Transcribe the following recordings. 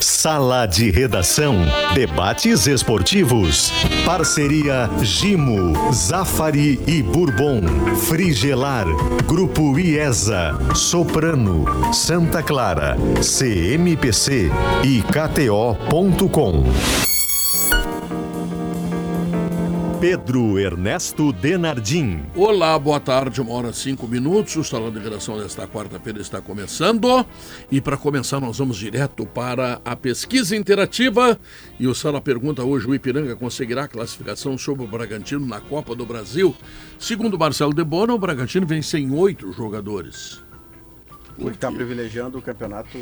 Sala de Redação. Debates esportivos. Parceria Gimo, Zafari e Bourbon. Frigelar. Grupo IESA. Soprano. Santa Clara. CMPC e KTO.com. Pedro Ernesto Denardim. Olá, boa tarde, uma hora e cinco minutos. O Salão de Redação desta quarta-feira está começando. E para começar, nós vamos direto para a pesquisa interativa. E o Sala pergunta hoje: o Ipiranga conseguirá a classificação sobre o Bragantino na Copa do Brasil? Segundo Marcelo De Bona, o Bragantino vem sem oito jogadores. Porque está privilegiando o campeonato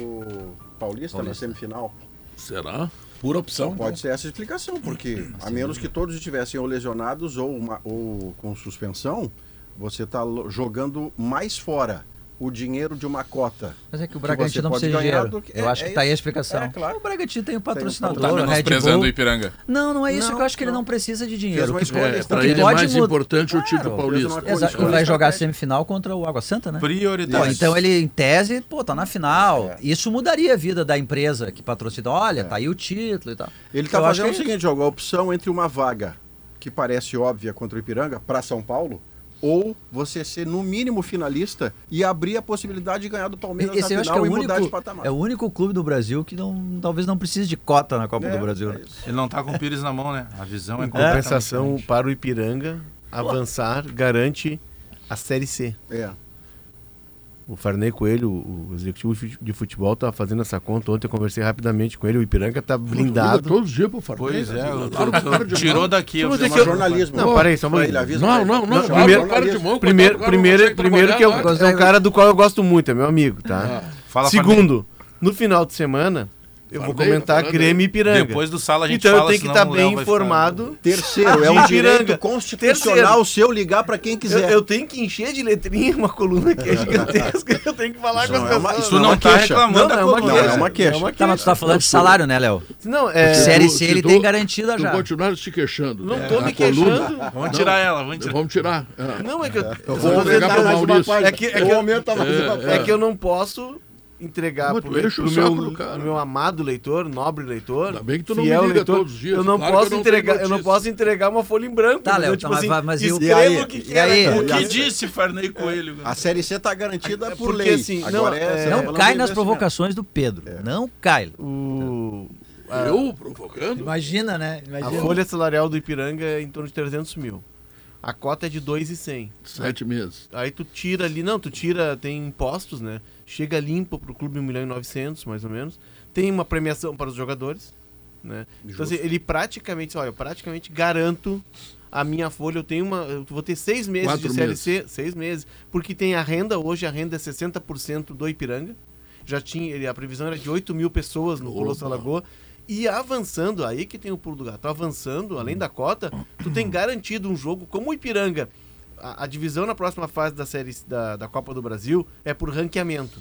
paulista, paulista. na semifinal. Será? Pura opção. Pode ser essa a explicação, porque a menos que todos estivessem ou lesionados ou, uma, ou com suspensão, você está jogando mais fora o dinheiro de uma cota. Mas é que o Bragantino não precisa de dinheiro. Que, eu é, acho que está aí a explicação. É, claro. O Bragantino tem um patrocinador, tem um... Tá menosprezando o Ipiranga. Não, não é isso. Não, eu acho que não. ele não precisa de dinheiro. Que é, para ele é mais importante o título paulista. Exato. Ele vai jogar a semifinal contra o Água Santa, né? Prioridade. então ele, em tese, pô, tá na final. É. Isso mudaria a vida da empresa que patrocina. Olha, é. tá aí o título e tal. Ele está fazendo o seguinte, jogo, a opção entre uma vaga que parece óbvia contra o Ipiranga para São Paulo ou você ser no mínimo finalista e abrir a possibilidade de ganhar do Palmeiras Esse na final é e mudar de patamar. É o único clube do Brasil que não, talvez não precise de cota na Copa é, do Brasil. Né? É Ele não está com o Pires na mão, né? A visão é, é. compensação para o Ipiranga avançar garante a Série C. É. O Farney Coelho, o executivo de futebol, está fazendo essa conta. Ontem eu conversei rapidamente com ele. O Ipiranga está blindado. Todos os dias pro Farney. Pois é, claro, tirou daqui. Eu que eu... jornalismo. Não, parei, só uma Não, não, não. Primeiro, primeiro, primeiro, primeiro que eu, é um cara do qual eu gosto muito, é meu amigo, tá? Ah. Segundo, no final de semana, eu vou comentar Grêmio e Ipiranga. Depois do sala a gente então fala, eu tenho que estar tá bem informado. Terceiro, é um direito constitucional Terceiro. seu ligar para quem quiser. Eu, eu, tenho que encher de letrinha uma coluna que é gigantesca. eu tenho que falar com as é pessoas. Isso não, não tá reclamando não, não, é uma queixa. é uma queixa. É uma queixa. Tá, mas tu tá falando de salário, né, Léo? Não, é... Série C ele tem garantida já. Continuar se queixando. Não tô me queixando. Vamos tirar ela, vamos tirar. Vamos tirar. Não, é que eu... Vou pegar pro Maurício. É que eu não posso entregar pro, meu, pro, meu, pro meu amado leitor, nobre leitor, Ainda bem que tu não me liga leitor, todos os dias. Eu não claro posso eu não entregar, eu não posso entregar uma folha em branco. Tá, Léo, tipo tá, assim, mas, mas e aí, o que e aí, O que disse Farney Coelho? A série C tá garantida é, por lei. Assim, não, é, não cai nas provocações do Pedro. É. Não cai. O eu provocando? Imagina, né? Imagina. A folha salarial do Ipiranga é em torno de 300 mil. A cota é de 2,100. Sete meses. Aí tu tira ali, não, tu tira, tem impostos, né? Chega limpo para o clube 1 milhão e 900, mais ou menos. Tem uma premiação para os jogadores. Né? Então, assim, ele praticamente, olha, eu praticamente garanto a minha folha, eu tenho uma. Eu vou ter seis meses Quatro de CLC, meses. seis meses, porque tem a renda, hoje a renda é 60% do Ipiranga. Já tinha, ele, a previsão era de 8 mil pessoas no Colosso Lagoa. E avançando, aí que tem o pulo do gato, avançando, além da cota, tu tem garantido um jogo como o Ipiranga a, a, divisão na próxima fase da série da, da Copa do Brasil é por ranqueamento.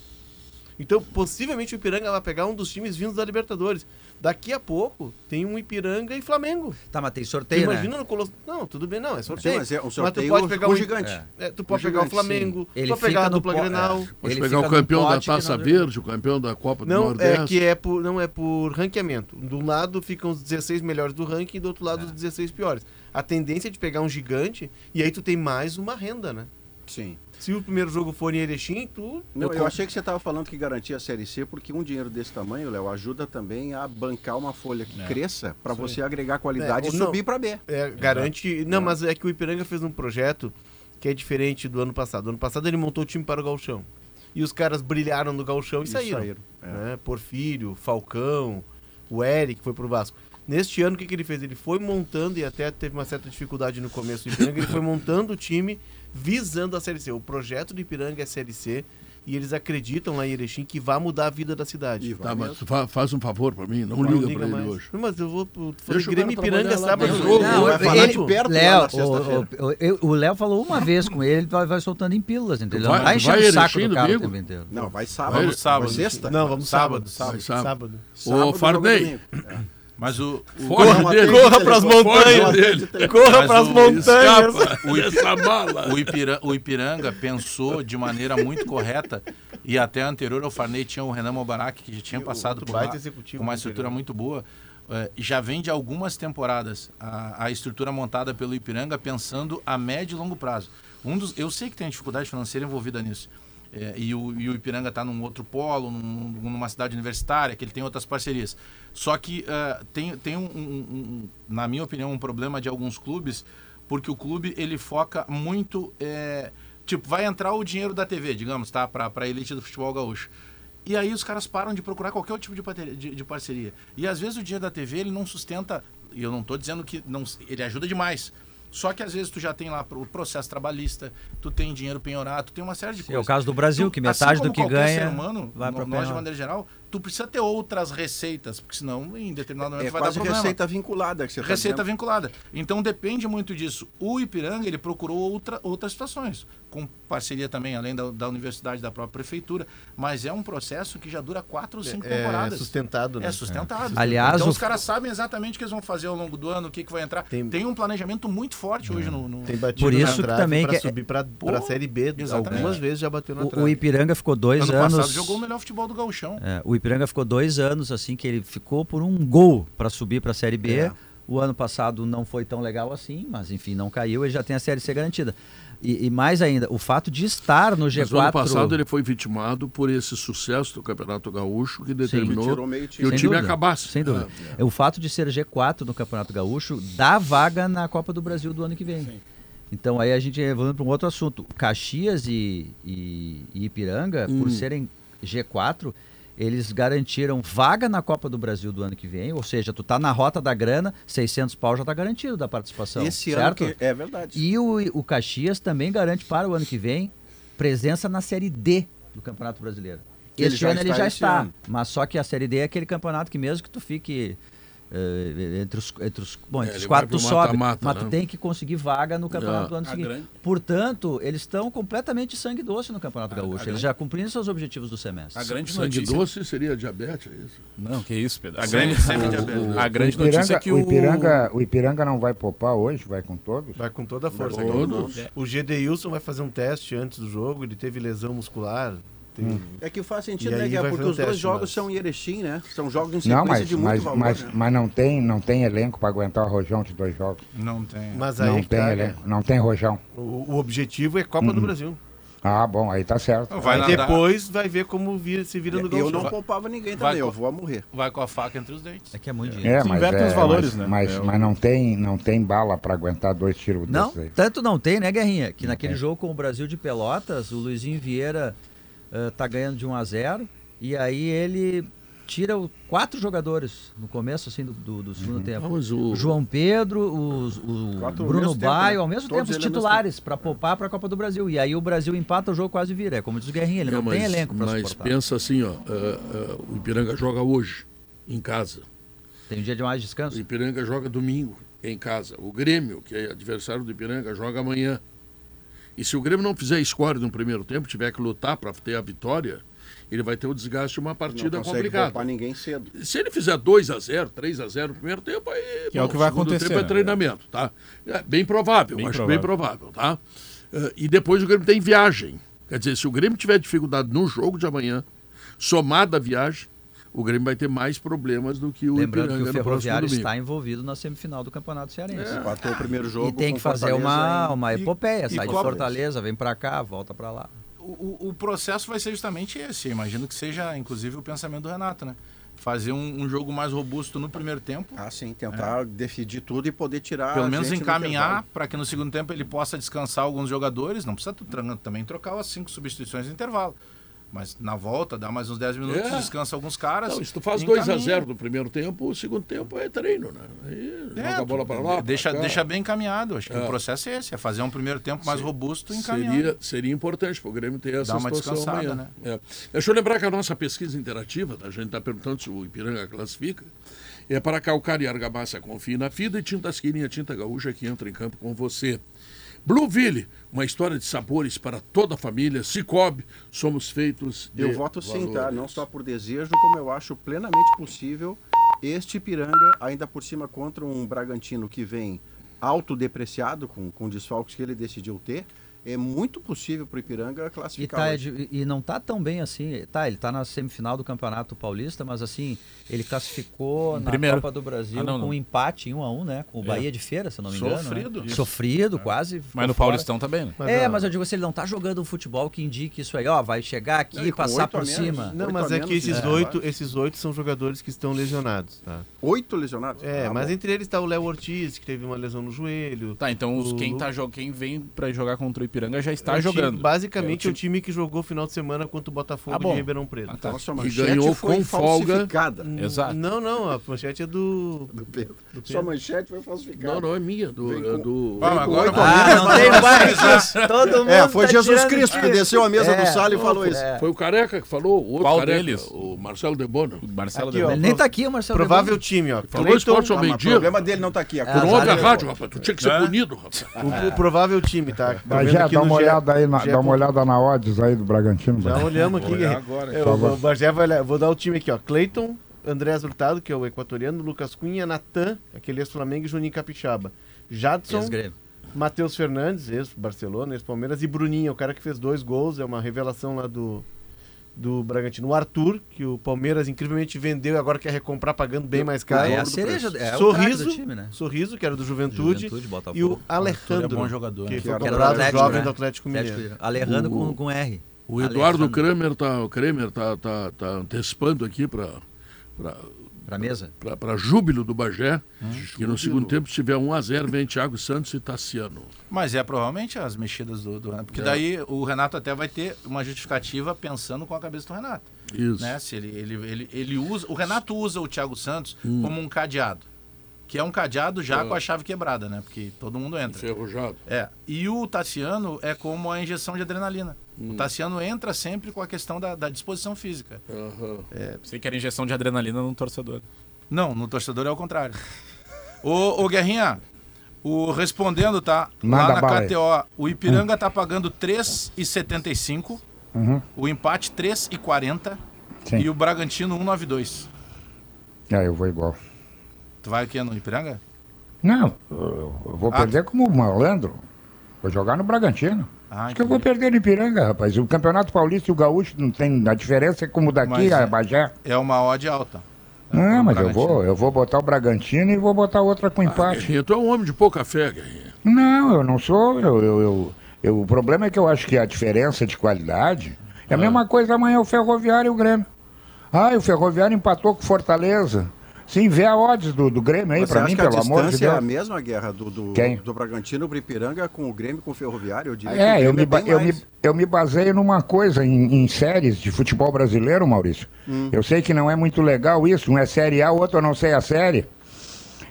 Então, possivelmente o Ipiranga vai pegar um dos times vindos da Libertadores. Daqui a pouco tem um Ipiranga e Flamengo. Tá, mas tem sorteio, né? Imagina no Colosso. Não, tudo bem, não, é sorteio. Sim, mas é um sorteio mas tu pode pegar um gigante. É. É, tu pode o pegar gigante, o Flamengo, ele pode pegar a dupla po... Grenal. É. Pode pegar o campeão da Taça Verde, o campeão da Copa não, do Nordeste. É que é por, não é por ranqueamento. Do lado ficam os 16 melhores do ranking e do outro lado é. os 16 piores. A tendência é de pegar um gigante e aí tu tem mais uma renda, né? Sim. Se o primeiro jogo for em Erechim, tu. Não, eu, eu achei que você estava falando que garantia a Série C, porque um dinheiro desse tamanho, Léo, ajuda também a bancar uma folha que é. cresça para você agregar qualidade é, e subir para B. É, garante. Não, mas é que o Ipiranga fez um projeto que é diferente do ano passado. ano passado ele montou o time para o Galchão. E os caras brilharam no Galchão e, e saíram. saíram. É. Né? Porfírio, Falcão, o Eric foi pro Vasco. Neste ano, o que, que ele fez? Ele foi montando, e até teve uma certa dificuldade no começo do Ipiranga, ele foi montando o time visando a Série C. O projeto de Ipiranga é Série C e eles acreditam lá em Erechim que vai mudar a vida da cidade. Tá, mas fa faz um favor para mim, não, não liga, liga para ele hoje. Não, mas eu vou fazer Grêmio Ipiranga sábado. Não, não, vai falar ele, de perto Léo, o, o, Léo falou uma vez com ele, ele vai, vai soltando em pílulas, entendeu? Vai, vai enchendo o saco do cara o tempo inteiro. Não, vai sábado. Vamos sábado. Vai sexta? Não, vamos sábado. Sábado. sábado. sábado. sábado. Ô, Farney. Mas o. corra, dele, corra para as montanhas. Dele. Corra para as montanhas. o, Ipiranga, o, Ipiranga, o Ipiranga pensou de maneira muito correta E até anterior ao Farney tinha o Renan Mobarak, que já tinha E o passado por baita lá, executivo com uma do estrutura muito boa. É, já vem de algumas temporadas a, a estrutura montada pelo Ipiranga pensando a médio e longo prazo. Um dos, eu sei que tem dificuldade financeira envolvida nisso. É, e, o, e o Ipiranga está num outro polo, num- numa cidade universitária, que ele tem outras parcerias. Só que é, tem, tem um, um- um- na minha opinião, um problema de alguns clubes, porque o clube ele foca muito. é, tipo, vai entrar o dinheiro da TV, digamos, tá? Para a elite do futebol gaúcho. E aí os caras param de procurar qualquer tipo de, de- de parceria. E às vezes o dinheiro da TV ele não sustenta, e eu não estou dizendo que não, ele ajuda demais. Só que às vezes tu já tem lá o processo trabalhista, tu tem dinheiro penhorado, tu tem uma série de Sim, é coisas. o caso do Brasil, Tu- que metade assim do que ganha ser humano, vai nós de penhorado. maneira geral, tu precisa ter outras receitas, porque senão em determinado momento É vai dar quase problema. receita vinculada que você tá Receita dizendo. vinculada. Então depende muito disso. O Ipiranga ele procurou outra, outras situações, com parceria também, além da, da universidade, da própria prefeitura. Mas é um processo que já dura quatro ou cinco É temporadas. sustentado, né? É sustentado. Aliás, então o- os caras sabem exatamente o que eles vão fazer ao longo do ano, o que, que vai entrar. Tem- Tem, um planejamento muito forte hoje no. no- Tem batido Por na isso que trave também pra que- subir pra, pra Pô, Série B. exatamente. Algumas vezes já bateu na O, trave. o Ipiranga ficou dois ano anos. passado jogou o melhor futebol do Gauchão. É, o Ipiranga ficou dois anos assim que ele ficou por um gol para subir para a Série B. É. O ano passado não foi tão legal assim, mas enfim, não caiu, ele já tem a Série C garantida. E, e mais ainda, o fato de estar no G4. Mas o ano passado ele foi vitimado por esse sucesso do Campeonato Gaúcho que determinou meio que time. o time dúvida, acabasse. Sem dúvida. É. É, O fato de ser G4 no Campeonato Gaúcho dá vaga na Copa do Brasil do ano que vem. Então aí a gente evolui para um outro assunto. Caxias e, e- e Ipiranga, por serem G4, eles garantiram vaga na Copa do Brasil do ano que vem. Ou seja, tu tá na rota da grana, 600 pau já tá garantido da participação. Esse ano certo? que é verdade. E o, o Caxias também garante para o ano que vem presença na Série D do Campeonato Brasileiro. Ele Este ano ele já está, ano. mas só que a Série D é aquele campeonato que mesmo que tu fique entre os, entre os, bom, entre É, os quatro tu sobe, mata-mata, mas né? tu tem que conseguir vaga no campeonato É. do ano A seguinte. grande- Portanto, eles estão completamente sangue doce no Campeonato A- Gaúcho. a eles grande- já cumpriram seus objetivos do semestre. A grande Sangue notícia. doce seria diabetes, é isso? Não, que isso, Pedro. A Sempre- grande, o- diabetes. a grande o Ipiranga, notícia é que o... o. Ipiranga, o Ipiranga não vai poupar hoje, vai com todos? Vai com toda a força. Todos. É. O Gedeilson vai fazer um teste antes do jogo, ele teve lesão muscular. É que faz sentido, né, vai Porque os dois teste, jogos mas- são em Erechim, né? São jogos em sequência Não, mas, de muito mas, valor, mas, né? mas não, tem, não tem elenco para aguentar o rojão de dois jogos. Não tem. Mas aí Não tem tá, elenco, não tem rojão. o, o objetivo é Copa do Brasil. Ah, bom, aí tá certo. Vai aí depois vai ver como vira- se vira no Eu não poupava ninguém Vai também, eu vou a morrer. Vai com a faca entre os dentes. É que é muito dinheiro. É, Se mas, invertem é, os valores, mas, né? mas, É mas não, tem, não tem bala para aguentar dois tiros Não, desses aí. tanto não tem, né, Guerrinha? Que naquele tem. jogo com o Brasil de Pelotas, o Luizinho Vieira eh, tá ganhando de 1 a 0 e aí ele tira o- quatro jogadores no começo assim do, do- do segundo Ah, tempo. mas O o, João Pedro, os- o Quatro Bruno Baio, né? ao mesmo tempo, os titulares, para poupar para a Copa do Brasil. E aí o Brasil empata o jogo quase vira. É como diz o Guerrinha, ele É, não mas, tem elenco para Mas suportar. pensa assim, ó, ah, ah, o Ipiranga joga hoje, em casa. Tem um dia de mais O descanso. Ipiranga joga domingo, em casa. O Grêmio, que é adversário do Ipiranga, joga amanhã. E se o Grêmio não fizer score no primeiro tempo, tiver que lutar para ter a vitória, ele vai ter o desgaste de uma partida não complicada. poupar ninguém cedo. Se ele fizer 2 a 0 3 a 0 no primeiro tempo, aí. Que é o que vai acontecer, tempo é né? treinamento, tá? É bem provável, Bem acho provável. bem provável, tá? Eh, e depois o Grêmio tem viagem. Quer dizer, se o Grêmio tiver dificuldade no jogo de amanhã, somada a viagem, o Grêmio vai ter mais problemas do que o Lembrando que Ipiranga o no próximo Ferroviário está envolvido na semifinal do Campeonato Cearense. Empatou o primeiro jogo. E tem que fazer Fortaleza uma, uma epopeia. e Sai de. Fortaleza, vem para cá, volta para lá. O, o- o processo vai ser justamente esse. Eu imagino que seja, inclusive, o pensamento do Renato, né? Fazer um, um jogo mais robusto no primeiro tempo. Ah, sim, tentar decidir tudo e poder tirar. Pelo a menos encaminhar para que no segundo tempo ele possa descansar alguns jogadores. Não precisa também trocar as cinco substituições no intervalo. Mas na volta, dá mais uns 10 minutos, É. descansa alguns caras. Não, se tu faz e 2 a encaminha. 0 no primeiro tempo, o segundo tempo é treino, né? Aí É, joga a bola para lá. deixa, pra deixa bem encaminhado. Acho que É. o processo é esse, é fazer um primeiro tempo mais robusto e encaminhar. Seria, seria importante para o Grêmio ter essa Dá uma situação descansada, amanhã. né? É. Deixa eu lembrar que a nossa pesquisa interativa, tá? a gente está perguntando se o Ipiranga classifica, é para calcário e argamassa confie na FIDA e tintas Quirinha, tinta gaúcha que entra em campo com você. Blueville, uma história de sabores para toda a família. Cicobi, somos feitos de Eu voto sim, tá? valores. Não só por desejo, como eu acho plenamente possível este Ipiranga, ainda por cima contra um Bragantino que vem autodepreciado, com, com desfalques que ele decidiu ter. É muito possível para o Ipiranga E, classificar. tá, hoje. e não tá tão bem assim. Tá, ele tá na semifinal do Campeonato Paulista, mas assim, ele classificou na Primeiro. Copa do Brasil Ah, não, com não. um empate em 1 a 1 né? Com o Bahia de Feira, se eu não me engano. Sofrido. Né? Sofrido, quase. ficou Mas no fora. Paulistão tá bem, né? é, mas eu digo assim, ele não tá jogando um futebol que indique isso aí, ó, vai chegar aqui Não, e e passar por menos. cima. Não, mas é que esses é. oito, esses oito são jogadores que estão lesionados, tá? Oito lesionados? É, Ah, mas bom. entre eles tá o Léo Ortiz, que teve uma lesão no joelho. Tá, então os, O quem, tá, quem vem pra jogar contra o Ipiranga já É está time- jogando. basicamente É é o o time que jogou final de semana contra o Botafogo Ah, bom. de Ribeirão Preto. Ah, tá. Nossa, a E manchete ganhou foi com folga. falsificada. Exato. Não, não, a manchete é do. Do Pedro. Do Sua Pedro. manchete foi falsificada. Não, não é minha, do. Vem é com- do... Vem com agora a Ah, não tem mais. Todo mundo É, foi tá Jesus Cristo que desceu a mesa É, do sala e falou isso. é. Foi o Careca que falou, o outro Qual Careca, deles? o Marcelo de Bono. O Marcelo Aqui, de ó. Ele nem tá aqui, o Marcelo. Provável time, ó. Falou esporte ao Ah, mas o meio-dia. problema dele não tá aqui. É, culpa ouve a é- rádio, rapaz. Tu tinha que ser Hã? punido, rapaz. o, provável time, tá? Mas vendo já aqui dá no uma G- olhada aí, na, G- dá uma olhada na odds aí do Bragantino. Já Bagé. olhamos aqui. agora. Eu, vai olhar. Vou dar o time aqui, ó. Cleiton, Andrés Hurtado, que é o equatoriano, Lucas Cunha, Natan, aquele ex-Flamengo e Juninho Capixaba. Jadson. Matheus Fernandes, ex-Barcelona, ex-Palmeiras, e Bruninho, o cara que fez dois gols, é uma revelação lá do, do Bragantino. O Arthur, que o Palmeiras incrivelmente vendeu e agora quer recomprar pagando bem mais caro. É a cereja, é o Sorriso, time, né? Sorriso, que era do Juventude, Juventude, Botafogo. e o é Alejandro, bom jogador, que né? Que era comprado do Atlético, jovem né? do Atlético Mineiro. Alejandro O- com, com R. O Eduardo Alejandro. Kramer tá, o Kramer tá, tá, tá antecipando aqui para Pra mesa. para júbilo do Bagé, Hum. que no segundo tempo, se tiver 1x0, vem Thiago Santos e Tassiano. Mas é provavelmente as mexidas do, do Renato. Porque É. daí o Renato até vai ter uma justificativa pensando com a cabeça do Renato. Isso. Né? Se ele, ele, ele, ele usa. O Renato usa o Thiago Santos Hum. como um cadeado. Que é um cadeado já com a chave quebrada, né? Porque todo mundo entra. Enferrujado. É. E o Tassiano é como a injeção de adrenalina. Hum. O Tassiano entra sempre com a questão da, da disposição física. Aham. Você quer injeção de adrenalina no torcedor. Não, no torcedor é o contrário. ô, ô Guerrinha, o, respondendo, tá? Manda lá na. KTO, o Ipiranga tá pagando 3,75, Uhum. o empate 3,40 Sim. e o Bragantino 1,92. É, eu vou igual. Tu vai aqui no Ipiranga? Não, eu, eu vou Ah. perder como malandro. Vou jogar no Bragantino. Ah, Acho que eu vou perder no Ipiranga, rapaz. O Campeonato Paulista e o Gaúcho não tem. A diferença é como daqui Mas a é. Bagé. É uma odd alta. Não, pro mas eu vou, eu vou botar o Bragantino e vou botar outra com empate. Guerrinha, tu é um homem de pouca fé, Guerrinha. Não, eu não sou. Eu, eu, eu- eu- o problema é que eu acho que a diferença de qualidade é a mesma coisa amanhã o Ferroviário e o Grêmio. Ah, o Ferroviário empatou com Fortaleza. Sim, vê a odds do, do Grêmio aí acha mim, pelo amor de distância é a Deus. mesma guerra do, do, Quem? do Bragantino pro Ipiranga com o Grêmio com o Ferroviário? Eu diria que o É, Grêmio eu me, bem eu, me, eu me baseio numa coisa em, em séries de futebol brasileiro, Maurício. Hum. Eu sei que não é muito legal isso, um é série A, o outro eu não sei a série.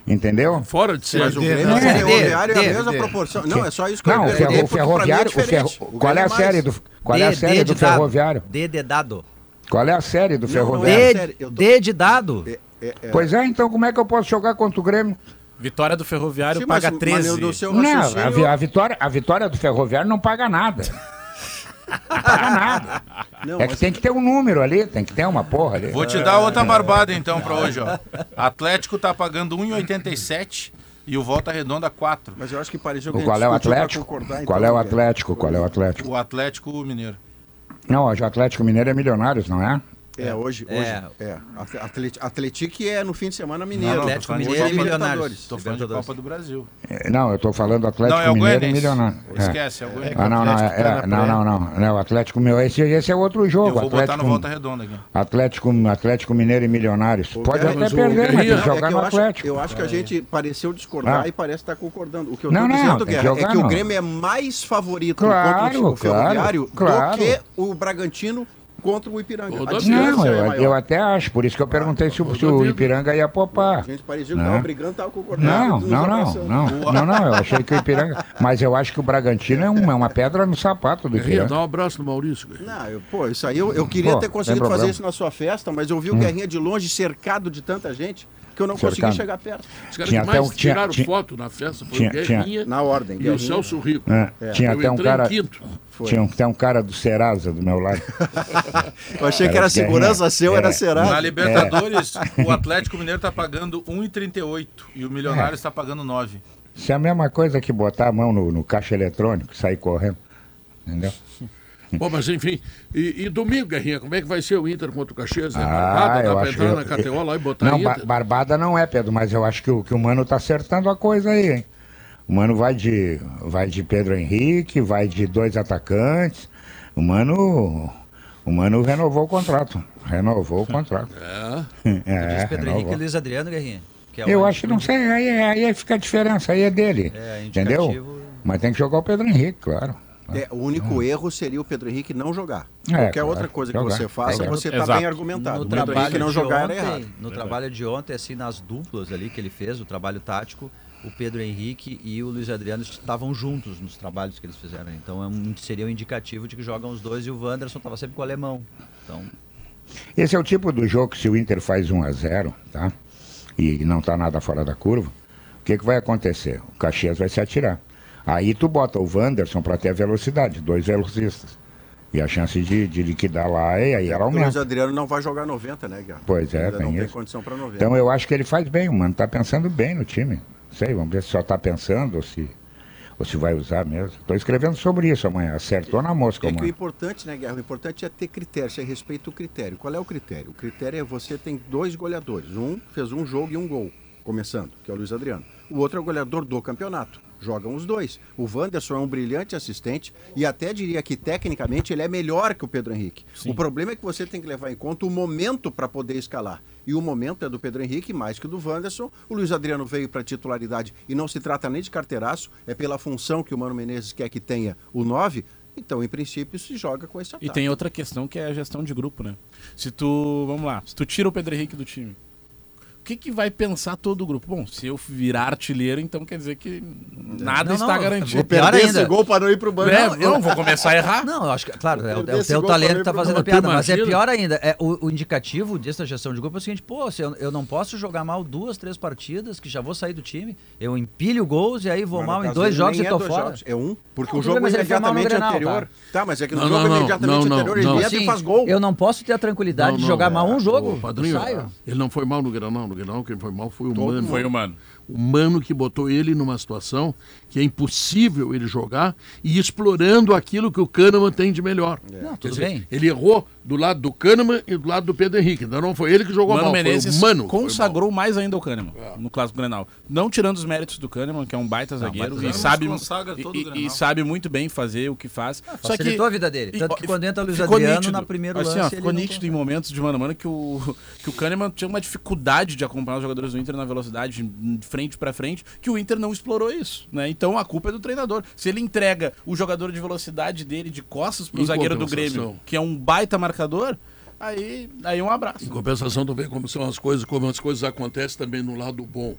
Entendeu? Fora de ser. Mas o Grêmio não, e o Série D, Ferroviário é a mesma proporção. Não, é só isso que Não, eu o, quero ferro, o é ferroviário. o ferro, qual é a série do, qual é a série do ferroviário? D de dado. Qual é a série do Não, não é. ferroviário? sério, eu D, tô- D de dado. É, é. Pois é, então como é que eu posso jogar contra o Grêmio? Vitória do Ferroviário Sim, mas- paga mas 13. no seu Não, a, vi- a vitória, a vitória do ferroviário não paga nada. Não paga nada. Não, É que mas- tem que ter um número ali, tem que ter uma porra ali. Vou te dar outra barbada então pra hoje, ó. Atlético tá pagando 1,87 e o Volta Redonda 4. Mas eu acho que pareceu que a Qual é o Atlético? concordar, Qual então, é o. Atlético? Qual é o Atlético? O Atlético Mineiro. Não, o Atlético Mineiro é milionários, não é? É, hoje. hoje É. é. Atle- Atleti- Atlético é no fim de semana mineiro. Não, não, Atlético Mineiro e Milionários. Tô falando de Libertadores. Copa do Brasil. É, Não, eu tô falando Atlético não, é o Mineiro e Goianiense. milionário. É. Esquece, é o Goianiense. Ah, não, não, é, tá é, não, não, não, não, o Atlético meu, esse, esse é outro jogo. Eu vou botar Atlético, no Volta Redonda aqui. Atlético, Atlético Mineiro e Milionários. Pode até perder, mas É jogar que no eu, acho, Atlético. eu acho que a gente pareceu discordar Ah. e parece estar concordando. O que eu Não, estou dizendo, Guerra, é que o. Grêmio é mais favorito contra o Ferroviário do que o Bragantino contra o Ipiranga. Distância Não, é eu, maior. eu até acho, por isso que eu perguntei se, o- se o Ipiranga ia A popar. gente parecia que Não. estava brigando, estava concordando. Não, não, não, não, não, não, eu achei que o Ipiranga. Mas eu acho que o Bragantino é uma, é uma pedra no sapato do Guerrinha, dá Ipiranga. um abraço no Maurício. Não, eu, pô, isso aí eu, eu queria Pô, ter conseguido fazer isso na sua festa, mas eu vi o Guerrinha de longe cercado de tanta gente que eu não consegui Cercado. chegar perto. Os caras Tinha que até mais um- tinha- tiraram tinha- foto na festa foi tinha- o Guerrinha Na ordem. e o. Celso Rico. É, tinha Eu até um cara. Tinha um, tem um cara do Serasa do meu lado. Eu achei que Era era segurança seu, É. era Serasa. Na Libertadores, o Atlético Mineiro tá pagando 1,38 e o Milionário está pagando 9. Isso é a mesma coisa que botar a mão no, no caixa eletrônico e sair correndo. Entendeu? Bom, mas enfim, e, e domingo, Guerrinha, como é que vai ser o Inter contra o Caxias? É Ah, marcado? Dá pra entrar eu- na KTO lá e botar Não, Inter? barbada não é, Pedro, mas eu acho que o, que o Mano tá acertando a coisa aí, hein? O Mano vai de, vai de Pedro Henrique, vai de dois atacantes. O Mano, o Mano renovou o contrato. Renovou o contrato. É. É, Diz Pedro Henrique e renovou. Luiz Adriano, Guerrinha. é Eu acho que não sei, aí, aí fica a diferença, aí é dele. É, entendeu? Mas tem que jogar o Pedro Henrique, claro. É, o único erro seria o Pedro Henrique não jogar. É, Qualquer claro, outra coisa que jogar, você faça, jogar. você está bem argumentado. No o Pedro Henrique não de jogar ontem, era errado. no trabalho de ontem, assim, nas duplas ali que ele fez, o trabalho tático, o Pedro Henrique e o Luiz Adriano estavam juntos nos trabalhos que eles fizeram. Então é um- seria um indicativo de que jogam os dois e o Wanderson estava sempre com o alemão. Então, Esse é o tipo do jogo que se o Inter faz 1 a 0 tá? E não tá nada fora da curva, o que, que vai acontecer? O Caxias vai se atirar. Aí tu bota o Wanderson para ter a velocidade, dois velocistas. E a chance de, de liquidar lá, e aí ela O Luiz aumenta. Adriano não vai jogar 90, né, Guerra? Pois é, Ainda tem não tem isso. condição para 90. Então eu acho que ele faz bem, o mano tá pensando bem no time. Não sei, vamos ver se só tá pensando ou se, ou se vai usar mesmo. Tô escrevendo sobre isso amanhã. Acertou na mosca, É que o mano. importante, né, Guerra? O importante é ter critério, você respeita o critério. Qual é o critério? O critério é você tem dois goleadores. Um fez um jogo e um gol, começando, que é o Luiz Adriano. O outro é o goleador do campeonato. Jogam os dois. O Wanderson é um brilhante assistente e até diria que tecnicamente ele é melhor que o Pedro Henrique. O problema é que você tem que levar em conta o momento para poder escalar. E o momento é do Pedro Henrique mais que do Wanderson. O Luiz Adriano veio para titularidade e não se trata nem de carteiraço, é pela função que o Mano Menezes quer que tenha o 9. Então, em princípio, se joga com esse ataque. E tem outra questão que é a gestão de grupo, né? Se tu, vamos lá, se tu tira o Pedro Henrique do time, o que, que vai pensar todo o grupo? Bom, se eu virar artilheiro, então quer dizer que nada Não, está não, garantido. vou pior Perder ainda. esse gol para não ir pro banco. É, não, vou começar a errar. Não, eu acho que, claro, é, o- é o teu talento tá pro fazendo a piada, mas é pior ainda. É, o, o indicativo dessa gestão de grupo é o seguinte, pô, se eu, eu não posso jogar mal duas, três partidas, que já vou sair do time, eu empilho gols e aí vou Mas mal em dois jogos e é tô fora. jogos, É um, porque Não, o jogo mas no imediatamente anterior. tá? Mas é que no Não, jogo não, não, imediatamente não, anterior ele não. entra e Assim, faz gol. Eu não posso ter a tranquilidade Não, de não, jogar é, mal um jogo. Eu saio. ele não foi mal no Granal. No Granal, quem foi mal foi o Todo Mano. mundo. Mano. Que botou ele numa situação que é impossível ele jogar e explorando aquilo que o Kahneman tem de melhor. Não, Quer tudo dizer, bem. Ele errou do lado do Kahneman e do lado do Pedro Henrique. Então não foi ele que jogou Mano mal, Menezes foi o Mano. consagrou mais ainda o Kahneman no clássico Grenal. Não tirando os méritos do Kahneman, que é um baita zagueiro baita e sabe e- e, sabe muito bem fazer o que faz. Só que a vida dele. Tanto que quando entra o Luiz ficou Adriano, nítido. na primeiro assim, lance, ó, ele ficou não nítido em momentos de mano a mano que o que o Kahneman tinha uma dificuldade de acompanhar os jogadores do Inter na velocidade de frente pra frente, que o Inter não explorou isso, né? Então a culpa é do treinador. Se ele entrega o jogador de velocidade dele de costas pro Em zagueiro do. Grêmio, que é um baita marcador, aí aí um abraço. Em compensação, tu vê como são as coisas, como as coisas acontecem também no lado bom.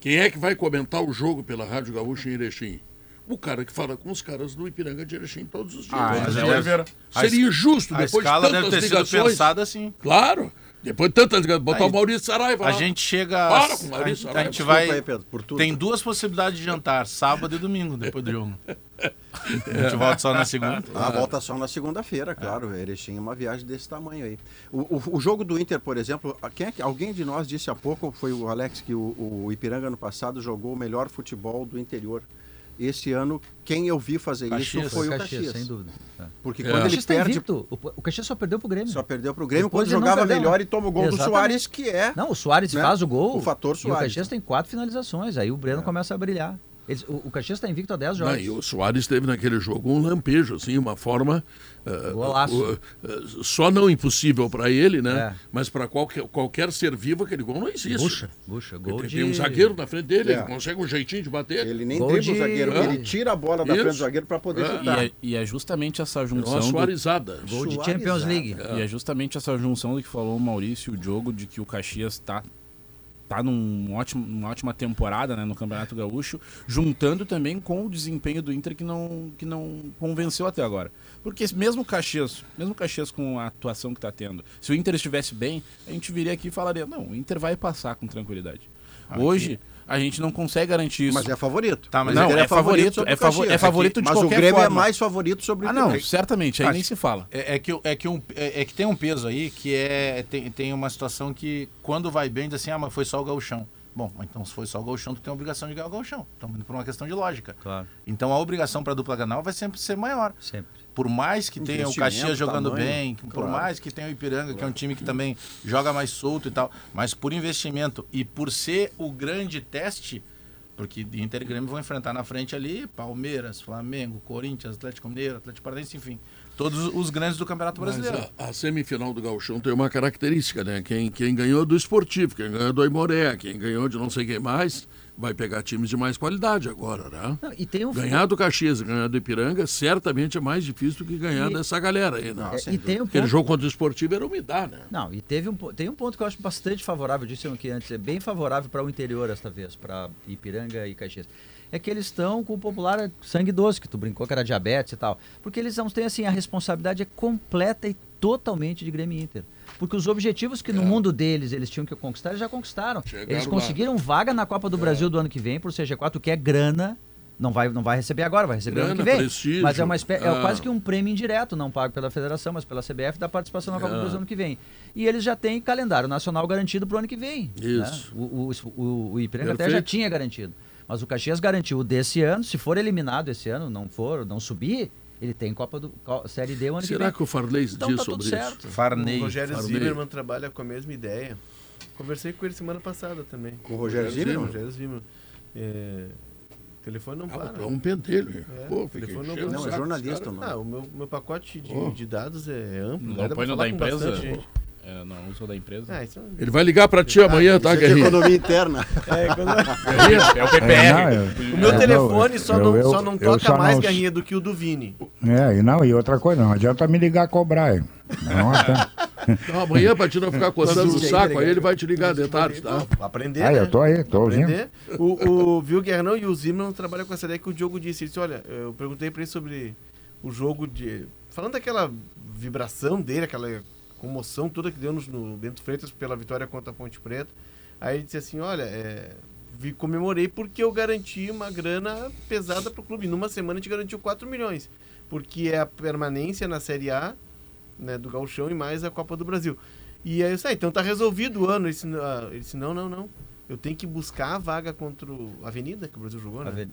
Quem é que vai comentar o jogo pela Rádio Gaúcha em Erechim? O cara que fala com os caras do Ipiranga de Erechim todos os dias. Ah, Mas é, é. Seria justo, A depois de tantas deve ter sido ligações. pensada assim. Claro. Depois de tantas. Botar Aí, o Maurício Saraiva A lá. gente chega. Para com o a, Maurício a Saraiva. gente Desculpa vai. aí, Pedro, por tudo. Tem duas possibilidades de jantar, sábado e domingo, depois do jogo. A gente volta só na segunda. Ah, volta só na segunda-feira, claro. Erechim é uma viagem desse tamanho aí. O, o- o jogo do Inter, por exemplo, a- quem é que- alguém de nós disse há pouco, foi o Alex, que o, o Ipiranga ano passado jogou o melhor futebol do interior. Esse ano, quem eu vi fazer Caxias. isso foi o Caxias, Caxias. sem dúvida. É. Porque É. quando O ele Caxias tá perde, invicto. O, Caxias só perdeu pro Grêmio. só perdeu pro Grêmio Depois quando jogava perdeu, melhor né? e toma o gol do Exatamente. Soares, que é. Não, o Soares né? faz o gol. O fator E o Soares. Caxias tem quatro finalizações. Aí o Breno começa a brilhar. Eles- o, o Caxias está invicto há 10 Não, jogos. e o Soares teve naquele jogo um lampejo, assim, uma forma. ah, Golaço. uh, uh, só não impossível para ele, né? É. Mas para qualquer, qualquer ser vivo, aquele gol não existe. Bucha, bucha, gol Tem, de... tem um zagueiro na frente dele, É. ele consegue um jeitinho de bater. Ele nem dribla de- o zagueiro, É. ele tira a bola da Isso. frente do zagueiro para poder É. E chutar. é, e é justamente essa É uma junção do, suarizada. Gol de. Champions League. E é justamente essa junção do que falou o Maurício e o Diogo, de que o Caxias tá, tá num ótimo, numa ótima temporada né, no Campeonato Gaúcho, juntando também com o desempenho do Inter que não, que não convenceu até agora. Porque mesmo o Caxias, mesmo o Caxias com a atuação que está tendo, se o Inter estivesse bem, a gente viria aqui e falaria, não, o Inter vai passar com tranquilidade. Hoje, a gente não consegue garantir isso. Mas é favorito. Tá, mas Não, o Inter é favorito, é é favorito de Mas qualquer o Grêmio é forma. mais favorito sobre o Ah, não, certamente, aí Acho- nem se fala. É, é que, é, que um, é, é que tem um peso aí que é. Tem, tem uma situação que quando vai bem, diz assim, ah, mas foi só o gauchão. Bom, mas então se foi só o Gauchão, tu tem a obrigação de ganhar o Gauchão. Estamos indo por uma questão de lógica. Claro, Então a obrigação para a dupla Granal vai sempre ser maior. sempre. Por mais que tenha o Caxias jogando tamanho, bem, por claro. mais que tenha o Ipiranga, que é um time que também joga mais solto e tal, mas por investimento e por ser o grande teste, porque Inter e Grêmio vão enfrentar na frente ali Palmeiras, Flamengo, Corinthians, Atlético Mineiro, Atlético Paranaense, enfim, todos os grandes do Campeonato Mas Brasileiro. a, a semifinal do Gauchão tem uma característica, né? Quem, quem ganhou do esportivo, quem ganhou do Aimoré, quem ganhou de não sei quem mais, vai pegar times de mais qualidade agora, né? Não, e tem um Ganhar do Caxias e ganhar do Ipiranga certamente é mais difícil do que ganhar E- dessa galera aí, né? É, e tem um Aquele ponto, jogo contra o esportivo era umidade, né? Não, e teve um, tem um ponto que eu acho bastante favorável, eu disse aqui antes, é bem favorável para o interior esta vez, para Ipiranga e Caxias. É que eles estão com o popular sangue doce, que tu brincou que era diabetes e tal. Porque eles não têm assim, a responsabilidade é completa e totalmente de Grêmio Inter. Porque os objetivos que no mundo deles eles tinham que conquistar, eles já conquistaram. Chegaram eles lá. conseguiram vaga na Copa do Brasil do ano que vem por CG4, que é grana. Não vai, não vai receber agora, vai receber ano Grana, que vem. prestígio. Mas é, uma espé- é Ah. quase que um prêmio indireto, não pago pela federação, mas pela CBF, da participação na Copa do Ah. Brasil ano que vem. E eles já têm calendário nacional garantido para o ano que vem. Isso. né? O, o, o, o Ipiranga até já tinha garantido. Mas o Caxias garantiu o desse ano, se for eliminado esse ano, não for, não subir, ele tem Copa do Série D o ano que Será vem. que o Farley Então diz tá tudo sobre certo. isso? Farney. O Rogério Farney. Zimmermann trabalha com a mesma ideia. Conversei com ele semana passada também. Com o Rogério Zimmermann? Rogério Zimmermann. É, telefone não Ah, para. é um pentelho. É, Pô, o telefone não o Não, é jornalista, não. Ah, o meu, meu pacote de, Oh. de dados é amplo. Não pra põe no da empresa? bastante É, não uso da empresa. Ah, isso Ele vai ligar pra ti amanhã, tá, Isso é Guerrinha? economia interna. é, quando... É o PPR. É, não, eu- O meu É, telefone não, só, eu- não, eu- só não eu toca só mais não- garrinha do que o do Vini. É, e não, e outra coisa, não adianta me ligar a cobrar. hein? Não adianta. Então, amanhã, pra ti não ficar coçando o saco, aí ele vai te ligar de tarde, tá? Aprender, Ah, né? eu tô aí, tô ouvindo. Aprender. O, o viu, Guerrão e o Zimmermann trabalham com essa ideia que o Diogo disse. Ele disse, olha, eu perguntei pra ele sobre o jogo de... Falando daquela vibração dele, aquela comoção toda que deu no, no Bento Freitas pela vitória contra a Ponte Preta. Aí ele disse assim, olha, é, vi, comemorei porque eu garanti uma grana pesada pro clube. Numa semana a gente garantiu 4 milhões. Porque é a permanência na Série A né, do Gauchão e mais a Copa do Brasil. E aí eu disse, ah, então tá resolvido o ano. Ele disse, ah, ele disse, não, não, não. Eu tenho que buscar a vaga contra o Avenida, que o Brasil jogou, né? Aven-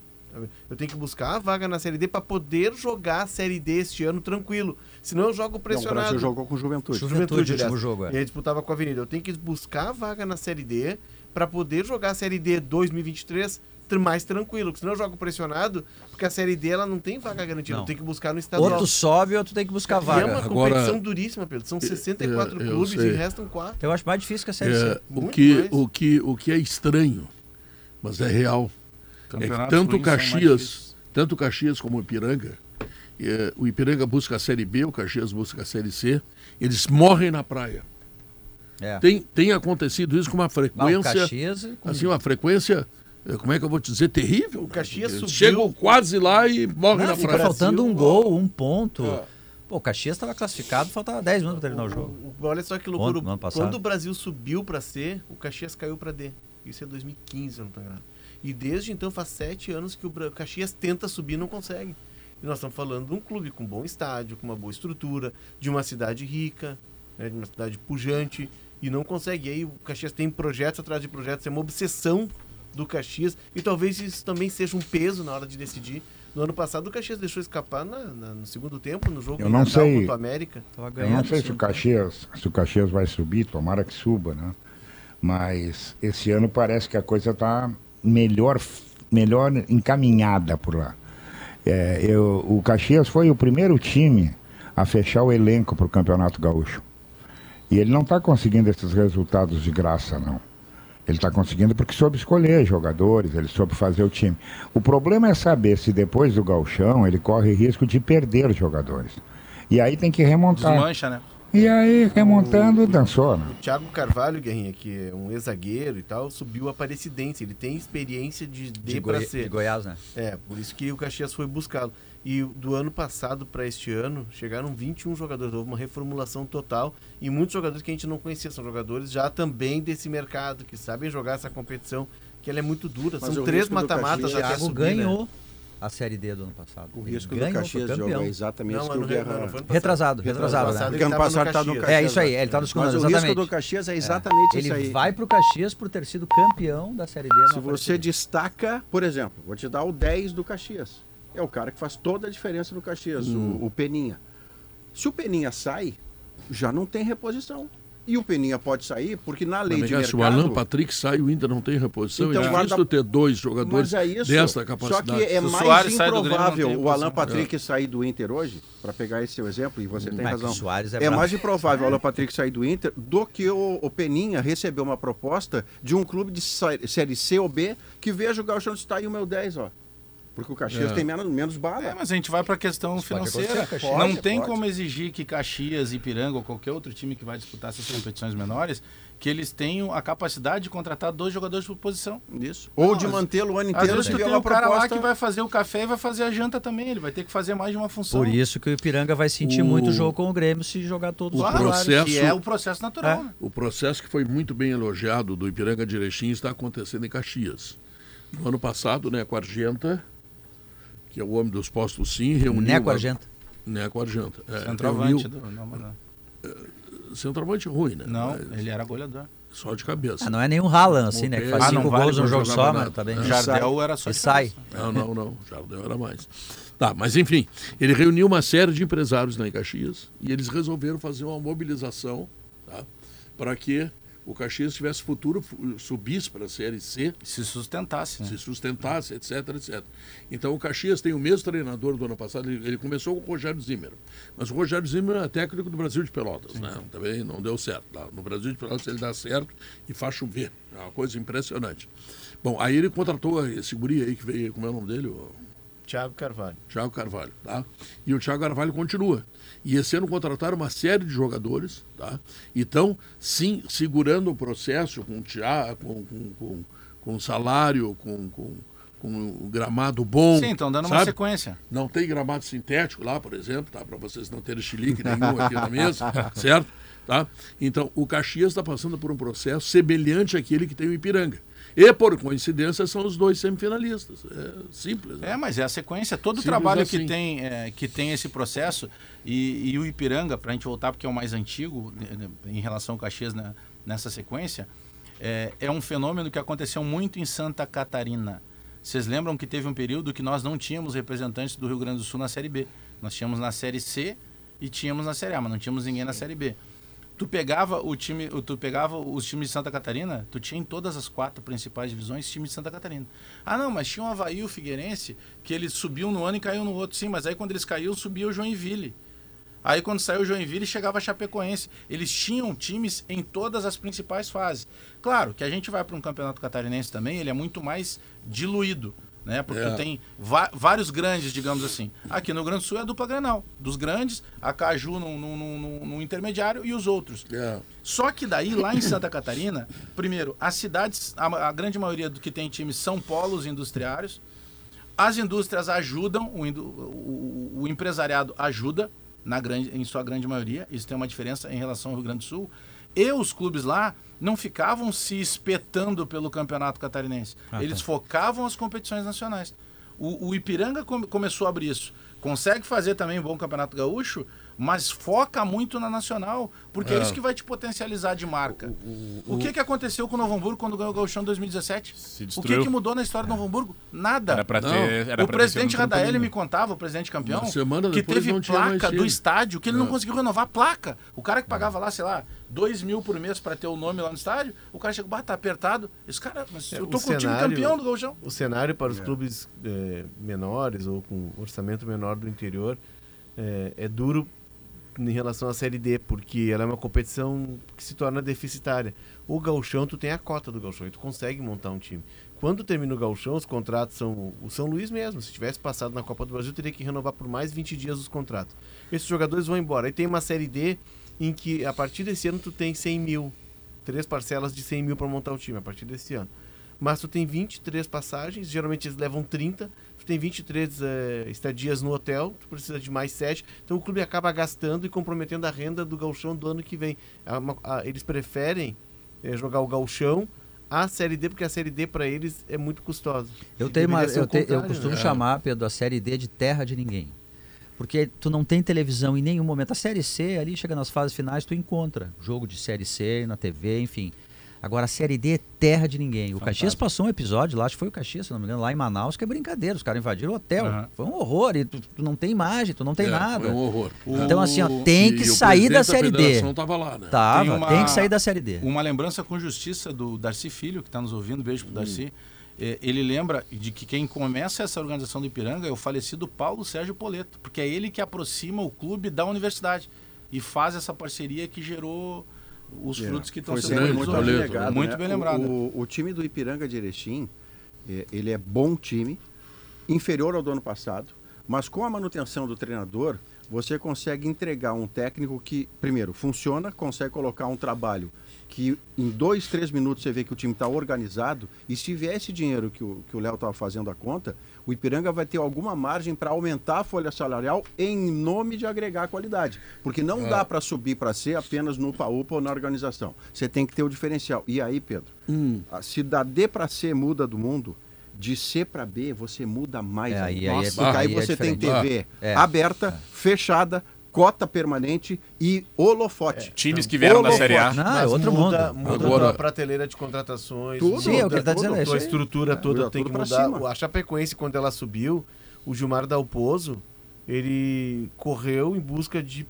Eu tenho que buscar a vaga na Série D para poder jogar a Série D este ano tranquilo. Senão eu jogo Não, o pressionado. Brasil jogou com juventude. Juventude, o último aliás. jogo, é. E aí disputava com a Avenida. Eu tenho que buscar a vaga na Série D para poder jogar a Série D 2023 tr- mais tranquilo. Porque senão eu jogo pressionado, porque a Série D ela não tem vaga garantida. Não. Eu tenho que buscar no estadual. Outro sobe, outro tem que buscar E é vaga. uma Agora- competição duríssima, Pedro. São 64 eu clubes sei. e restam 4. Eu acho mais difícil que a Série É, C. o, que, mais. o, que, o que é estranho, mas é real, é tanto Caxias, tanto o Caxias como o Ipiranga, eh, o Ipiranga busca a Série B, o Caxias busca a Série C, eles morrem na praia. É. Tem, tem acontecido isso com uma o frequência, Caxias, com- assim, uma frequência, eh, como é que eu vou te dizer, terrível. O Caxias subiu- Chegam quase lá e morrem Não, na fica praia. faltando um gol, um ponto. É. Pô, o Caxias estava classificado, faltava 10 minutos para terminar o jogo. O- Olha só que loucura. Ontem. Quando o Brasil subiu para C, o Caxias caiu para D. Isso é 2015, se eu não estou enganado. E desde então faz sete anos que o Caxias tenta subir e não consegue. E nós estamos falando de um clube com bom estádio, com uma boa estrutura, de uma cidade rica, né, de uma cidade pujante, e não consegue. E aí o Caxias tem projetos atrás de projetos, é uma obsessão do Caxias, e talvez isso também seja um peso na hora de decidir. No ano passado o Caxias deixou escapar na- na- no segundo tempo, no jogo Eu não Natal sei. contra o América. Eu não sei se o Caxias, se o Caxias vai subir, tomara que suba, né? Mas esse ano parece que a coisa está melhor, melhor encaminhada por lá. É, eu, o Caxias foi o primeiro time a fechar o elenco para o Campeonato Gaúcho. E ele não está conseguindo esses resultados de graça, não. Ele está conseguindo porque soube escolher jogadores, ele soube fazer o time. O problema é saber se depois do gauchão ele corre risco de perder jogadores. E aí tem que remontar. Desmancha, né? E aí, remontando, dançou, né? O Thiago Carvalho, Guerrinha, que é um ex-zagueiro e tal, subiu a Aparecidense. Ele tem experiência de D de, para Goi- C. de Goiás, né? É, por isso que o Caxias foi buscá-lo. E do ano passado para este ano, chegaram 21 jogadores. Houve uma reformulação total. E muitos jogadores que a gente não conhecia. São jogadores já também desse mercado, que sabem jogar essa competição, que ela é muito dura. Mas São o três mata-matas Caxias- até Thiago subir, né? A Série D do ano passado. O Ele risco do ganhou, foi Caxias jogo campeão. é exatamente Não, isso que o no, Guerra... não, no ano passado. Retrasado, retrasado, né? Porque ele ano tava no passado tá no Caxias. É isso aí, ele tá no segundo Mas ano, o risco do Caxias é exatamente isso Ele aí. vai pro Caxias por ter sido campeão da Série D. Se você partida. destaca, por exemplo, vou te dar o 10 do Caxias. É o cara que faz toda a diferença no Caxias, o, o Peninha. Se o Peninha sai, já não tem reposição. E o Peninha pode sair porque na lei Mas, de mercado... se o Alan Patrick sai, o Inter não tem reposição. Então, é difícil guarda- ter dois jogadores Mas é isso. dessa Só capacidade. que é mais Soares Grêmio, improvável tem o Alan. Patrick sair do Inter hoje, para pegar esse seu exemplo, e você tem Mas razão. Soares é é mais improvável o Alan Patrick sair do Inter do que o, o Peninha receber uma proposta de um clube de sé- série C ou B que veja o Gauchão está aí o meu 10, ó. Porque o Caxias É. tem menos, menos bala. É, mas a gente vai para a questão Isso financeira. Caxias. não tem pode. como exigir que Caxias, Ipiranga ou qualquer outro time que vai disputar essas competições menores, que eles tenham a capacidade de contratar dois jogadores por posição. Isso. Ou Não, de às- mantê-lo o ano Às inteiro vezes se tu tem um cara lá que vai fazer o café e vai fazer a janta também. Ele vai ter que fazer mais de uma função. Por isso que o Ipiranga vai sentir O- muito o jogo com o Grêmio se jogar todos o os processo- que é o processo natural. É. né? O processo que foi muito bem elogiado do Ipiranga de Erechim está acontecendo em Caxias. No ano passado, né, com a Argenta, que é o homem dos postos sim, reuniu... Neco uma- Argenta. Neco Argenta. É, Centroavante. reuniu- do- não, não. Centroavante ruim, né? Não, Mas ele era goleador. Só de cabeça. Ah, não é nenhum Haaland, assim, né? Que faz Ah, cinco vale gols num pra jogo só, mas nada. tá bem. É. Jardel era só E de sai. Não, não, não. Jardel era mais. Tá, mas enfim, ele reuniu uma série de empresários lá em Caxias e eles resolveram fazer uma mobilização tá, para que o Caxias tivesse futuro, fu- subisse para a Série C, Se sustentasse, né? se sustentasse, etc, etc. Então o Caxias tem o mesmo treinador do ano passado, ele, ele começou com o Rogério Zimmer. Mas o Rogério Zimmer é técnico do Brasil de Pelotas, né? Também não deu certo. Lá No Brasil de Pelotas ele dá certo e faz chover. É uma coisa impressionante. Bom, aí ele contratou esse guri aí que veio, como é o nome dele? O- Thiago Carvalho. Thiago Carvalho, tá? E o Thiago Carvalho continua. E esse ano contrataram uma série de jogadores, tá? E estão, sim, segurando o processo com, tia- com, com, com, com salário, com, com, com um gramado bom. Sim, estão dando uma sabe? sequência. Não tem gramado sintético lá, por exemplo, tá? Para vocês não terem chilique nenhum aqui na mesa, certo? Tá? Então, o Caxias está passando por um processo semelhante àquele que tem o Ipiranga. E, por coincidência, são os dois semifinalistas. É simples. né? É, mas é a sequência, todo o Simples trabalho assim. que, tem, é, que tem esse processo e, e o Ipiranga, para a gente voltar porque é o mais antigo né, né, em relação ao Caxias né, nessa sequência, é, é um fenômeno que aconteceu muito em Santa Catarina. Vocês lembram que teve um período que nós não tínhamos representantes do Rio Grande do Sul na Série B. Nós tínhamos na Série C e tínhamos na Série A, mas não tínhamos ninguém na Série B. Tu pegava o time, tu pegava os times de Santa Catarina, tu tinha em todas as quatro principais divisões times de Santa Catarina. Ah, não, mas tinha o Havaí e o Figueirense, que eles subiam no ano e caíam no outro. Sim, mas aí quando eles caíam, subia o Joinville. Aí quando saiu o Joinville, chegava a Chapecoense. Eles tinham times em todas as principais fases. Claro que a gente vai para um campeonato catarinense também, ele é muito mais diluído. Né? Porque É. tem vários grandes, digamos assim. Aqui no Grande do Sul é a dupla Granal. Dos grandes, a Caju no, no, no- no- intermediário e os outros. É. Só que daí, lá em Santa Catarina, primeiro, as cidades, a, a grande maioria do que tem times são polos industriários. As indústrias ajudam, o- o- o empresariado ajuda, na grande, em sua grande maioria. Isso tem uma diferença em relação ao Rio Grande do Sul. E os clubes lá não ficavam se espetando pelo campeonato catarinense. Eles focavam as competições nacionais. O, o Ipiranga come- começou a abrir isso. Consegue fazer também um bom campeonato gaúcho, mas foca muito na nacional, porque é, É. isso que vai te potencializar de marca. O, que, que aconteceu com o Novo Hamburgo quando ganhou o Gauchão em 2017? Se O que, que mudou na história do Novo Hamburgo? Nada. Era pra Não. ter. Era o pra presidente Radaeli me contava, o presidente campeão, que teve não placa do estádio que ele não É. conseguiu renovar a placa. O cara que pagava lá, sei lá, dois mil por mês para ter o nome lá no estádio, o cara chegou, bah, tá apertado. Esse cara, mas É, eu o tô com o time cenário- campeão do Gauchão. O cenário para os clubes eh, menores ou com orçamento menor do interior eh, é duro em relação à Série D, porque ela é uma competição que se torna deficitária. O gauchão, tu tem a cota do gauchão e tu consegue montar um time. Quando termina o gauchão, os contratos são... O São Luís mesmo, se tivesse passado na Copa do Brasil, teria que renovar por mais 20 dias os contratos. Esses jogadores vão embora. Aí tem uma Série D em que, a partir desse ano, tu tem 100 mil. Três parcelas de 100 mil para montar o time, a partir desse ano mas tu tem 23 passagens, geralmente eles levam 30, tu tem 23 eh, estadias no hotel, tu precisa de mais 7, então o clube acaba gastando e comprometendo a renda do gauchão do ano que vem. É uma- a- eles preferem eh, jogar o gauchão a Série D, porque a Série D para eles é muito custosa. Eu, tenho uma, eu, te- eu costumo né? chamar, Pedro, a Série D de terra de ninguém. Porque tu não tem televisão em nenhum momento. A Série C, ali chega nas fases finais, tu encontra jogo de Série C na TV, enfim. Agora a Série D é terra de ninguém. O Caxias passou um episódio lá, acho que foi o Caxias, se não me engano, lá em Manaus, que é brincadeira. Os caras invadiram o hotel. Aham. Foi um horror. E tu, tu não tem imagem, tu não tem É, nada. Foi um horror. Então, assim, ó, tem que sair da Série D. federação tava lá, né? Tava, Tem tem, uma- que sair da Série D. Uma lembrança com justiça do Darcy Filho, que está nos ouvindo, beijo pro Darcy. É, ele lembra de que quem começa essa organização do Ipiranga é o falecido Paulo Sérgio Poleto, porque é ele que aproxima o clube da universidade e faz essa parceria que gerou os É, frutos que estão sendo grande, muito bem né? lembrado, Muito né? bem O- lembrado. O, o time do Ipiranga de Erechim, é, ele é bom time, inferior ao do ano passado, mas com a manutenção do treinador, você consegue entregar um técnico que, primeiro, funciona, consegue colocar um trabalho que em dois, três minutos você vê que o time está organizado, e se vier esse dinheiro que o que o Léo estava fazendo a conta, o Ipiranga vai ter alguma margem para aumentar a folha salarial em nome de agregar qualidade. Porque não dá para subir para ser apenas no UPA-UPA ou na organização. Você tem que ter o diferencial. E aí, Pedro, ah, se da D para C muda do mundo, de C para B você muda mais. É, aí- aí é- aí aí é você tem diferente. TV É. aberta, fechada, cota permanente e holofote. Times que vieram da Holofote. Série A. Não, Mas é outro muda, mundo. Muda Agora- a prateleira de contratações. Tudo. Sim, é o que ele tá tudo, dizendo, é A estrutura toda muda tem que mudar. cima. A Chapecoense, quando ela subiu, o Gilmar Dalpozo, ele correu em busca de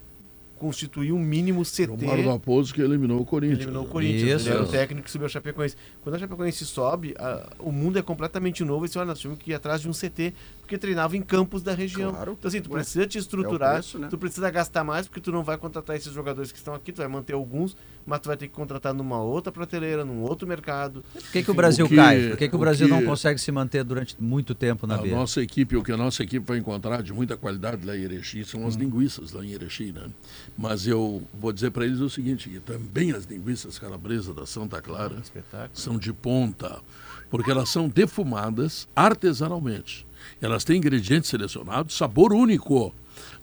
constituir um mínimo CT. O Mário Raposo que eliminou o Corinthians. Eliminou o né? Corinthians. Isso. Ele era o técnico que subiu a Chapecoense. Quando a Chapecoense sobe, a- o mundo é completamente novo. E você olha, nós que ir atrás de um CT, porque treinava em campos da região. Claro. Então, assim, tu precisa te estruturar, é preço, né? tu precisa gastar mais, porque tu não vai contratar esses jogadores que estão aqui, tu vai manter alguns, mas tu vai ter que contratar numa outra prateleira, num outro mercado. Por que, que o Brasil o que- cai? Por que, que o o Brasil que- não consegue se manter durante muito tempo na A B? nossa equipe, o que a nossa equipe vai encontrar de muita qualidade lá em Erechim são Hum. as linguiças lá em Erechim, né? Mas eu vou dizer para eles o seguinte, que também as linguiças calabresa da Santa Clara são de ponta, porque elas são defumadas artesanalmente. Elas têm ingredientes selecionados, sabor único.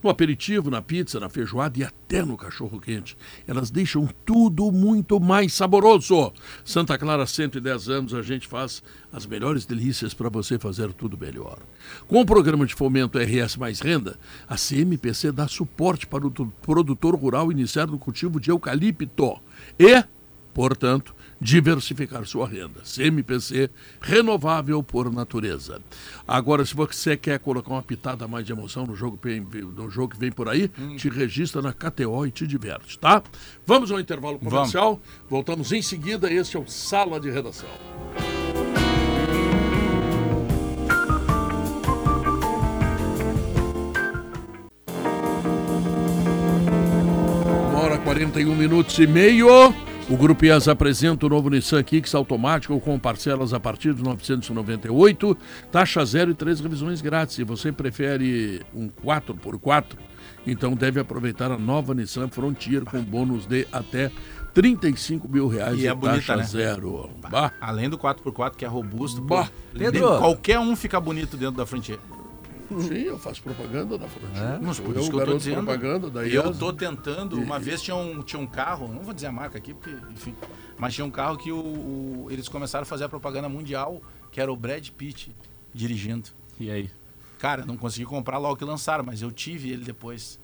No aperitivo, na pizza, na feijoada e até no cachorro quente. Elas deixam tudo muito mais saboroso. Santa Clara, 110 anos, a gente faz as melhores delícias para você fazer tudo melhor. Com o programa de fomento RS Mais Renda, a CMPC dá suporte para o produtor rural iniciar no cultivo de eucalipto e portanto, diversificar sua renda. CMPC, renovável por natureza. Agora, se você quer colocar uma pitada mais de emoção no jogo, que vem- no jogo que vem por aí, te registra na KTO e te diverte, tá? Vamos ao intervalo comercial, voltamos em seguida. Este é o Sala de Redação. Uma hora 41 minutos e meio. O Grupo IAS apresenta o novo Nissan Kicks automático com parcelas a partir de 998, taxa zero e três revisões grátis. Se você prefere um 4x4, então deve aproveitar a nova Nissan Frontier com bônus de até 35 mil reais E é bonita, taxa né? zero. Bah. Além do 4x4, que é robusto, Bah. Pedro. qualquer um fica bonito dentro da Frontier. Sim, eu faço propaganda da Frontier. Mas por eu, isso que eu tô garoto dizendo. propaganda da eu tô tentando. Uma vez tinha um, tinha um carro, não vou dizer a marca aqui, porque, enfim. Mas tinha um carro que o, o- eles começaram a fazer a propaganda mundial, que era o Brad Pitt dirigindo. E aí? Cara, não consegui comprar logo que lançaram, mas eu tive ele depois.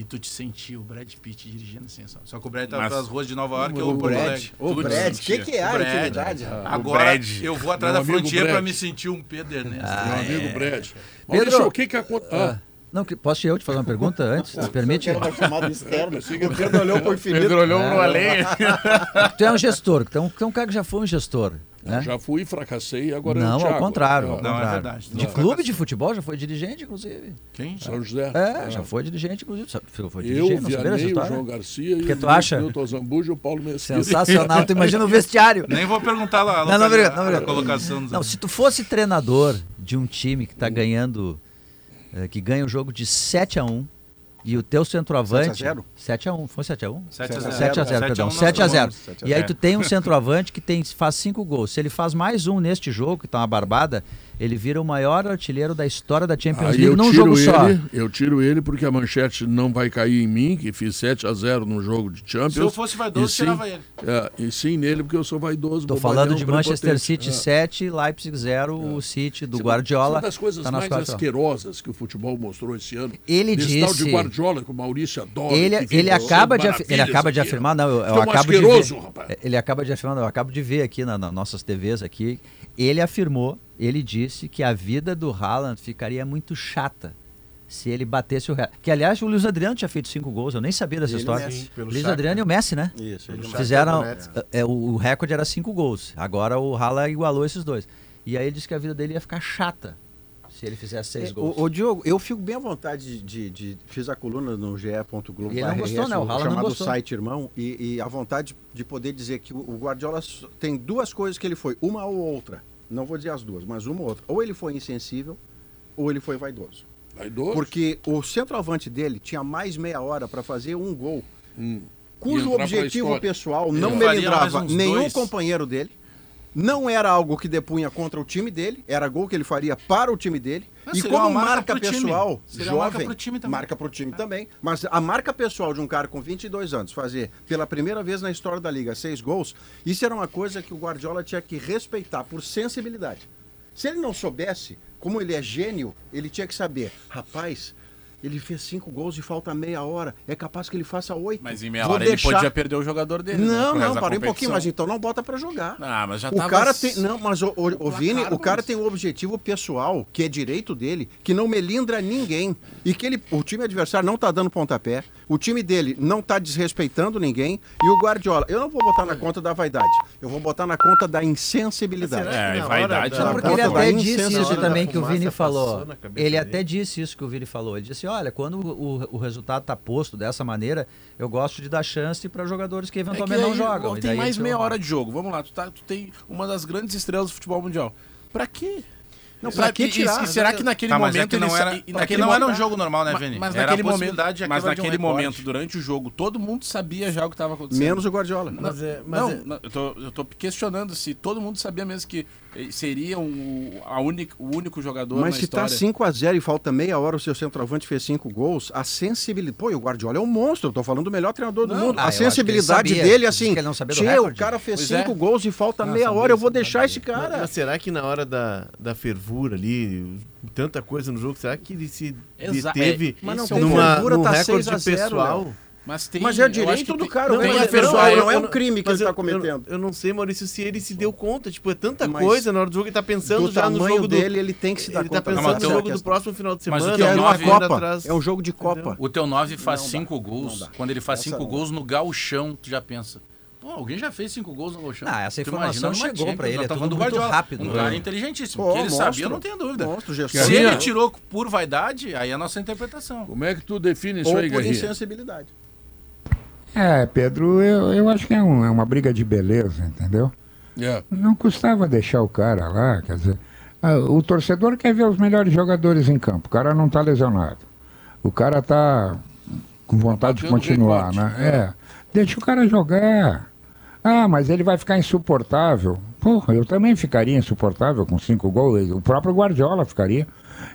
E tu te sentiu o Brad Pitt dirigindo assim, só. Só que o Brad tava Mas- pelas ruas de Nova York, eu O Brad, o Brad, o que, que é a Brad. intimidade? Agora Brad. eu vou atrás Meu da pra Brad. me sentir um Pedro Ernesto. Meu amigo Brad. Pedro. Maurício, o que que acontece? Ah, não, que- posso eu te fazer uma pergunta antes? Me permite? Era chamado externo. O Pedro olhou pro infinito. Pedro olhou pro além. Tu é um gestor, tu é um, tu é um cara que já foi um gestor. Né? Já fui, fracassei e agora é o Não, ao contrário. É, ao Não, é contrário. verdade. De Não, clube de futebol, já foi dirigente, inclusive. Quem? São José. É, já foi dirigente, inclusive. Foi Eu, dirigente, não dessa Vianney, o? João Garcia Que e tu acha? o Milton Zambujo e o Paulo Mesquita. Sensacional, tu imagina o vestiário. Nem vou perguntar lá. Não, não, não, a obrigado. colocação dos Não, se tu fosse treinador de um time que tá ganhando, eh, que ganha o jogo de 7 a 1 e o teu centroavante... 7 a 0? 7 a 1, foi 7 a 1? 7 a 0. 7 a 0, perdão. nós 7 a 0. tomamos. E aí tu tem um centroavante que tem, faz 5 gols. Se ele faz mais um neste jogo, que tá uma barbada, ele vira o maior artilheiro da história da Champions Aí League eu num tiro jogo só. ele, eu tiro ele porque a manchete não vai cair em mim, que fiz 7 a 0 no jogo de Champions. Se eu fosse vaidoso, sim- tirava ele. É, e sim nele, porque eu sou vaidoso. Tô bobalhão, falando de Manchester. City É. 7, Leipzig 0, o City do Guardiola. Uma das coisas tá mais quartas. asquerosas que o futebol mostrou esse ano. Ele Desse tal disse- de Guardiola, que o Maurício adora. Ele, ele acaba, de, ele acaba de afirmar, não, eu, eu é acabo de asqueroso, ver. rapaz. Ele acaba de afirmar, não, eu acabo de ver aqui na- nas nossas TVs aqui. Ele afirmou, ele disse que a vida do Haaland ficaria muito chata se ele batesse o Real. Que aliás o Luiz Adriano tinha feito cinco gols, eu nem sabia dessa Ele história. Messi, Luiz Shakhtar. Adriano e o Messi, né? Isso, ele Fizeram. Shakhtar é, o, recorde era cinco gols. Agora o Haaland igualou esses dois. E aí ele disse que a vida dele ia ficar chata se ele fizesse seis É, gols. O, o Diogo, eu fico bem à vontade de, de- de- Fiz a coluna no ge.globo. Ele não gostou, né? O Haaland não chamado gostou. site irmão. E, e a vontade de poder dizer que o, Guardiola tem duas coisas que ele foi, uma ou outra. Não vou dizer as duas, mas uma ou outra. Ou ele foi insensível, ou ele foi vaidoso. Vaidoso. Porque o centroavante dele tinha mais meia hora para fazer um gol, Hum. cujo objetivo pessoal não melindrava nenhum dois. companheiro dele. Não era algo que depunha contra o time dele, era gol que ele faria para o time dele. Ah, e como marca marca pessoal, uma marca jovem, pro time também. marca time também. Mas a marca pessoal de um cara com 22 anos fazer pela primeira vez na história da liga seis gols, isso era uma coisa que o Guardiola tinha que respeitar por sensibilidade. Se ele não soubesse, como ele é gênio, ele tinha que saber, rapaz, ele fez cinco gols e falta meia hora, é capaz que ele faça oito. Mas em meia Vou hora deixar- ele podia perder o jogador dele. né, Não, resto não, da parei um pouquinho, mas então não bota pra jogar. Ah, mas já O tava... cara tem. Não, mas o, o, o Vini, o cara mas- tem um objetivo pessoal, que é direito dele, que não melindra ninguém. E que ele, o time adversário não tá dando pontapé, o time dele não tá desrespeitando ninguém. E o Guardiola, eu não vou botar na conta da vaidade, eu vou botar na conta da insensibilidade. É, na vaidade hora não, da- Porque ele da até disse isso da também que o Vini falou. Ele dele. até disse isso que o Vini falou. Ele disse assim: olha, quando o, o resultado tá posto dessa maneira, eu gosto de dar chance para jogadores que É que eventualmente não aí, jogam. Tem daí mais meia hora de jogo. Vamos lá, tu, tá, tu tem uma das grandes estrelas do futebol mundial. Pra quê? Não, pra que E- e- tirar? E, será que naquele Tá, mas momento é que não era, e é que naquele não era um jogo normal, né, Vini? Mas Era a naquele possibilidade momento, de mas um naquele recorde. momento, durante o jogo, todo mundo sabia já o que estava acontecendo. Menos o Guardiola. Mas é- mas não, é- não, eu, tô, eu tô questionando se todo mundo sabia mesmo que eh, seria um, a única, o único jogador Mas na se tá história. 5 a 0 e falta meia hora, o seu centroavante fez cinco gols, a sensibilidade. Pô, e o Guardiola é um monstro, eu tô falando do melhor treinador do Não, mundo. ah, a sensibilidade dele, assim. que ele não sabia do Tchê, o cara fez Pois é. cinco gols e falta Não, meia hora, eu vou deixar esse Mas, cara. mas será que na hora da, da fervura ali, tanta coisa no jogo, será que ele se Exa- deteve é, Mas não esse tem é numa, fervura, num tá recorde 6 a 0, pessoal? Léo. Mas, tem, Mas é eu acho direito que do cara, não, fez pessoal, não é um crime que ele tá eu- cometendo. Eu, eu não sei, Maurício, se ele se deu conta. Tipo, é tanta Mas coisa na hora do jogo, ele tá pensando do já no jogo do... dele, ele tem que se dar Ele tá conta. pensando Não, no jogo do próximo final de Mas o semana. teu é ele uma tá correndo Copa, atrás. é um jogo de Copa. O teu 9 faz Não dá, 5 não gols. Quando ele faz Essa 5 não. gols no gauchão, tu já pensa. Pô, alguém já fez 5 gols no gauchão. Ah, essa Tu informação imagina chegou pra ele, é tamo tudo muito Guardiola, rápido, Um cara inteligentíssimo. Pô, que ele monstro. sabia, não tenho dúvida. Monstro, gestor. Se Garrinha. ele tirou por vaidade, aí é a nossa interpretação. Como é que tu define isso Ou aí, por Garrinha? insensibilidade. É, Pedro, eu, eu acho que é, um- é uma briga de beleza, entendeu? É. Não custava deixar o cara lá, quer dizer, ah, o torcedor quer ver os melhores jogadores em campo, o cara não está lesionado. O cara está com vontade de continuar, né? É. Deixa o cara jogar. Ah, mas ele vai ficar insuportável. Porra, eu também ficaria insuportável com cinco gols. O próprio Guardiola ficaria.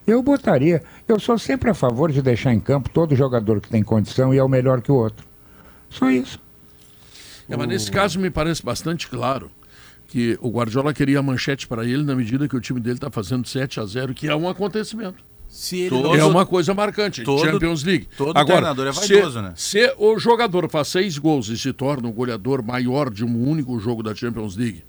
Eu botaria. Eu sou sempre a favor de deixar em campo todo jogador que tem condição e é o melhor que o outro. Só isso. É, mas nesse caso me parece bastante claro que o Guardiola queria a manchete para ele na medida que o time dele está fazendo 7 a 0 que é um acontecimento. Se ele Todo- é uma coisa marcante. todo- Champions League. todo Agora, treinador é se- vaidoso, né? Se o jogador faz seis gols e se torna o goleador maior de um único jogo da Champions League,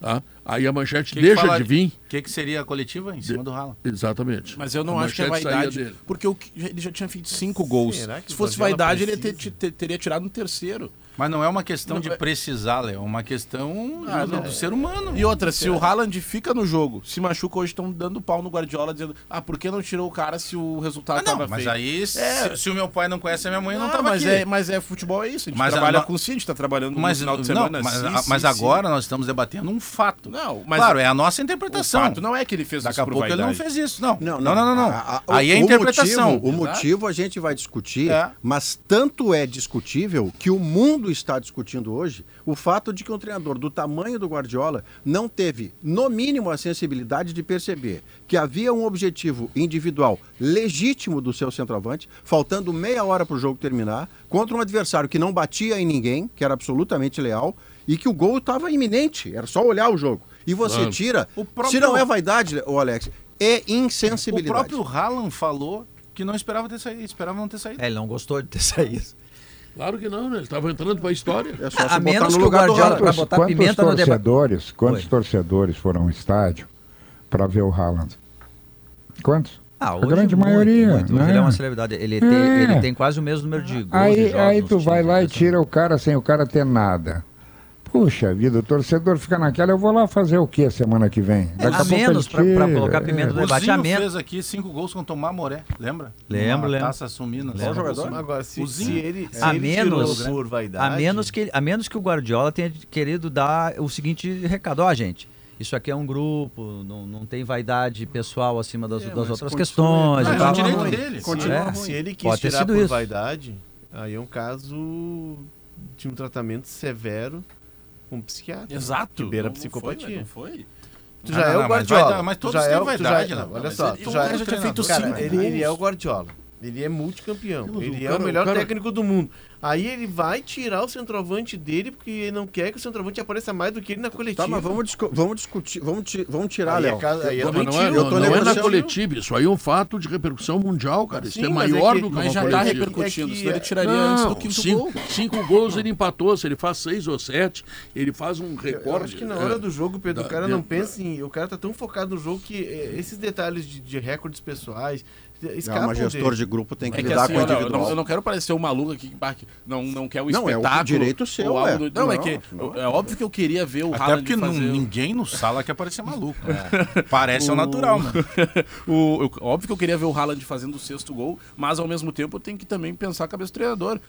tá? aí a manchete Que que deixa fala- de vir. O que, que seria a coletiva em cima do Haaland? Exatamente. Mas eu não A acho que é vaidade, dele. porque o que- ele já tinha feito cinco gols. Será que Se fosse vaidade, ele ter- ter- teria tirado no terceiro. Mas não é uma questão Não, de é- precisar, Léo. É uma questão Ah, do, não. do ser humano. E outra, se o Haaland fica no jogo, se machuca hoje, estão dando pau no Guardiola, dizendo, ah, por que não tirou o cara se o resultado Ah, não, tava mas feio? aí, se, É. se o meu pai não conhece a minha mãe, eu não Ah, tava mas aqui. É, mas é futebol, é isso. A gente Mas a- trabalha não- com sim, a gente tá trabalhando Mas, no final de não, semana. mas, sim, a- sim, mas sim. agora nós estamos debatendo um fato. Não, mas claro, é a nossa o interpretação. fato não é que ele fez Daqui isso a por pouco ele não fez isso. Não, Não, não, não. não, não. A- a- aí é a o interpretação. Motivo, o motivo a gente vai discutir, É. mas tanto é discutível que o mundo mundo está discutindo hoje o fato de que um treinador do tamanho do Guardiola não teve, no mínimo, a sensibilidade de perceber que havia um objetivo individual legítimo do seu centroavante, faltando meia hora para o jogo terminar, contra um adversário que não batia em ninguém, que era absolutamente leal, e que o gol estava iminente, era só olhar o jogo. E você Claro. tira. O próprio- Se não é vaidade, o Alex, é O insensibilidade. próprio Haaland falou que não esperava ter saído, esperava não ter saído. É, ele não gostou de ter saído. Claro que não, né? Ele estava entrando para a história. É só A- menos no que o Guardiola- pra botar quantos pimenta no debate. torcedores, quantos Oi. torcedores foram ao estádio para ver o Haaland? Quantos? Ah, A grande muito, maioria, muito. né? Ele é uma celebridade. Ele, tem, É. ele tem quase o mesmo número de gols. Aí, jogos aí tu vai lá e né? tira o cara sem o cara ter nada. Puxa vida, o torcedor fica naquela, eu vou lá fazer o que semana que vem? Daqui a menos pra- pra tira, colocar é. pimenta no O debate. Zinho a menos- fez aqui cinco gols contra o Mamoré, lembra? Lembro, lembro. Taça sumindo. Qual jogador? Agora, se, O se ele, se A ele menos- tirou por vaidade... A menos, que, a menos que o Guardiola tenha querido dar o seguinte recado. Ó, gente, isso aqui é um grupo, não, não tem vaidade pessoal acima das, É, das outras continua- questões. E é tal. o direito ruim. dele. Continua É. Se ele quis Pode tirar por isso. vaidade, aí é um caso de um tratamento severo um psiquiatra. Exato. Que beira Não- não psicopatia. foi? Não foi? Tu Ah, já é o Guardiola. vai dar- mas todos já têm é vaidade, já, né? não, Olha só, ele- tu o já, tinha feito cara, cinco ele, ele é o Guardiola. Ele é multicampeão. Ele é o melhor técnico do mundo. Aí ele vai tirar o centroavante dele porque ele não quer que o centroavante apareça mais do que ele na coletiva. Tá, mas vamos, discu- vamos discutir, vamos, vamos tirar, é Léo. é não é, eu não, tô não é na coletiva, isso aí é um fato de repercussão mundial, cara. Isso Sim, é mas é maior que- do que Mas uma já tá coletiva. repercutindo, É que- senão ele tiraria antes do Não, quinto cinco, gol. cinco gols ele empatou, se ele faz seis ou sete, ele faz um Eu recorde. acho que na hora é, do jogo, Pedro, da- o cara não pensa em. O cara tá tão focado no jogo que esses detalhes de, de recordes pessoais É, escapam mas gestor dele. de grupo tem que É que lidar assim, com o olha, eu, individual. não, eu não quero parecer um maluco aqui que que não, não quer o Não, é o espetáculo. direito seu, ou algo é. do- Não, é Não, que não. é óbvio que eu queria ver o Até Haaland porque não- fazer... ninguém no sala quer parecer maluco. Parece o natural, mano. o, eu- óbvio que eu queria ver o Haaland fazendo o sexto gol, mas ao mesmo tempo eu tenho que também pensar a cabeça do treinador.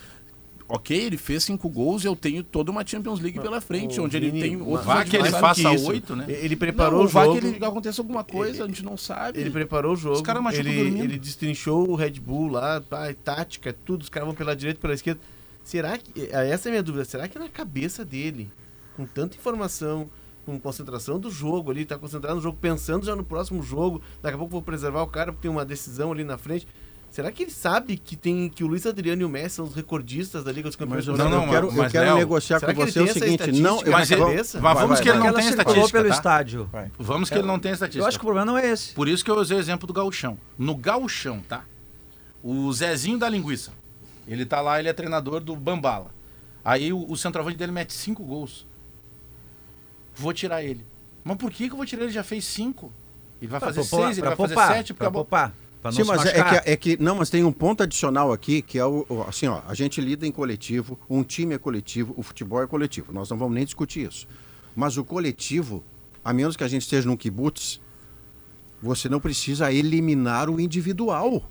Ok, ele fez cinco gols e eu tenho toda uma Champions League pela frente, Ô, onde ele Vini, tem mas- outros Vá que ele faça oito, né? Ele preparou Não, o vai jogo. que ele aconteça alguma coisa, a gente não sabe. Ele preparou o jogo. caras machucam ele, ele destrinchou o Red Bull lá, pá, tática, tudo. Os caras vão pela direita e pela esquerda. Será que. eh, Essa é a minha dúvida. Será que na cabeça dele, com tanta informação, com concentração do jogo ali, tá concentrado no jogo, pensando já no próximo jogo, daqui a pouco vou preservar o cara porque tem uma decisão ali na frente. Será que ele sabe que tem que o Luiz Adriano e o Messi são os recordistas da Liga dos Campeões? Mas eu, Não, eu não, quero, mas, eu quero Léo, negociar com você o seguinte. Não, eu, Mas cabeça? vá, vamos vai, que ele vai. não tem estatística, pelo tá? estádio. Vamos que ele não tem estatística. Eu acho que o problema não é esse. Por isso que eu usei o exemplo do gauchão. No gauchão, tá? O Zezinho da linguiça. Ele tá lá, ele é treinador do Bambala. Aí o, o centroavante dele mete cinco gols. Vou tirar ele. Mas por que, que eu vou tirar ele? Ele já fez cinco. Ele vai fazer poupar, seis, ele pra vai fazer poupar, sete, porque pra a bo- poupar, pra não Sim, mas é que, é que. Não, mas tem um ponto adicional aqui que é o. o- Assim, ó, a gente lida em coletivo, um time é coletivo, o futebol é coletivo. Nós não vamos nem discutir isso. Mas o coletivo, a menos que a gente esteja num kibutz, você não precisa eliminar o individual.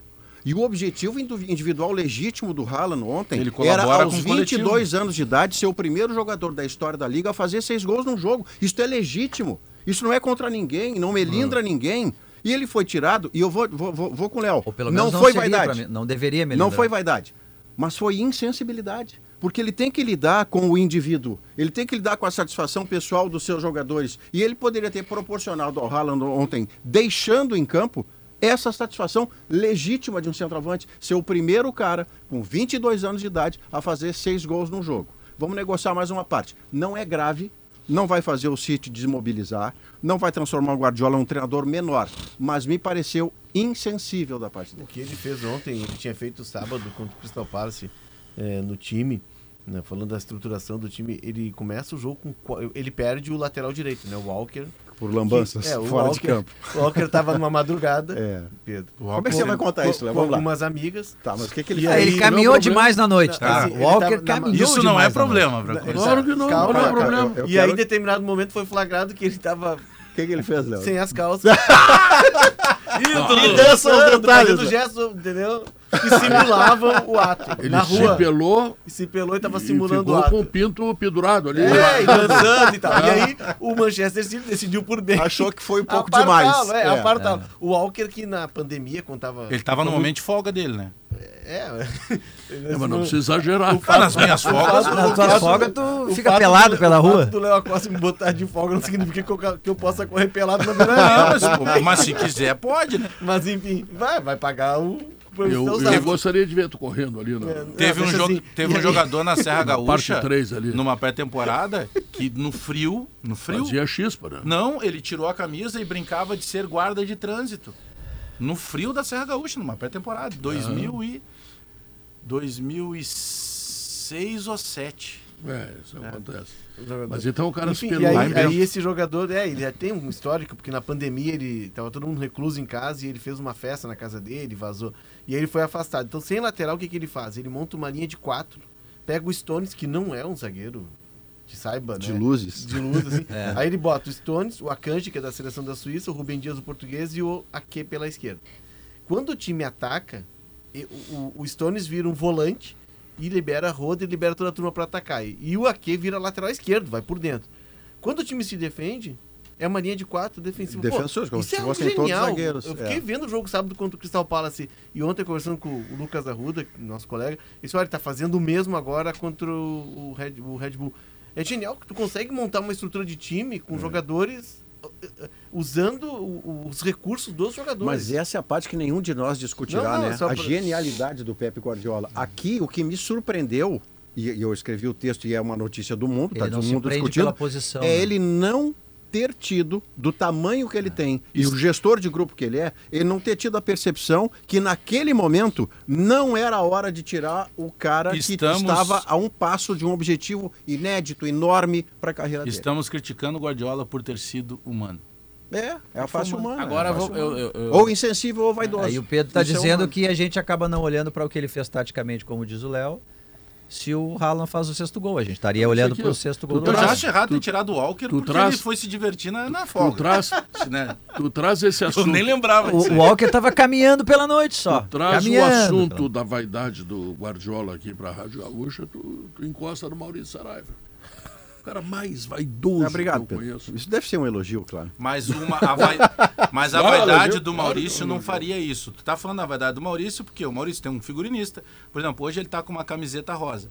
E o objetivo individual legítimo do Haaland ontem Ele era aos com o coletivo. 22 anos de idade ser o primeiro jogador da história da liga a fazer seis gols num jogo. Isso é legítimo. Isso não é contra ninguém, não melindra ninguém. E ele foi tirado, e eu vou, vou, vou, vou com o Léo. Não não, foi vaidade. mim, não deveria me Não foi vaidade. Mas foi insensibilidade. Porque ele tem que lidar com o indivíduo. Ele tem que lidar com a satisfação pessoal dos seus jogadores. E ele poderia ter proporcionado ao Haaland ontem, deixando em campo, essa satisfação legítima de um centroavante. Ser o primeiro cara, com 22 anos de idade, a fazer seis gols num jogo. Vamos negociar mais uma parte. Não é grave, não vai fazer o City desmobilizar, não vai transformar o Guardiola em um treinador menor. Mas me pareceu insensível da parte dele. O que ele fez ontem, ele tinha feito sábado contra o Crystal Palace eh, no time, né, falando da estruturação do time, ele começa o jogo com. Ele perde o lateral direito, né? O Walker. Por lambanças, que- é, fora Walker, de campo. O Walker tava numa madrugada. É. Pedro. Como é que você vai contar com, isso, Léo? com Vamos lá. algumas amigas. Tá, mas o que, que ele E Ah, fez? aí, ele caminhou problema. demais na noite, tá? assim, Walker caminhou Isso não é problema. Branco. Claro que não, calma, não é problema. eu e quero- aí, em determinado momento, foi flagrado que ele tava O que, que ele fez, Léo? sem as calças. Me dança os dançando, detalhes, fazendo Léo. gestos, entendeu? Que simulavam o ato. Ele na se rua. pelou E se pelou e tava e simulando o ficou com o ato. pinto pendurado ali. É, e dançando e tal. E aí, o Manchester City decidiu por bem. Achou que foi um pouco Apartá-lo, demais. É, É. apartá-lo. O Walker, que na pandemia, quando tava. Ele tava no momento de folga dele, né? É, É, mas não precisa exagerar. Ah, nas minhas folgas, Nas tuas folgas, tu fica pelado do- pela o rua. do Léo Costa me botar de folga não significa que eu, que eu possa correr pelado na beira Não, mas, mas se quiser, pode, né? Mas enfim, vai, vai pagar o. Eu, eu gostaria de ver tu correndo ali. No, É, Teve, um, deixa jogo, assim. teve um aí- jogador na Serra Na parte Gaúcha, numa pré-temporada, que no frio, no frio, Fazia chispa, né? não, ele tirou a camisa e brincava de ser guarda de trânsito. No frio da Serra Gaúcha, numa pré-temporada, 2000 e 2006 ou 7. É, isso acontece. Jogador. Mas então o cara Enfim, se e aí, aí esse jogador, é, ele já tem um histórico, porque na pandemia ele tava todo mundo recluso em casa e ele fez uma festa na casa dele, vazou. E aí ele foi afastado. Então, sem lateral, o que, que ele faz? Ele monta uma linha de quatro, pega o Stones, que não é um zagueiro, que saiba, De né? luzes. De luz, assim. Aí ele bota o Stones, o Akanji, que é da seleção da Suíça, o Rubem Dias, o português, e o Ake pela esquerda. Quando o time ataca, o, o Stones vira um volante e libera a roda e libera toda a turma para atacar. E, e o Ake vira lateral esquerdo, vai por dentro. Quando o time se defende, é uma linha de quatro defensivo. Pô, Defensores, como isso é algo genial. zagueiros, Eu fiquei é. vendo o jogo sábado contra o Crystal Palace e ontem conversando com o Lucas Arruda, nosso colega, ele disse, olha, ele tá fazendo o mesmo agora contra o Red, o Red Bull. É genial que tu consegue montar uma estrutura de time É. com jogadores uh, uh, usando os recursos dos jogadores. Mas essa é a parte que nenhum de nós discutirá, Não, não, né? só A pra- genialidade do Pepe Guardiola. Aqui, o que me surpreendeu, e, eu escrevi o texto e é uma notícia do mundo, tá Ele não todo mundo discutindo, é né? ele não ter tido, do tamanho que ele tem, e o gestor de grupo que ele é, ele não ter tido a percepção que naquele momento não era a hora de tirar o cara Estamos- que estava a um passo de um objetivo inédito, enorme para a carreira dele. Estamos criticando o Guardiola por ter sido humano. É, é a face humana. Agora é a vou, face eu, humana. eu, eu- Ou insensível ou vaidoso. Aí o Pedro está é dizendo humano. que a gente acaba não olhando para o que ele fez taticamente, como diz o Léo, se o Haaland faz o sexto gol. A gente estaria olhando para o sexto gol tu do Eu já acho errado tu- ter tirado o Walker tu porque traz- ele foi se divertir na, na Tu folga. traz, né? tu traz esse Eu assunto. nem lembrava disso. O, o Walker estava caminhando pela noite só. Tu traz caminhando. o assunto da vaidade do Guardiola aqui para a Rádio Gaúcha, tu, tu encosta no Maurício Saraiva. O cara mais vaidoso Ah, obrigado, que eu Pedro. conheço. Isso deve ser um elogio, claro. Mas, uma, a, vai- mas a vaidade elogio, do claro, Maurício não elogio. faria isso. Tu tá falando da vaidade do Maurício porque o Maurício tem um figurinista. Por exemplo, hoje ele tá com uma camiseta rosa.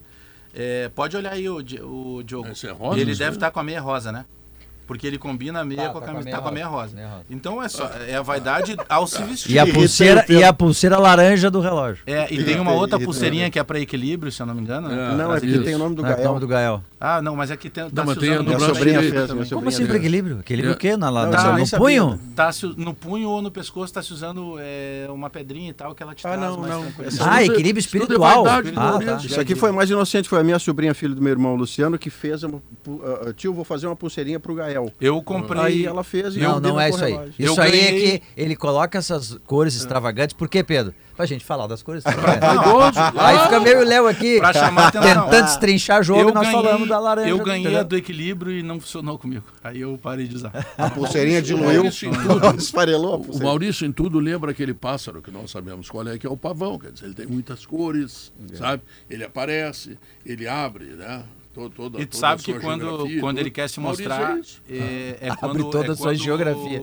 É, pode olhar aí o, o Diogo. Esse é rosa, ele deve estar com a meia rosa, né? Porque ele combina a meia Tá, com a tá com a camisa. meia Tá com a meia rosa, rosa. rosa. Então é só é a vaidade ao se vestir. E a pulseira, e a pulseira laranja do relógio. É, e tem uma outra pulseirinha que é para equilíbrio, se eu não me engano. É. não, é porque isso. tem o nome do Não é o Gael. nome do Gael. Ah, não, mas aqui tem. Tá Não, mas tem a usando do Minha sobrinha fez, Como sobrinha assim para equilíbrio? Equilíbrio É. o quê? Na, na, Não, no punho? Tá se, no punho ou no pescoço tá se usando é, uma pedrinha e tal que ela te Ah, traz não, não. Ah, é- equilíbrio é espiritual. Ah, tá. Isso aqui foi mais inocente, foi a minha sobrinha, filha do meu irmão Luciano, que fez pu- ah, tio, vou fazer uma pulseirinha pro Gael. Eu comprei. Aí ela fez e Não, não é isso aí. relógio. Eu Isso aí é ganhei- que ele coloca essas cores extravagantes. Por quê, Pedro? Pra gente falar das cores extravagantes. Aí fica meio Léo aqui Pra chamar tentando destrinchar jogo eu e nós ganhei, falamos da laranja. eu ganhei entendeu? do equilíbrio e não funcionou comigo. Aí eu parei de usar. A pulseirinha diluiu, Maurício em tudo. esfarelou O. Maurício em tudo lembra aquele pássaro que nós sabemos qual é, que é o pavão. Quer dizer, ele tem muitas cores, sabe? Ele aparece, ele abre, né? To- Toda, E tu toda sabe que quando, quando ele quer se mostrar, é é, é Abre quando, toda é a sua quando geografia.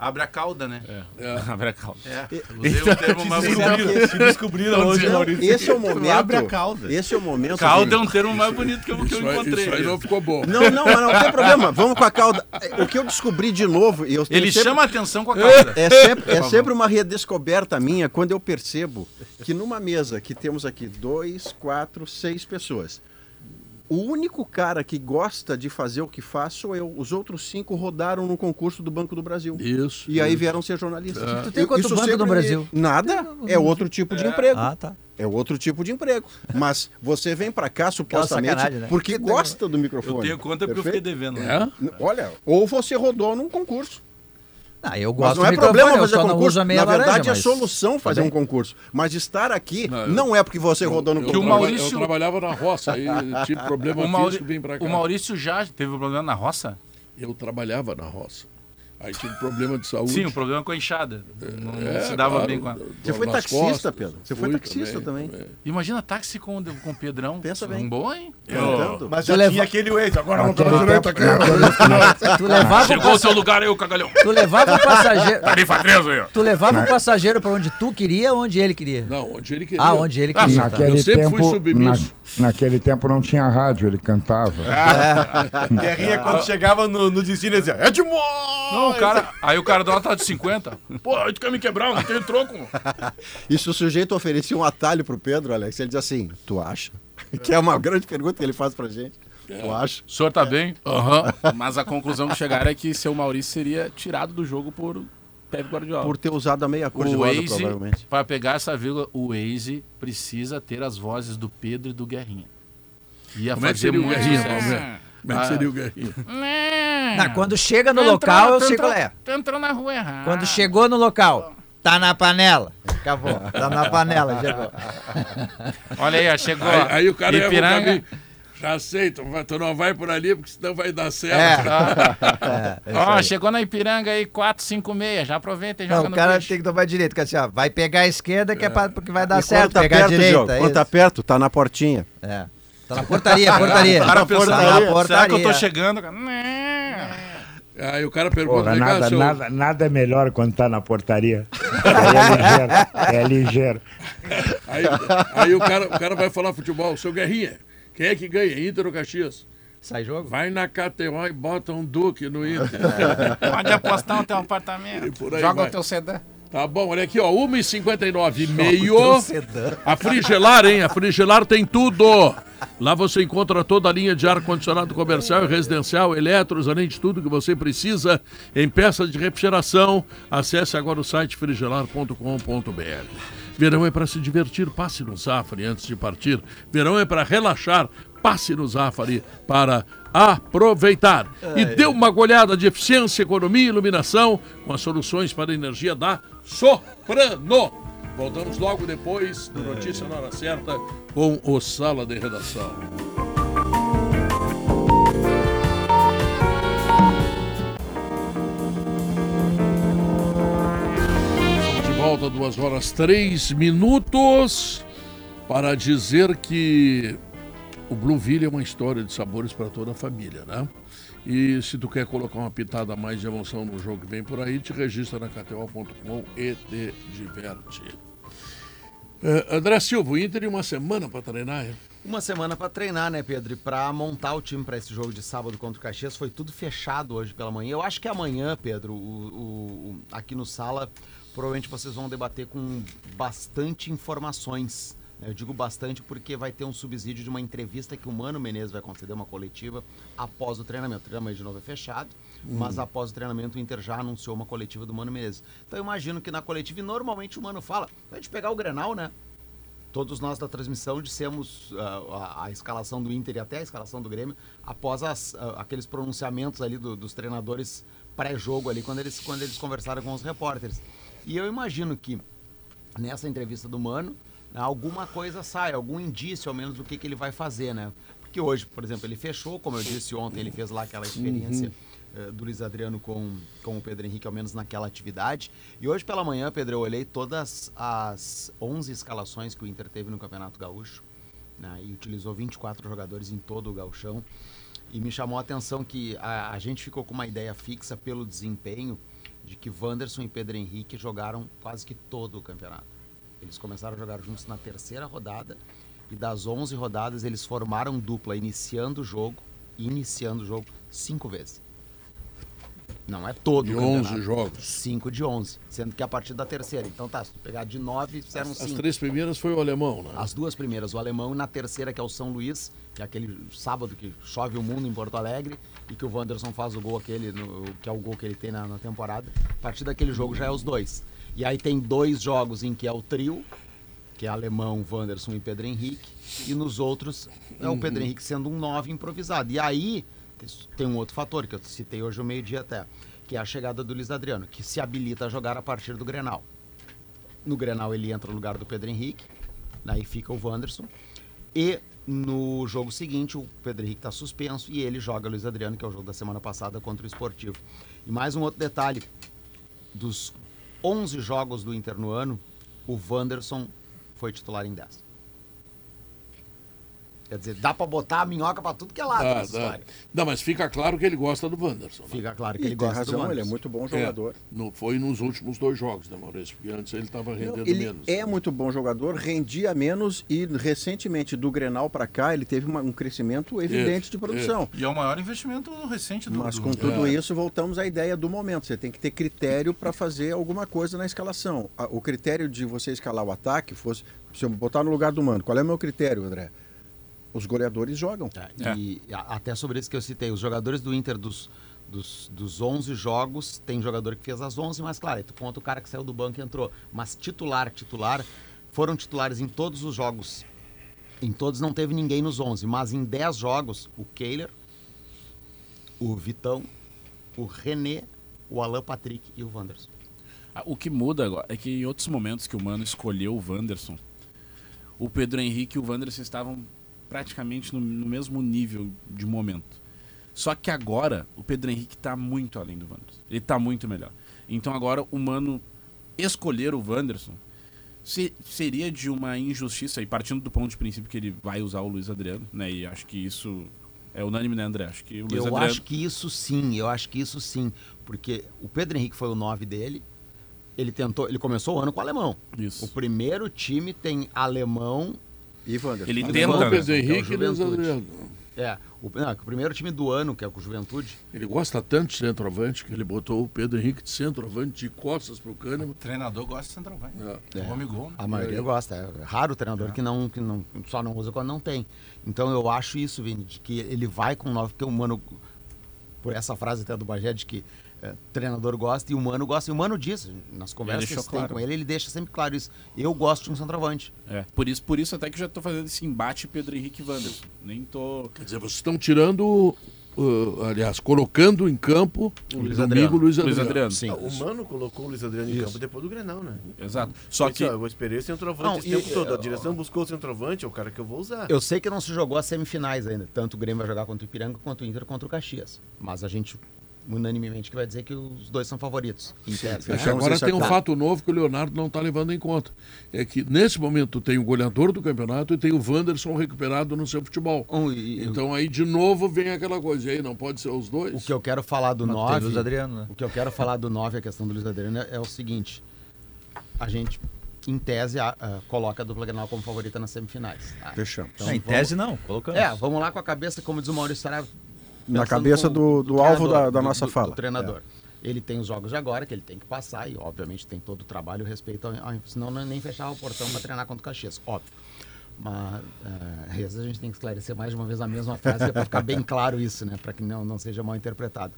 Abre a cauda, né? Abre a calma. É. Usei o termo mais bonito. Se descobriram hoje, Não, Maurício. esse é o momento. Abre a cauda. Esse é o momento. Cauda é um termo mais bonito que eu, que eu encontrei. isso aí não ficou bom. Não, não, mas não tem problema. Vamos com a cauda. O que eu descobri de novo, eu tenho Ele sempre- chama a atenção com a cauda. É sempre, é sempre uma redescoberta minha quando eu percebo que numa mesa que temos aqui dois, quatro, seis pessoas, o único cara que gosta de fazer o que faz sou eu. Os outros cinco rodaram no concurso do Banco do Brasil. Isso. E aí vieram ser jornalistas. Tu tem quanto isso banco sempre no me- Brasil? Nada. É outro tipo de emprego. Ah, tá. É outro tipo de emprego. Mas você vem pra cá supostamente né? porque gosta do microfone. Eu tenho conta porque eu fiquei devendo. né? É? Olha, ou você rodou num concurso. Ah, eu Mas gosto não do é problema fazer não concurso. uso a meia Na verdade, laranja, é mas- solução fazer bem. um concurso. Mas estar aqui Não, não, eu- é porque você rodou no Eu, Que o concurso. Maurício- eu trabalhava na roça, aí tive problema O, Mauri- físico, vim pra cá. o Maurício já teve um problema na roça? Eu trabalhava na roça. Aí tive problema de saúde. Sim, o problema com a enxada. Não, não É, se dava claro, bem com a... Você foi taxista, costas. Pedro. Você foi taxista também. é. Imagina táxi com, com o Pedrão. Pensa bem. Um bom, hein? Cantando. Mas Tu já leva- tinha aquele Waze, agora não tô direito aqui. Tu levava, Chegou o seu lugar aí, o cagalhão. tu levava o passageiro. Tarifa 3 aí, ó. Tu levava o passageiro pra onde tu queria ou onde ele queria? Não, onde ele queria. Ah, onde ele queria. tá. Eu sempre fui submisso. Na- naquele tempo não tinha rádio, ele cantava. Guerrinha, quando chegava no, no destino, ele dizia, é de Não, o cara. Aí o cara dá uma de 50. Pô, aí tu quer me quebrar, não tenho troco. E se o sujeito oferecia um atalho pro Pedro, Alex, ele diz assim, tu acha? Que é uma grande pergunta que ele faz pra gente. Tu acha? O senhor tá bem? Aham. Mas a conclusão que chegaram é que seu Maurício seria tirado do jogo por Pepe Guardiola. Por ter usado a meia cor de O roda, Waze, provavelmente. para pegar essa vírgula, o Waze precisa ter as vozes do Pedro e do Guerrinha. Ia Como é que fazer seria o muito Guerrinha. Palmeiras? Como é que Ah. seria o Guerrinha? Ah, quando chega no local, eu sei qual é. Tu entrou na rua errada. Quando chegou no local, tá na panela. Acabou. Tá na panela, chegou. Olha aí, ó, chegou. Aí, aí o cara ia Ipiranga. caminho. Já sei, tu, vai- tu não vai por ali, porque senão vai dar É. certo. É, é Ó, chegou na Ipiranga aí, 456. Já aproveita e joga Não, o cara peixe. tem que tomar direito, que assim, ó, vai pegar a esquerda que é pra, porque vai dar E certo, quando tá pegar a perto, direita. Diogo, é quando tá perto, tá na portinha. É. Tá na portaria, portaria. O cara Tá na será que eu portaria. tô chegando? cara? Não. Aí o cara pergunta, Porra, cá, nada, seu... nada, nada é melhor quando tá na portaria. Aí é ligeiro. É ligeiro. Aí, aí o, cara, o cara vai falar futebol, seu Guerrinha, quem é que ganha? Inter ou Caxias? Sai jogo? Vai na KTO e bota um Duque no Inter. Pode apostar no teu apartamento. Joga vai. o teu sedã. Tá bom, olha aqui, ó, 1h59 e meio. A Frigelar, hein? A Frigelar tem tudo. Lá você encontra toda a linha de ar-condicionado comercial e residencial, eletros, além de tudo que você precisa em peças de refrigeração. Acesse agora o site frigelar.com.br. Verão é para se divertir, passe no Zafari antes de partir. Verão é para relaxar, passe no Zafari para aproveitar. E dê uma goleada de eficiência, economia e iluminação com as soluções para a energia da Soprano. Voltamos logo depois do Notícia na Hora Certa com o Sala de Redação. De volta, duas horas três minutos, para dizer que o Blueville é uma história de sabores para toda a família, né? E se tu quer colocar uma pitada a mais de emoção no jogo que vem por aí, te registra na KTO.com e te diverte. Eh, André Silva, o Inter em uma semana para treinar, é? Uma semana pra treinar, né, Pedro? E pra montar o time pra esse jogo de sábado contra o Caxias foi tudo fechado hoje pela manhã. Eu acho que amanhã, Pedro, o- o- aqui no sala, provavelmente vocês vão debater com bastante informações. Eu digo bastante porque vai ter um subsídio de uma entrevista que o Mano Menezes vai conceder uma coletiva após o treinamento. O treinamento de novo é fechado, mas após o treinamento o Inter já anunciou uma coletiva do Mano Menezes. Então eu imagino que na coletiva, e normalmente o Mano fala, a gente pegar o Grenal, né? todos nós da transmissão dissemos ah, a, a escalação do Inter e até a escalação do Grêmio após as, ah, aqueles pronunciamentos ali do- dos treinadores pré-jogo ali quando eles quando eles conversaram com os repórteres e eu imagino que nessa entrevista do Mano alguma coisa sai algum indício ao menos do que, que ele vai fazer né porque hoje por exemplo ele fechou como eu disse ontem ele fez lá aquela experiência eh, do Luiz Adriano com, com o Pedro Henrique, ao menos naquela atividade. E hoje pela manhã, Pedro, eu olhei todas as 11 escalações que o Inter teve no Campeonato Gaúcho né, e utilizou 24 jogadores em todo o gauchão. E me chamou a atenção que a, a gente ficou com uma ideia fixa pelo desempenho de que Wanderson e Pedro Henrique jogaram quase que todo o campeonato. Eles começaram a jogar juntos na terceira rodada e das 11 rodadas eles formaram dupla iniciando o jogo, iniciando o jogo cinco vezes. Não é todo De o 11 campeonato. jogos. 5 de 11, sendo que a partir da terceira. Então tá, se tu pegar de 9, fizeram As 5. três primeiras foi o alemão, né? As duas primeiras, o alemão, e na terceira, que é o São Luís, que é aquele sábado que chove o mundo em Porto Alegre, e que o Wanderson faz o gol aquele, no- que é o gol que ele tem na, na temporada. A partir daquele jogo já é os dois. E aí tem dois jogos em que é o trio, que é alemão, Wanderson e Pedro Henrique, e nos outros é o Pedro Henrique sendo um 9 improvisado. E aí tem um outro fator que eu citei hoje ao meio-dia até, que é a chegada do Luiz Adriano, que se habilita a jogar a partir do Grenal. No Grenal ele entra no lugar do Pedro Henrique, aí fica o Wanderson. E No jogo seguinte, o Pedro Henrique está suspenso e ele joga Luiz Adriano, que é o jogo da semana passada contra o Esportivo. E mais um outro detalhe: dos 11 jogos do Inter no ano, o Wanderson foi titular em 10. Quer dizer, dá pra botar a minhoca pra tudo que é lado Dá, nessa dá. história. Não, mas fica claro que ele gosta do Wanderson. né? Fica claro que E ele tem gosta do razão, ele é Wanderson. muito bom É, jogador. no- foi nos últimos dois jogos, né, Maurício? Porque antes ele estava rendendo Ele menos. é muito bom jogador, rendia menos e recentemente do Grenal para cá ele teve uma- um crescimento evidente de produção. E é o maior investimento recente do Mas com tudo É. isso, voltamos à ideia do momento. Você tem que ter critério para fazer alguma coisa na escalação. O critério de você escalar o ataque fosse. Se eu botar no lugar do mano, qual é o meu critério, André? Os goleadores jogam. É, E a- até sobre isso que eu citei, os jogadores do Inter dos, dos, dos 11 jogos, tem jogador que fez as 11, mas claro, aí tu conta o cara que saiu do banco e entrou. Mas titular, titular, foram titulares em todos os jogos. Em todos não teve ninguém nos 11, mas em 10 jogos, o Kehler, o Vitão, o René, o Alan Patrick e o Wanderson. Ah, O que muda agora é que em outros momentos que o Mano escolheu o Wanderson, o Pedro Henrique e o Wanderson estavam praticamente no, no mesmo nível de momento. Só que agora o Pedro Henrique está muito além do Wanderson. Ele está muito melhor. Então agora o Mano escolher o Wanderson se- seria de uma injustiça, e partindo do ponto de princípio que ele vai usar o Luiz Adriano, né? E acho que isso é unânime, né, André? Acho que o Luiz Eu Adriano... acho que isso sim, eu acho que isso sim. Porque o Pedro Henrique foi o 9 dele. Ele tentou, ele começou o ano com o alemão. Isso. O primeiro time tem alemão. E. Ele tenta, né? Pedro que é o Henrique e Luiz Juventude. Adriano. É, o, não, que o primeiro time do ano, que é o Juventude. Ele gosta tanto de centroavante que ele botou o Pedro Henrique de centroavante de costas pro Kahneman. O treinador gosta de centroavante. É. É. Homem gol, né? A maioria gosta. É raro o treinador que, não, que não, só não usa quando não tem. Então eu acho isso, Vini, de que ele vai com nove, porque o Mano, por essa frase até do Bagé, de que é, treinador gosta e o Mano gosta. E o Mano diz, nas conversas que tem claro. com ele, ele deixa sempre claro isso. Eu gosto de um centroavante. É, por isso, por isso até que eu já tô fazendo esse embate Pedro Henrique Wanderson. Nem tô... Quer dizer, vocês estão tirando, uh, aliás, colocando em campo o Luiz Adriano. Luiz Luiz Adriano. Adriano. Sim. Ah, o Mano colocou o Luiz Adriano em campo depois do Grenal, né? Exato. Só que... Ó, eu esperei o centroavante Não, esse e- tempo todo. A direção buscou o centroavante, é o cara que eu vou usar. Eu sei que não se jogou as semifinais ainda. Tanto o Grêmio vai jogar contra o Ipiranga quanto o Inter contra o Caxias. Mas a gente, unanimemente, que vai dizer que os dois são favoritos. Em tese, né? Agora tem um fato novo que o Leonardo não está levando em conta. É que nesse momento tem o goleador do campeonato e tem o Wanderson recuperado no seu futebol. Um, e- Então aí de novo vem aquela coisa. E aí não pode ser os dois? O que eu quero falar do Mas tem 9. Luiz Adriano, né? O que eu quero falar do 9, a questão do Luiz Adriano, é, é o seguinte. A gente, em tese, a- a- coloca a dupla Grenal como favorita nas semifinais. tá? Fechamos. Então, Não, em vamos- tese não, colocamos. É, vamos lá com a cabeça, como diz o Maurício Saraiva. Na cabeça com- do- do alvo da- da nossa fala. Do treinador. Ele tem os jogos de agora, que ele tem que passar, e obviamente tem todo o trabalho respeito, ao, ao, senão não, nem fechava o portão para treinar contra o Caxias, óbvio. Mas às vezes a gente tem que esclarecer mais de uma vez a mesma frase, para ficar bem claro isso, né? Para que não, não seja mal interpretado.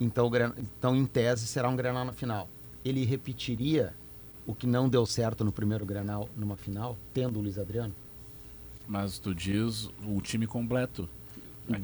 Então, então, em tese, será um Grenal na final. Ele repetiria o que não deu certo no primeiro Grenal numa final, tendo o Luiz Adriano? Mas tu diz o time completo.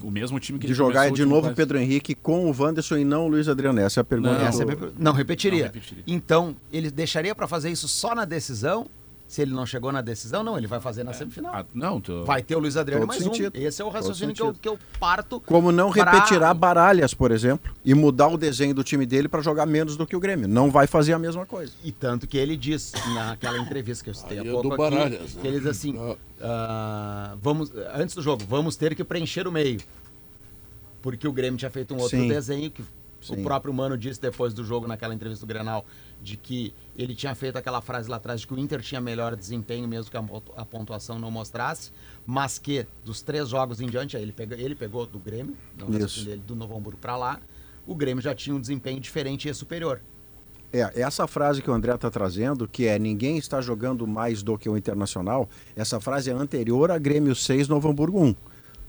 O mesmo time que De ele jogar de novo o. Pedro Henrique com o Wanderson e não o Luiz Adriano. Essa é a pergunta. Não. do- é não, repetiria. Não, repetiria. Então, ele deixaria para fazer isso só na decisão? Se ele não chegou na decisão, não, ele vai fazer na semifinal. Ah, não, tu... Vai ter o Luiz Adriano Todo mais sentido. um. Esse é o raciocínio que eu, que eu parto. Como não pra- repetirá Baralhas, por exemplo, e mudar o desenho do time dele para jogar menos do que o Grêmio. Não vai fazer a mesma coisa. E tanto que ele diz naquela entrevista que eu citei há é pouco aqui, Baralhas, né? que ele diz assim, Ah. ah, vamos, antes do jogo, vamos ter que preencher o meio. Porque o Grêmio tinha feito um outro Sim. desenho que Sim. o próprio Mano disse depois do jogo, naquela entrevista do Grenal, de que ele tinha feito aquela frase lá atrás de que o Inter tinha melhor desempenho, mesmo que a pontu- a pontuação não mostrasse, mas que dos três jogos em diante, ele, pega, ele pegou do Grêmio, dele, do Novo Hamburgo para lá, o Grêmio já tinha um desempenho diferente e superior. É, essa frase que o André está trazendo, que é ninguém está jogando mais do que o Internacional, essa frase é anterior a Grêmio 6, Novo Hamburgo 1.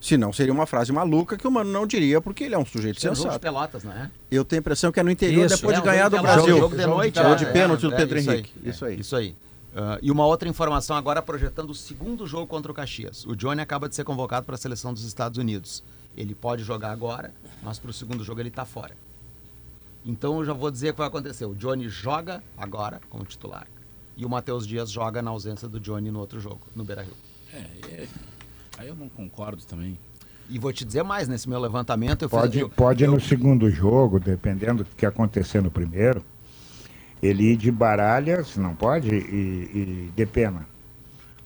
Senão seria uma frase maluca que o Mano não diria, porque ele é um sujeito jogo de sensato. Pelotas, né? Eu tenho a impressão que é no interior, Isso. depois É, de ganhar jogo do Brasil. Jogo de noite, é, de é, pênalti do é, Pedro isso Henrique. aí, Isso aí. Isso aí. Ah, e uma outra informação agora projetando o segundo jogo contra o Caxias. O Johnny acaba de ser convocado para a seleção dos Estados Unidos. Ele pode jogar agora, mas para o segundo jogo ele está fora. Então eu já vou dizer o que vai acontecer. O Johnny joga agora como titular. E o Matheus Dias joga na ausência do Johnny no outro jogo, no Beira-Rio. É, aí eu não concordo também. E vou te dizer mais, nesse meu levantamento eu Pode, fiz... pode eu, no segundo jogo, dependendo do que acontecer no primeiro, ele ir de baralhas, não pode, e, e de pena.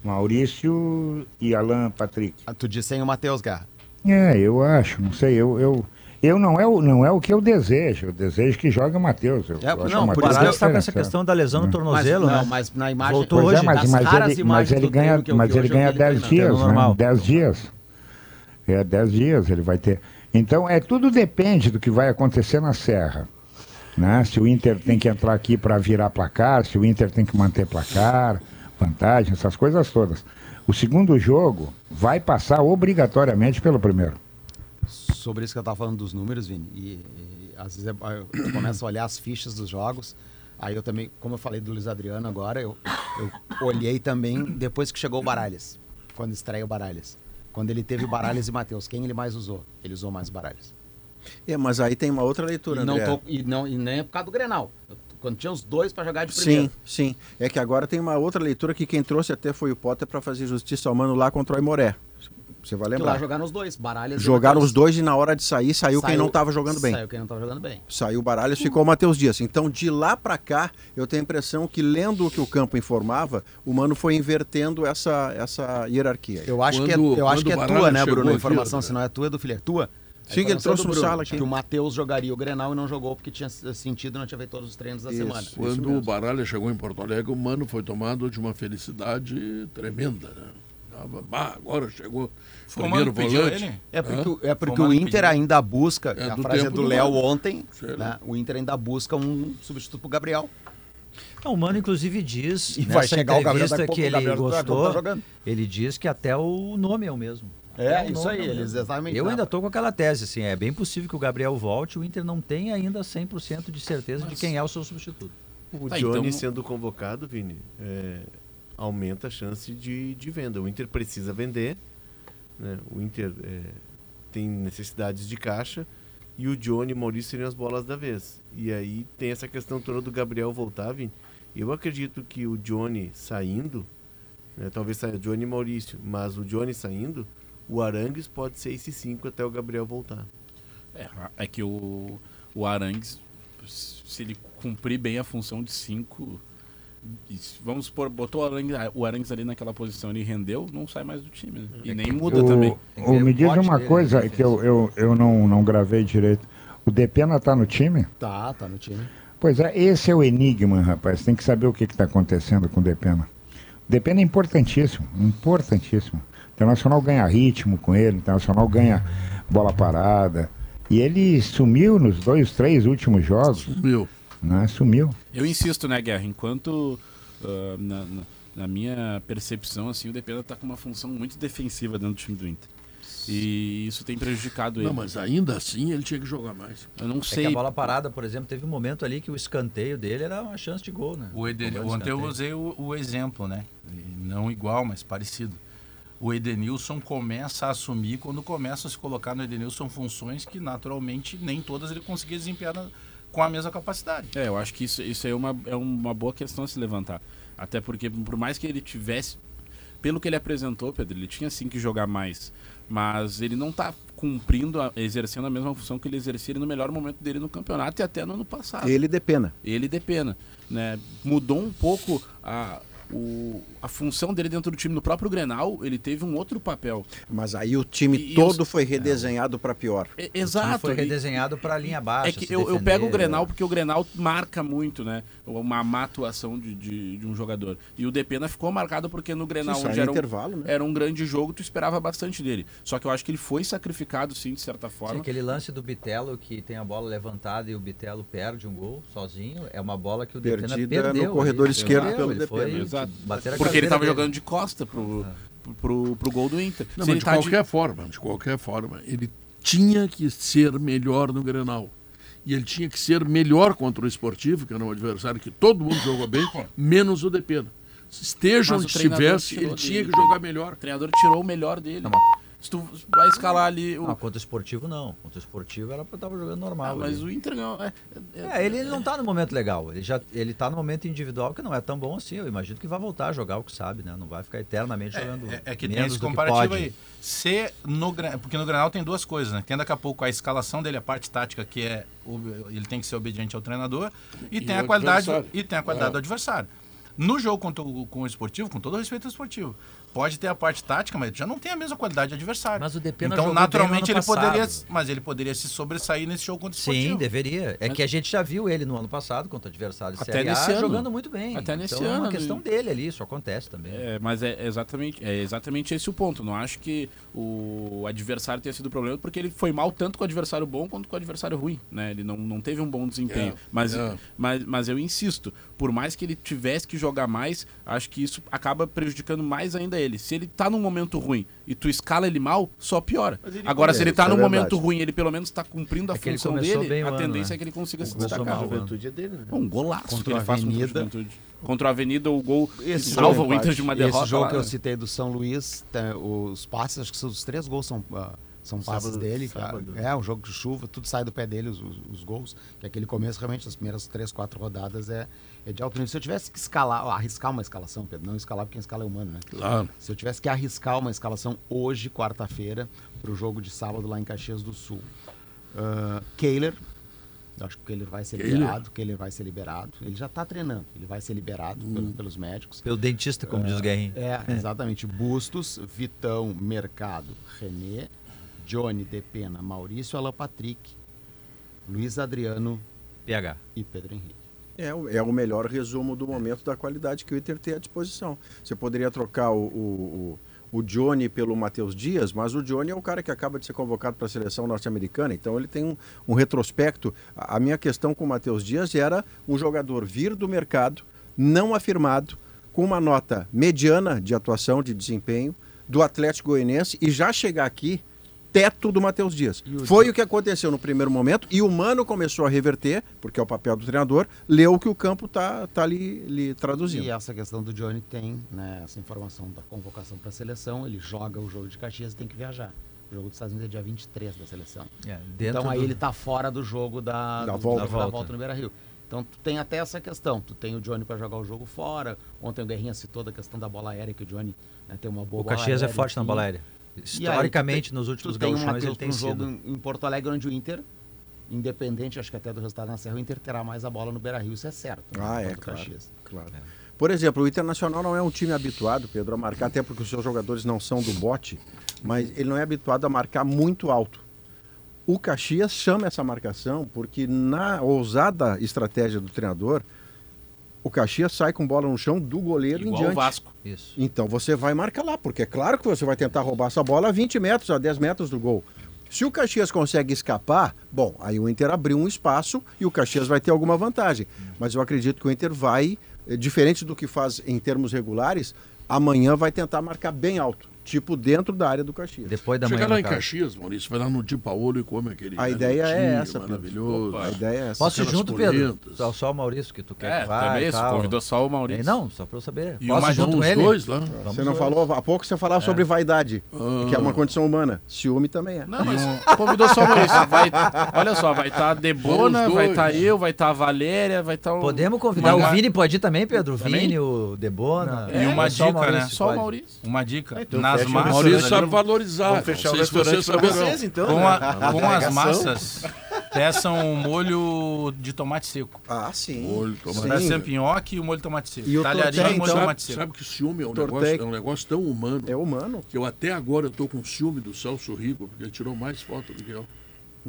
Maurício e Alan Patrick. Ah, Tu disse sem o Matheus Garra. É, eu acho, não sei, eu, eu, eu não, é o, não é o que eu desejo, eu desejo que jogue o Matheus. Eu, É, eu não, o por isso Baralhas está com essa questão da lesão no Hum. tornozelo, mas, né? Não, mas na imagem... Voltou Pois é, hoje, mas, mas ele, imagens mas ele ganha, que mas ele hoje, ganha vi 10 treinando. dias, né? normal. 10 dias. É 10 dias ele vai ter. Então, é tudo depende do que vai acontecer na Serra. Né? Se o Inter tem que entrar aqui para virar placar, se o Inter tem que manter placar, vantagem, essas coisas todas. O segundo jogo vai passar obrigatoriamente pelo primeiro. Sobre isso que eu tava falando dos números, Vini, e, e às vezes eu, eu começo a olhar as fichas dos jogos, aí eu também, como eu falei do Luiz Adriano agora, eu, eu olhei também depois que chegou o Baralhas, quando estreia o Baralhas. Quando ele teve Baralhas e Matheus, quem ele mais usou? Ele usou mais Baralhas. É, mas aí tem uma outra leitura, E, não tô- e, não, e nem é por causa do Grenal. Eu- quando tinha os dois para jogar de primeiro. Sim, sim. É que agora tem uma outra leitura que quem trouxe até foi o Potter para fazer justiça ao mano lá contra o Aimoré. Você vai Que lá lembrar. jogaram os dois, Baralhas e Jogaram os dois e na hora de sair saiu, quem não estava jogando bem. Saiu quem não tava jogando bem. Saiu o Baralhas, ficou o Matheus Dias. Então, de lá para cá, eu tenho a impressão que, lendo o que o campo informava, o Mano foi invertendo essa, essa hierarquia. Eu acho que é, Quando- eu acho que é quando o tua, né, Bruno? A informação, se não é tua, é do filho. É tua? Sim, que ele informação trouxe Bruno, sala aqui. Que o Matheus jogaria o Grenal e não jogou porque tinha sentido e não tinha feito todos os treinos da Isso. semana. Quando o Baralha chegou em Porto Alegre, o Mano foi tomado de uma felicidade tremenda. Né? Tava, bah, agora chegou o primeiro volante. É porque, o- é porque o Inter pediu. ainda busca, É a do frase é do Léo ontem, né? o Inter ainda busca um substituto pro Gabriel. Não, o Mano, inclusive, diz E nessa vai chegar o Gabriel, daqui que o ele Gabriel tá gostou, jogando. ele diz que até o nome é o mesmo. É, o isso nome aí, é o eles exatamente. Eu né? ainda tô com aquela tese, assim, é bem possível que o Gabriel volte, o Inter não tem ainda 100% de certeza de quem é o seu substituto. O Tá, Johnny então- sendo convocado, Vini, é, aumenta a chance de, de venda. O Inter precisa vender, né? o Inter é, tem necessidades de caixa e o Johnny e o Maurício seriam as bolas da vez. E aí tem essa questão toda do Gabriel voltar, Vini. Eu acredito que o Johnny saindo, né, talvez saia Johnny e Maurício, mas o Johnny saindo, o Arangues pode ser esse 5 até o Gabriel voltar. É, é que o, o Arangues, se ele cumprir bem a função de 5, vamos supor, botou o Arangues, o Arangues ali naquela posição, ele rendeu, não sai mais do time. Né? E nem muda O- também. O- me diz uma dele, coisa né, que eu, eu, eu não, não gravei direito. O Depena tá no time? Tá, tá no time. Pois é, esse é o enigma, rapaz. Tem que saber o que está acontecendo com o Depena. O Depena é importantíssimo, importantíssimo. O Internacional ganha ritmo com ele, o Internacional ganha bola parada. E ele sumiu nos dois, três últimos jogos, Meu, né? Sumiu. Eu insisto, né, Guerra? Enquanto ah, na, na- na minha percepção, assim, o Depena tá com uma função muito defensiva dentro do time do Inter. E isso tem prejudicado ele. não, mas ainda assim ele tinha que jogar mais. Eu não É que sei. a bola parada, por exemplo, teve um momento ali que o escanteio dele era uma chance de gol, né? O Eden... Cobrança de Ontem eu usei o, o exemplo, né? Não igual, mas parecido. O Edenilson começa a assumir quando começa a se colocar no Edenilson funções que naturalmente nem todas ele conseguia desempenhar na- com a mesma capacidade. É, eu acho que isso, isso aí é uma, é uma boa questão a se levantar. Até porque, por mais que ele tivesse. Pelo que ele apresentou, Pedro, ele tinha sim que jogar mais. Mas ele não tá cumprindo, a- exercendo a mesma função que ele exercia no melhor momento dele no campeonato e até no ano passado. Ele depena. ele depena. Né? Mudou um pouco a, o, a função dele dentro do time. No próprio Grenal, ele teve um outro papel. Mas aí o time E- e todo os- foi redesenhado para pior. E- O time exato. foi e- redesenhado para a linha baixa. É que eu, eu pego o Grenal né? porque o Grenal marca muito, né? Uma má atuação de, de, de um jogador. E o Depena ficou marcado porque no Grenal, Sim, onde no era um, né? era um grande jogo, tu esperava bastante dele. Só que eu acho que ele foi sacrificado, sim, de certa Sim, forma. aquele lance do Bitelo que tem a bola levantada e o Bitelo perde um gol sozinho, é uma bola que o Depena Perdida perdeu. no corredor ele esquerdo perdeu, pelo Depena. foi Exato. bater a Porque ele estava dele. jogando de costa pro, pro, pro, pro gol do Inter. Não, de tá de- qualquer forma, de qualquer forma, ele tinha que ser melhor no Grenal. E ele tinha que ser melhor contra o Esportivo, que era um adversário que todo mundo jogou bem, menos o Depena. Esteja Mas onde estivesse, ele tinha dele. que jogar melhor. O treinador tirou o melhor dele. Não, mas Se tu vai escalar ali o. Não, contra o esportivo não. Contra o esportivo era pra estar jogando normal. Ah, mas ali. o Inter não. É, É, ele, ele não tá no momento legal. Ele já ele tá no momento individual que não é tão bom assim. Eu imagino que vai voltar a jogar o que sabe, né? Não vai ficar eternamente jogando. É, é que tem menos esse comparativo pode. aí. Se no, porque no Granal tem duas coisas, né? Tem daqui a pouco a escalação dele, a parte tática, que é ele tem que ser obediente ao treinador, e, E tem a qualidade adversário. e tem a qualidade É. do adversário. No jogo contra o, com o esportivo, com todo o respeito ao esportivo, pode ter a parte tática, mas já não tem a mesma qualidade de adversário. Mas o Depena então, jogou bem naturalmente, ele ano poderia, passado. mas ele poderia se sobressair nesse jogo contra o Sim, esportivo. deveria. É que a gente já viu ele no ano passado contra adversários Até Série A, nesse ano. jogando muito bem. Até nesse então, É ano, uma questão né? dele ali, isso acontece também. É, mas é exatamente, é exatamente esse o ponto. Não acho que o adversário tenha sido o problema, porque ele foi mal tanto com o adversário bom quanto com o adversário ruim. Né? Ele não, não teve um bom desempenho. É, mas, é. mas, mas eu insisto, por mais que ele tivesse que jogar mais, acho que isso acaba prejudicando mais ainda ele. Se ele tá num momento ruim e tu escala ele mal, só piora. Agora, se ele tá é num verdade. momento ruim e ele pelo menos tá cumprindo a É função dele, a tendência né? é que ele consiga se destacar. ano. Juventude é dele, né? Um golaço Contra que ele a faz contra Avenida. Juventude. Contra a Avenida, o gol Esse salva jogo o Inter de uma Esse derrota. jogo lá, que eu né? citei do São Luís, tá, os passes, acho que os três gols são, ah, são passes Sábado- dele. sábado. É, um jogo de chuva, tudo sai do pé dele, os, os- os gols. Que aquele começo, realmente, as primeiras três, quatro rodadas é, é de alto nível. Se eu tivesse que escalar, arriscar uma escalação, Pedro, não escalar porque quem escala é humano, né? Claro. Se eu tivesse que arriscar uma escalação hoje, quarta-feira, para o jogo de sábado lá em Caxias do Sul. Uh, Kehler, eu acho que o Kehler vai ser Kehler? liberado. Kehler vai ser liberado. Ele já está treinando, ele vai ser liberado pelo- pelos médicos. Pelo dentista, como diz o Guerrinho. É, exatamente. Bustos, Vitão, Mercado, René, Johnny, Depena, Maurício, Alan Patrick, Luiz Adriano PH. e Pedro Henrique. É, o- é o melhor resumo do momento da qualidade que o Inter tem à disposição. Você poderia trocar o, o, o, o Johnny pelo Matheus Dias, mas o Johnny é o cara que acaba de ser convocado para a seleção norte-americana, então ele tem um, um retrospecto. A, a minha questão com o Matheus Dias era um jogador vir do mercado, não afirmado, com uma nota mediana de atuação, de desempenho, do Atlético Goianiense e já chegar aqui teto do Matheus Dias. Foi o que aconteceu no primeiro momento e o Mano começou a reverter, porque é o papel do treinador, leu o que o campo tá, tá ali, lhe traduzindo. E essa questão do Johnny tem né, essa informação da convocação para a seleção, ele joga o jogo de Caxias e tem que viajar. O jogo dos Estados Unidos é dia 23 da seleção. É, então aí do- ele tá fora do jogo da, Da do- volta. da Da volta. volta no Beira-Rio. Então tu tem até essa questão. Tu tem o Johnny para jogar o jogo fora. Ontem o Guerrinha citou da questão da bola aérea, que o Johnny né, tem uma boa O bola Caxias é aérea, forte na enfim. bola aérea. Aí, Historicamente, tem- nos últimos gauchões, ele tem um jogo em em Porto Alegre, onde o Inter, independente, acho que até do resultado na Serra, o Inter terá mais a bola no Beira-Rio, isso é certo. né, Ah, é, claro. Caxias. Claro. Por exemplo, o Internacional não é um time habituado, Pedro, a marcar, até porque os seus jogadores não são do bote, mas ele não é habituado a marcar muito alto. O Caxias chama essa marcação porque na ousada estratégia do treinador, o Caxias sai com bola no chão do goleiro em Igual o diante. Vasco. Isso. Então você vai marcar lá, porque é claro que você vai tentar roubar essa bola a 20 metros, a 10 metros do gol. Se o Caxias consegue escapar, bom, aí o Inter abriu um espaço e o Caxias vai ter alguma vantagem. Mas eu acredito que o Inter vai, eh, diferente do que faz em termos regulares, amanhã vai tentar marcar bem alto, tipo dentro da área do Caxias. Depois da Chega manhã. lá em caso. Caxias, Maurício, vai lá no Di Paolo e come aquele. A ideia é essa. Maravilhoso. A ideia é essa. Posso ir junto, Pedro? Só, só o Maurício que tu quer É, que vá também isso. tal. Convidou só o Maurício. Ei, não, só pra eu saber. E Posso uma- junto com os ele? dois lá. Vamos Você não dois. falou, há pouco você falava sobre vaidade, que é uma condição humana. Ciúme também é. Não, mas convidou só o Maurício. Vai, olha só, vai estar a Debona, vai estar eu, vai estar a Valéria, vai estar o. Podemos convidar Uma- o Vini, pode ir também, Pedro? O? Vini, o Debona. E uma É, o dica, né? Só o. Maurício. Uma dica. então nas o massas. Maurício sabe valorizar. Vamos fechar Não o restaurante você pra vocês, então. Com, né? a- com as massas, peçam um molho de tomate seco. Ah, sim. Molho, tomate. Sim. Peça sempre nhoque e o molho de tomate seco. E o Talharinho e molho de então? tomate seco. Sabe que ciúme é um, Tortei. negócio, é um negócio tão humano É humano. que eu até agora tô com ciúme do Celso Rico, porque ele tirou mais foto do que eu.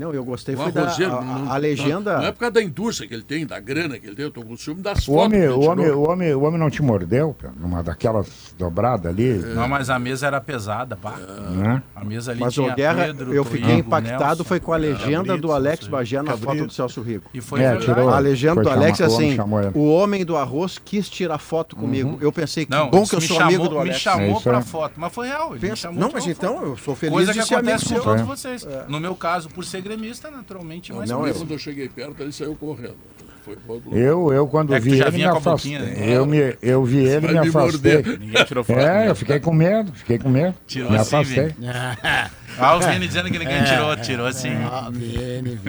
Não, eu gostei. O Foi da, a, não- a legenda. Não é por causa da indústria que ele tem, da grana que ele tem, eu tô com ciúme das O fotos. homem, o, homem, o, homem, o homem não te mordeu, Pedro? numa daquelas dobradas ali? Não, mas a mesa era pesada, pá. Né? A mesa ali Mas tinha o Guerra, Pedro, eu fiquei impactado Nelson, foi com a legenda Cabrito, do Alex. Bagé na foto Cabrito. do Celso Rico. E foi É, tirou- A legenda Foi do Alex é chamar- homem assim: ele. o homem do arroz quis tirar foto comigo. Eu pensei que Não, bom que eu me sou amigo do Me Alex. É chamou pra aí. foto, mas foi real. Me não, mas então foto. eu sou feliz Coisa de que ser amigo acontece com todos É. vocês. No meu caso, por ser gremista, naturalmente, mais Não, eu-. Quando eu cheguei perto, ele saiu correndo. foi. Eu, eu quando É vi ele, me afastei. né? Eu, me, eu vi ele, me me afastei. Ninguém tirou foto. É, eu fiquei com medo, fiquei com medo. Tirou me assim, afastei. Vini. Ah, o Vini dizendo que ninguém tirou. Tirou sim.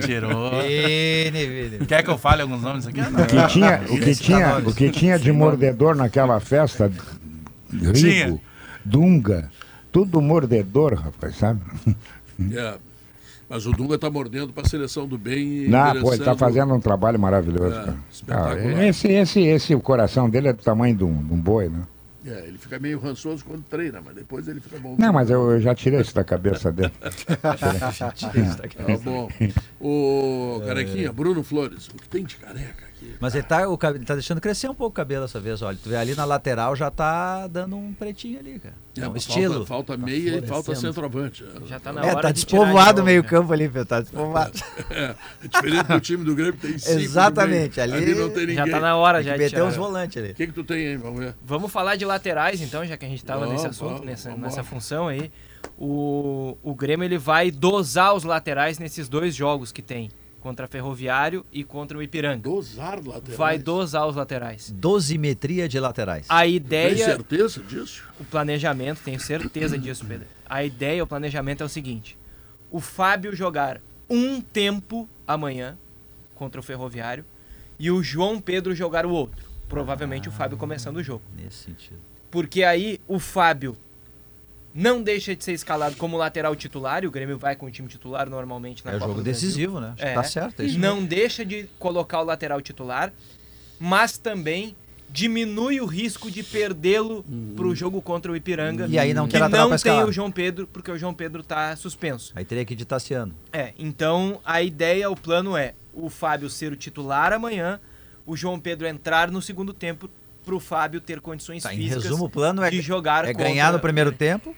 Tirou. Vini, Vini. Quer que eu fale alguns nomes aqui? Não. O que tinha, o que tinha, o que tinha de mordedor naquela festa, Tinha. Rigo, Dunga, tudo mordedor, rapaz, sabe? É. Mas o Dunga tá mordendo pra seleção do bem. e Não, pô, ele tá merecendo- fazendo um trabalho maravilhoso. É, cara. espetacular. Ah, esse, esse, esse, o coração dele é do tamanho de um, de um boi, né? É, ele fica meio rançoso quando treina, mas depois ele fica bom. Não, mas eu, eu já tirei isso da cabeça dele. Tá bom. O Carequinha, Bruno Flores, o que tem de careca aqui? Mas ele tá, o, ele tá deixando crescer um pouco o cabelo dessa vez, olha. Tu vê ali na lateral já tá dando um pretinho ali, cara. É, É um estilo. Falta, falta meia e falta centroavante. Já tá na É, hora tá despovoado de o meio novo, campo ali, Pedro, tá despovoado. É, é diferente do time do Grêmio, tem cinco. Exatamente, meio. ali não tem ninguém. Já tá na hora Tem já que de meter tirar. uns volantes ali. O que, que tu tem aí? Vamos ver. Vamos falar de laterais, então, já que a gente estava Vamos, nesse assunto, vamos, nessa, vamos nessa função aí. O, o Grêmio ele vai dosar os laterais nesses dois jogos que tem, contra Ferroviário e contra o Ipiranga. Dosar laterais. Vai dosar os laterais. Dosimetria de laterais. A Tem ideia, certeza disso? o planejamento, tenho certeza disso, Pedro. A ideia, o planejamento é o seguinte: o Fábio jogar um tempo amanhã contra o Ferroviário e o João Pedro jogar o outro. Provavelmente o Fábio começando o jogo. Nesse sentido. Porque aí o Fábio não deixa de ser escalado como lateral titular, e o Grêmio vai com o time titular normalmente na É o Copa jogo decisivo, né? Que É. Tá certo, é isso. Não deixa de colocar o lateral titular, mas também diminui o risco de perdê-lo pro jogo contra o Ipiranga. E aí não que tem lateral não tem o João Pedro, porque o João Pedro tá suspenso. Aí teria que ir de Tassiano. É, então a ideia, o plano é o Fábio ser o titular amanhã, o João Pedro entrar no segundo tempo pro Fábio ter condições Tá, em físicas resumo, o plano é, de jogar é contra- ganhar no primeiro tempo,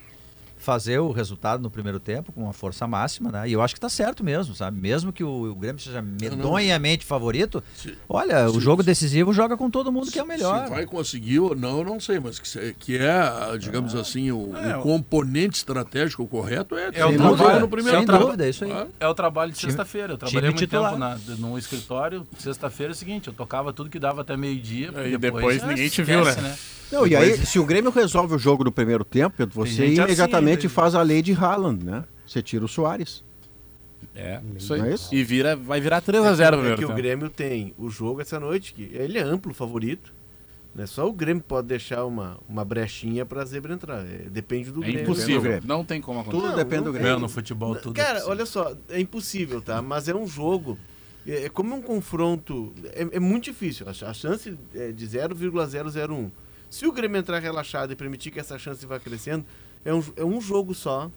fazer o resultado no primeiro tempo com uma força máxima, né? E eu acho que tá certo mesmo, sabe? Mesmo que o, o Grêmio seja medonhamente favorito, Se- olha, o se- jogo decisivo joga com todo mundo que é o melhor. Se vai conseguir ou não, eu não sei, mas que, que é, digamos assim, o, É, o o- componente estratégico correto é, É o trabalho- no primeiro sem tempo. dúvida, é isso aí. Ah, É o trabalho de sexta-feira. Eu trabalhei muito titular. tempo na, no escritório. Sexta-feira é o seguinte, eu tocava tudo que dava até meio-dia. É, e depois ah, ninguém te esquece, viu, né? Não, e aí, se o Grêmio resolve o jogo no primeiro tempo, Pedro, você assim, imediatamente né? faz a lei de Haaland, né? Você tira o Soares. É, isso aí. Não é isso? E vira, vai virar 3x0 no É que primeiro o tempo. Grêmio tem o jogo essa noite, que ele é amplo favorito. Né? Só o Grêmio pode deixar uma, uma brechinha pra zebra entrar. É, depende do É Grêmio. impossível. Grêmio. Não tem como acontecer. Tudo Não, depende do não Grêmio. Não, no futebol tudo. é Cara, possível. olha só, é impossível, tá? Mas é um jogo. É, é como um confronto. É, é muito difícil. A, a chance é de 0,001. Se o Grêmio entrar relaxado e permitir que essa chance vá crescendo, é um, é um jogo só.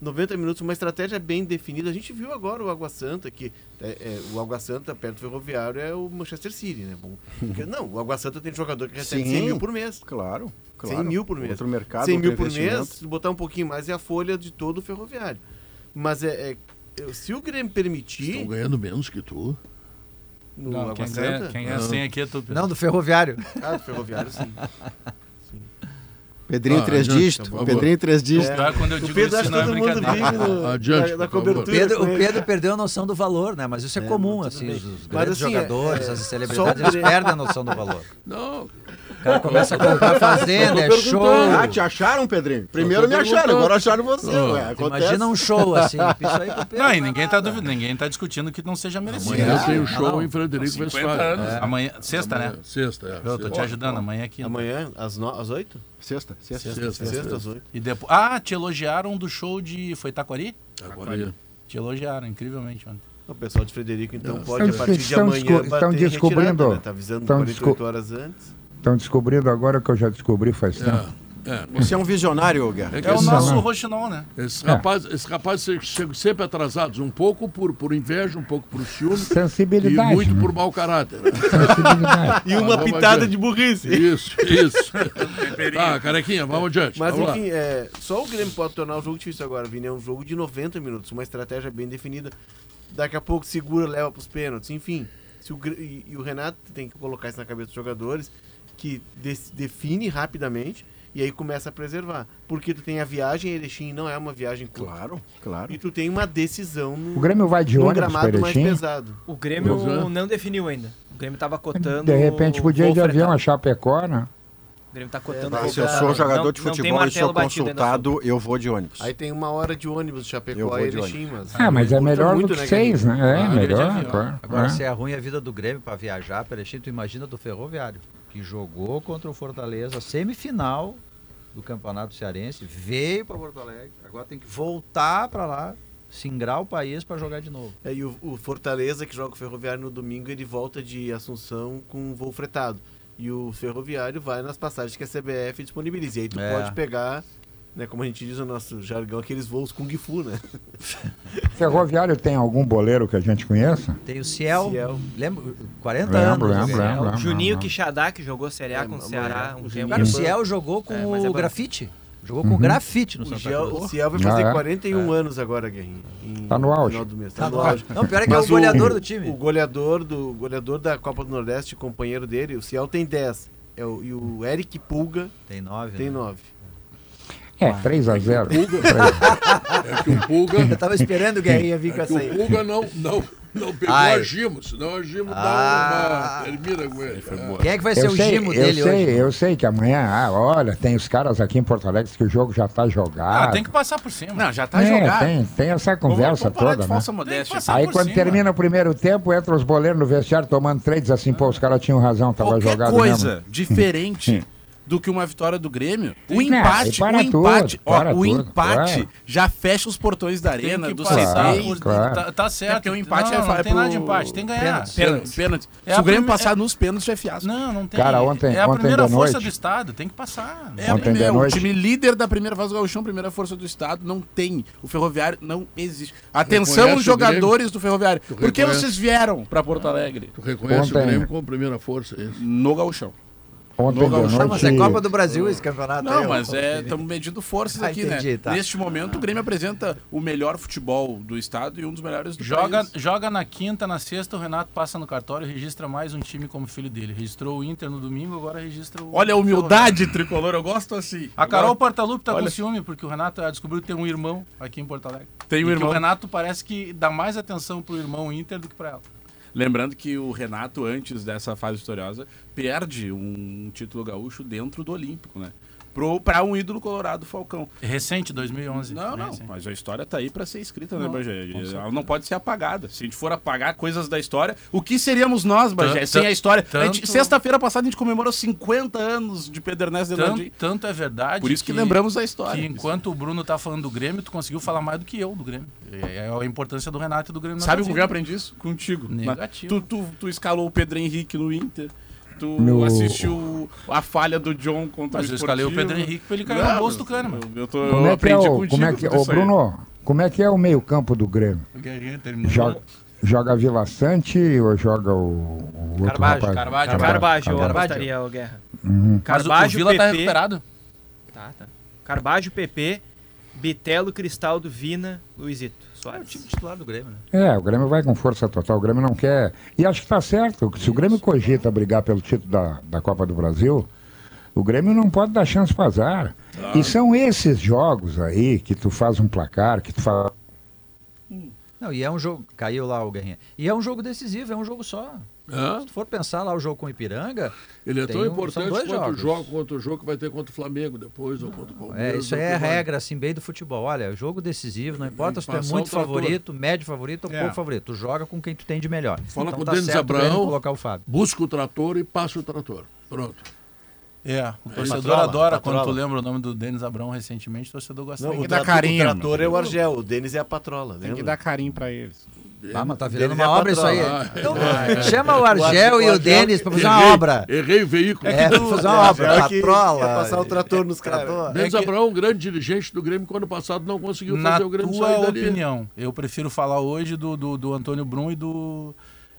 90 minutos, uma estratégia bem definida. A gente viu agora o Água Santa, que é, é, o Água Santa, perto do Ferroviário, é o Manchester City, né? Bom, porque, não, o Água Santa tem jogador que recebe Sim. 100 mil por mês. Claro, 100 claro. mil por mês. Outro mercado, 100 outro mil por mês, se botar um pouquinho mais, é a folha de todo o ferroviário. Mas é, é- se o Grêmio permitir, Estão ganhando menos que tu. no Não, Água quem ganha, Santa, quem ganha 100 aqui é tu. Não, do Ferroviário. ah, do ferroviário sim. Pedrinho Ah, três adiante, dígitos. Pedrinho três dígitos. Pior é quando eu O digo Pedro isso acha não é todo mundo brincadeira. no, Adiante, na, na por favor. cobertura. Pedro, o. Pedro perdeu a noção do valor, né? Mas isso é comum, tudo assim, bem. os, os Mas, grandes assim, jogadores, é- as celebridades, o eles perdem a noção do valor. Não, O cara começa a comprar fazenda, é show. Ah, te acharam, Pedrinho? Primeiro me acharam, agora acharam você. Ué, acontece. Imagina um show assim, isso aí pro Pedro. Não, e ninguém tá, duvid... ninguém tá discutindo que não seja merecido. amanhã o Ah, show não. em Frederico 50 Westphalen. anos. É. Amanhã, sexta, né? Sexta, é. Eu tô te ajudando, amanhã aqui. Amanhã, às, no... às 8? Sexta, sexta. Sexta, Sexta, sexta. às 8. E depois. Ah, te elogiaram do show de. Foi Taquari? É. Te elogiaram, incrivelmente, mano. O pessoal de Frederico, então, Não. pode, a partir de estão amanhã, desco- bater estão descobrindo- retirada, né? Tá avisando estão 48 desco- horas antes. Estão descobrindo agora o que eu já descobri faz tempo. É, é. Você é um visionário, Guerra. É É o esse- nosso não. Roxinol, né? Esses rapazes esse rapaz chegam sempre atrasados, um pouco por, por inveja, um pouco por ciúme e Sensibilidade. muito né? por mau caráter. Sensibilidade. E uma vamos pitada de burrice. Isso, isso. tá, carequinha, vamos adiante. Mas vamos enfim, é, só o Grêmio pode tornar o jogo difícil agora, Vini. É um jogo de 90 minutos, uma estratégia bem definida. Daqui a pouco segura, leva pros pênaltis, enfim. Se o, e, e o Renato tem que colocar isso na cabeça dos jogadores, que des- define rapidamente e aí começa a preservar. Porque tu tem a viagem, Erechim não é uma viagem curta. Claro, claro. E tu tem uma decisão no, O Grêmio vai de num ônibus para gramado mais Erechim? pesado. O Grêmio é. não definiu ainda. O Grêmio tava cotando. De repente podia ir de avião a Chapecó, né? O Grêmio tá cotando. Se voo eu sou jogador Não- de futebol e sou consultado, eu vou de ônibus. Aí tem uma hora de ônibus de Eu Chapecó de Erechim, mas... Ah, mas é melhor muito, do que né, seis, né? É, Ah, melhor, claro. Agora, É. se é ruim a vida do Grêmio pra viajar, Perechim, tu imagina do Ferroviário, que jogou contra o Fortaleza, semifinal do Campeonato Cearense, veio pra Porto Alegre, agora tem que voltar pra lá, singrar o país pra jogar de novo. É, e o, o Fortaleza, que joga o Ferroviário no domingo, ele volta de Assunção com voo fretado. E o Ferroviário vai nas passagens que a CBF disponibiliza. E aí tu É. pode pegar, né, como a gente diz no nosso jargão, aqueles voos Kung Fu, né? Ferroviário tem algum boleiro que a gente conheça? Tem o Ciel, Ciel. lembra? 40 Lembro, anos. lembro, o Ciel. lembro, lembro. Juninho Quixadá, que jogou Série A É, com o Ceará o um tempo. Cara, o Ciel jogou com É, é o grafite. Jogou com grafite no O Santa Ciel, Cruz. o Ciel vai fazer Ah, é? 41 anos agora, Guerrinho. Tá no auge. final do mês. Tá no auge. Não, pior é que é Mas o goleador do time. O goleador, do, goleador da Copa do Nordeste, companheiro dele, o Ciel tem 10. É o, e o Eric Pulga Tem 9, tem né? 9. É, 3 a 0 É que o Pulga, Eu tava esperando o Guerrinha vir com é que essa o aí. Pulga não, não, não pegou Ai. a Gimo, senão a Gimo Ah. dá uma. Termina com ele. É. Quem é que vai ser Eu o sei, gimo eu dele sei, hoje? eu sei que amanhã, ah, olha, tem os caras aqui em Porto Alegre que o jogo já tá jogado. Ah, tem que passar por cima. Não, já tá É, jogado. tem, tem essa Vamos- conversa vamos parar de toda, né? modéstia. Aí quando cima. termina o primeiro tempo, entra os boleiros no vestiário tomando diz assim, pô, os caras tinham razão, tava Qualquer jogado coisa mesmo. diferente do que uma vitória do Grêmio, o empate, para o empate, tudo, ó, para o tudo, empate claro. já fecha os portões da arena, do CT. por- claro. Tá, tá certo. É porque o empate não, é não tem nada de pro- empate, tem que ganhar. Pênalti. Pênalti, pênalti. É Se o Grêmio passar é- nos pênaltis, é fiasco. Não, não tem. Cara, ontem- é a ontem primeira força noite- do Estado, tem que passar. É, Ontem é, o noite- time líder da primeira fase do Gauchão, primeira força do Estado, não tem. O Ferroviário não existe. Atenção, os o jogadores do Ferroviário. Tu Por que vocês vieram pra Porto Alegre? Tu reconhece o Grêmio como primeira força, é isso? No Gauchão. Ontem Gauchão, noite... Mas é Copa do Brasil esse campeonato aí, Não, ó. mas é, estamos medindo forças Ah, aqui, entendi, né? tá. Neste momento, o Grêmio apresenta o melhor futebol do estado e um dos melhores do Joga, país. joga na quinta, na sexta, o Renato passa no cartório e registra mais um time como filho dele. Registrou o Inter no domingo, agora registra o. Olha a humildade tricolor, eu gosto assim. A Carol Agora, Portalupe tá Olha- com ciúme, porque o Renato descobriu que tem um irmão aqui em Porto Alegre. Tem um E que irmão. O Renato parece que dá mais atenção pro irmão Inter do que pra ela. Lembrando que o Renato, antes dessa fase vitoriosa, perde um título gaúcho dentro do Olímpico, né? Pro, pra um ídolo colorado, Falcão. É recente, 2011. Não, não, Recente. mas a história tá aí pra ser escrita, né, Não, Bagé? Ela não pode ser apagada. Se a gente for apagar coisas da história, o que seríamos nós, Bagé, sem a história? Tanto- Sexta-feira passada a gente comemorou 50 anos de Pedro Ernesto Tanto, Denardim. tanto é verdade. Por isso que lembramos a história. Que enquanto o Bruno tá falando do Grêmio, tu conseguiu falar mais do que eu do Grêmio. É a importância do Renato e do Grêmio. na Sabe com quem eu aprendi isso? Contigo. Negativo. Tu, tu, tu escalou o Pedro Henrique no Inter. Tu No- assistiu a falha do John contra Mas o eu escalei o. Pedro Henrique pra ele cair Não, no bolso do Kahneman. Eu, eu, tô, Como eu é que é o... contigo. Como é que... tudo Ô. Bruno, como é que é o meio campo do Grêmio? O Guerrinha terminou. Joga, joga Vila Sante ou joga o, o outro Carbajo, rapaz? Carbajo, Carbajo, eu Carbajo. apostaria, o Guerra. Uhum. Mas o- Carbajo, Vila tá PP. recuperado? Tá, tá. Carbajo, PP, Bitelo, Cristaldo, Vina, Luizito. É o Soares. time titular do Grêmio, né? É, o Grêmio vai com força total. O Grêmio não quer. E acho que tá certo. Se o Grêmio cogita brigar pelo título da, da Copa do Brasil, o Grêmio não pode dar chance para azar. E são esses jogos aí que tu faz um placar, que tu faz. Não, e é um jogo. Caiu lá o Guerrinha. E é um jogo decisivo, é um jogo só. Hã? Se tu for pensar lá o jogo com o Ipiranga, Ele é tão um- importante quanto o jogos. jogo contra o jogo que vai ter contra o Flamengo depois, ou contra o Palmeiras. é, isso é o regra, assim, bem do futebol. Olha, jogo decisivo, não importa se tu é muito o favorito, médio favorito ou É. pouco favorito. Tu joga com quem tu tem de melhor. Fala então com o tá Denis certo o Abraão. colocar o Fábio. Busca o trator e passa o trator. Pronto. É, o torcedor Patrola, adora patrola. quando tu lembra o nome do Denis Abrão recentemente, o torcedor gosta Não, Tem o, que dar carinho, o trator é o Argel, o Denis é a patrola. Tem lembra? que dar carinho pra eles. Ah, mas tá virando uma é obra isso aí. patrola. Então, chama o Argel O e o Denis pra fazer uma Errei- obra. Errei o veículo. É, pra fazer uma obra. É Patrola. passar o trator nos caras. Denis É Abraão, um grande dirigente do Grêmio, que ano passado não conseguiu Na fazer o Grêmio tua sair dali. opinião, eu prefiro falar hoje do, do, do Antônio Brum e do,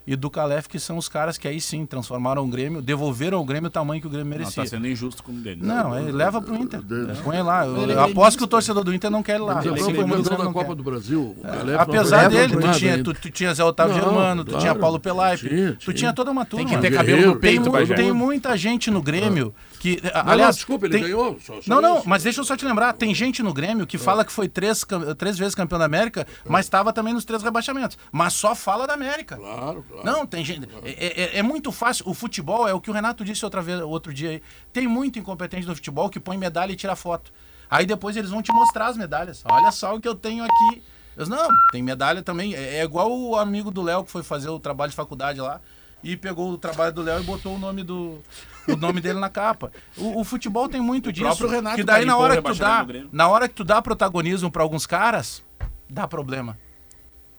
e do Calef, que são os caras que aí sim transformaram o Grêmio, devolveram ao Grêmio o tamanho que o Grêmio Não, merecia. tá sendo injusto com o deles. Não, ele leva pro Inter. Denis. Põe lá. Eu, Ele é eu aposto que o torcedor do Inter não quer ele lá. Denis Ele é gremista, campeão da não Copa do Brasil. O Calef não Apesar dele, tu tinha, tu, tu tinha Zé Otávio Não, Germano, tu tinha Paulo Pelaipe, Tinha, tu tinha. toda uma turma. que ter cabelo no Tem, peito, tem muita gente no Grêmio que. Não, aliás, não, desculpa, ele tem- ganhou. Só, só Não, não, isso. mas deixa eu só te lembrar, tem gente no Grêmio que fala que foi três, três vezes campeão da América, mas estava também nos três rebaixamentos. Mas só fala da América. Claro, claro. Não, tem gente. É, é- é muito fácil. O futebol é o que o Renato disse outra vez, outro dia aí. Tem muito incompetente no futebol que põe medalha e tira foto. Aí depois eles vão te mostrar as medalhas. Olha só o que eu tenho aqui. Eu, não, tem medalha também. É, é igual o amigo do Léo que foi fazer o trabalho de faculdade lá e pegou o trabalho do Léo e botou o nome do o nome dele na capa. O, o futebol tem muito disso. próprio Renato que daí na garimpou o hora que tu dá, na hora que tu dá protagonismo pra alguns caras, dá problema.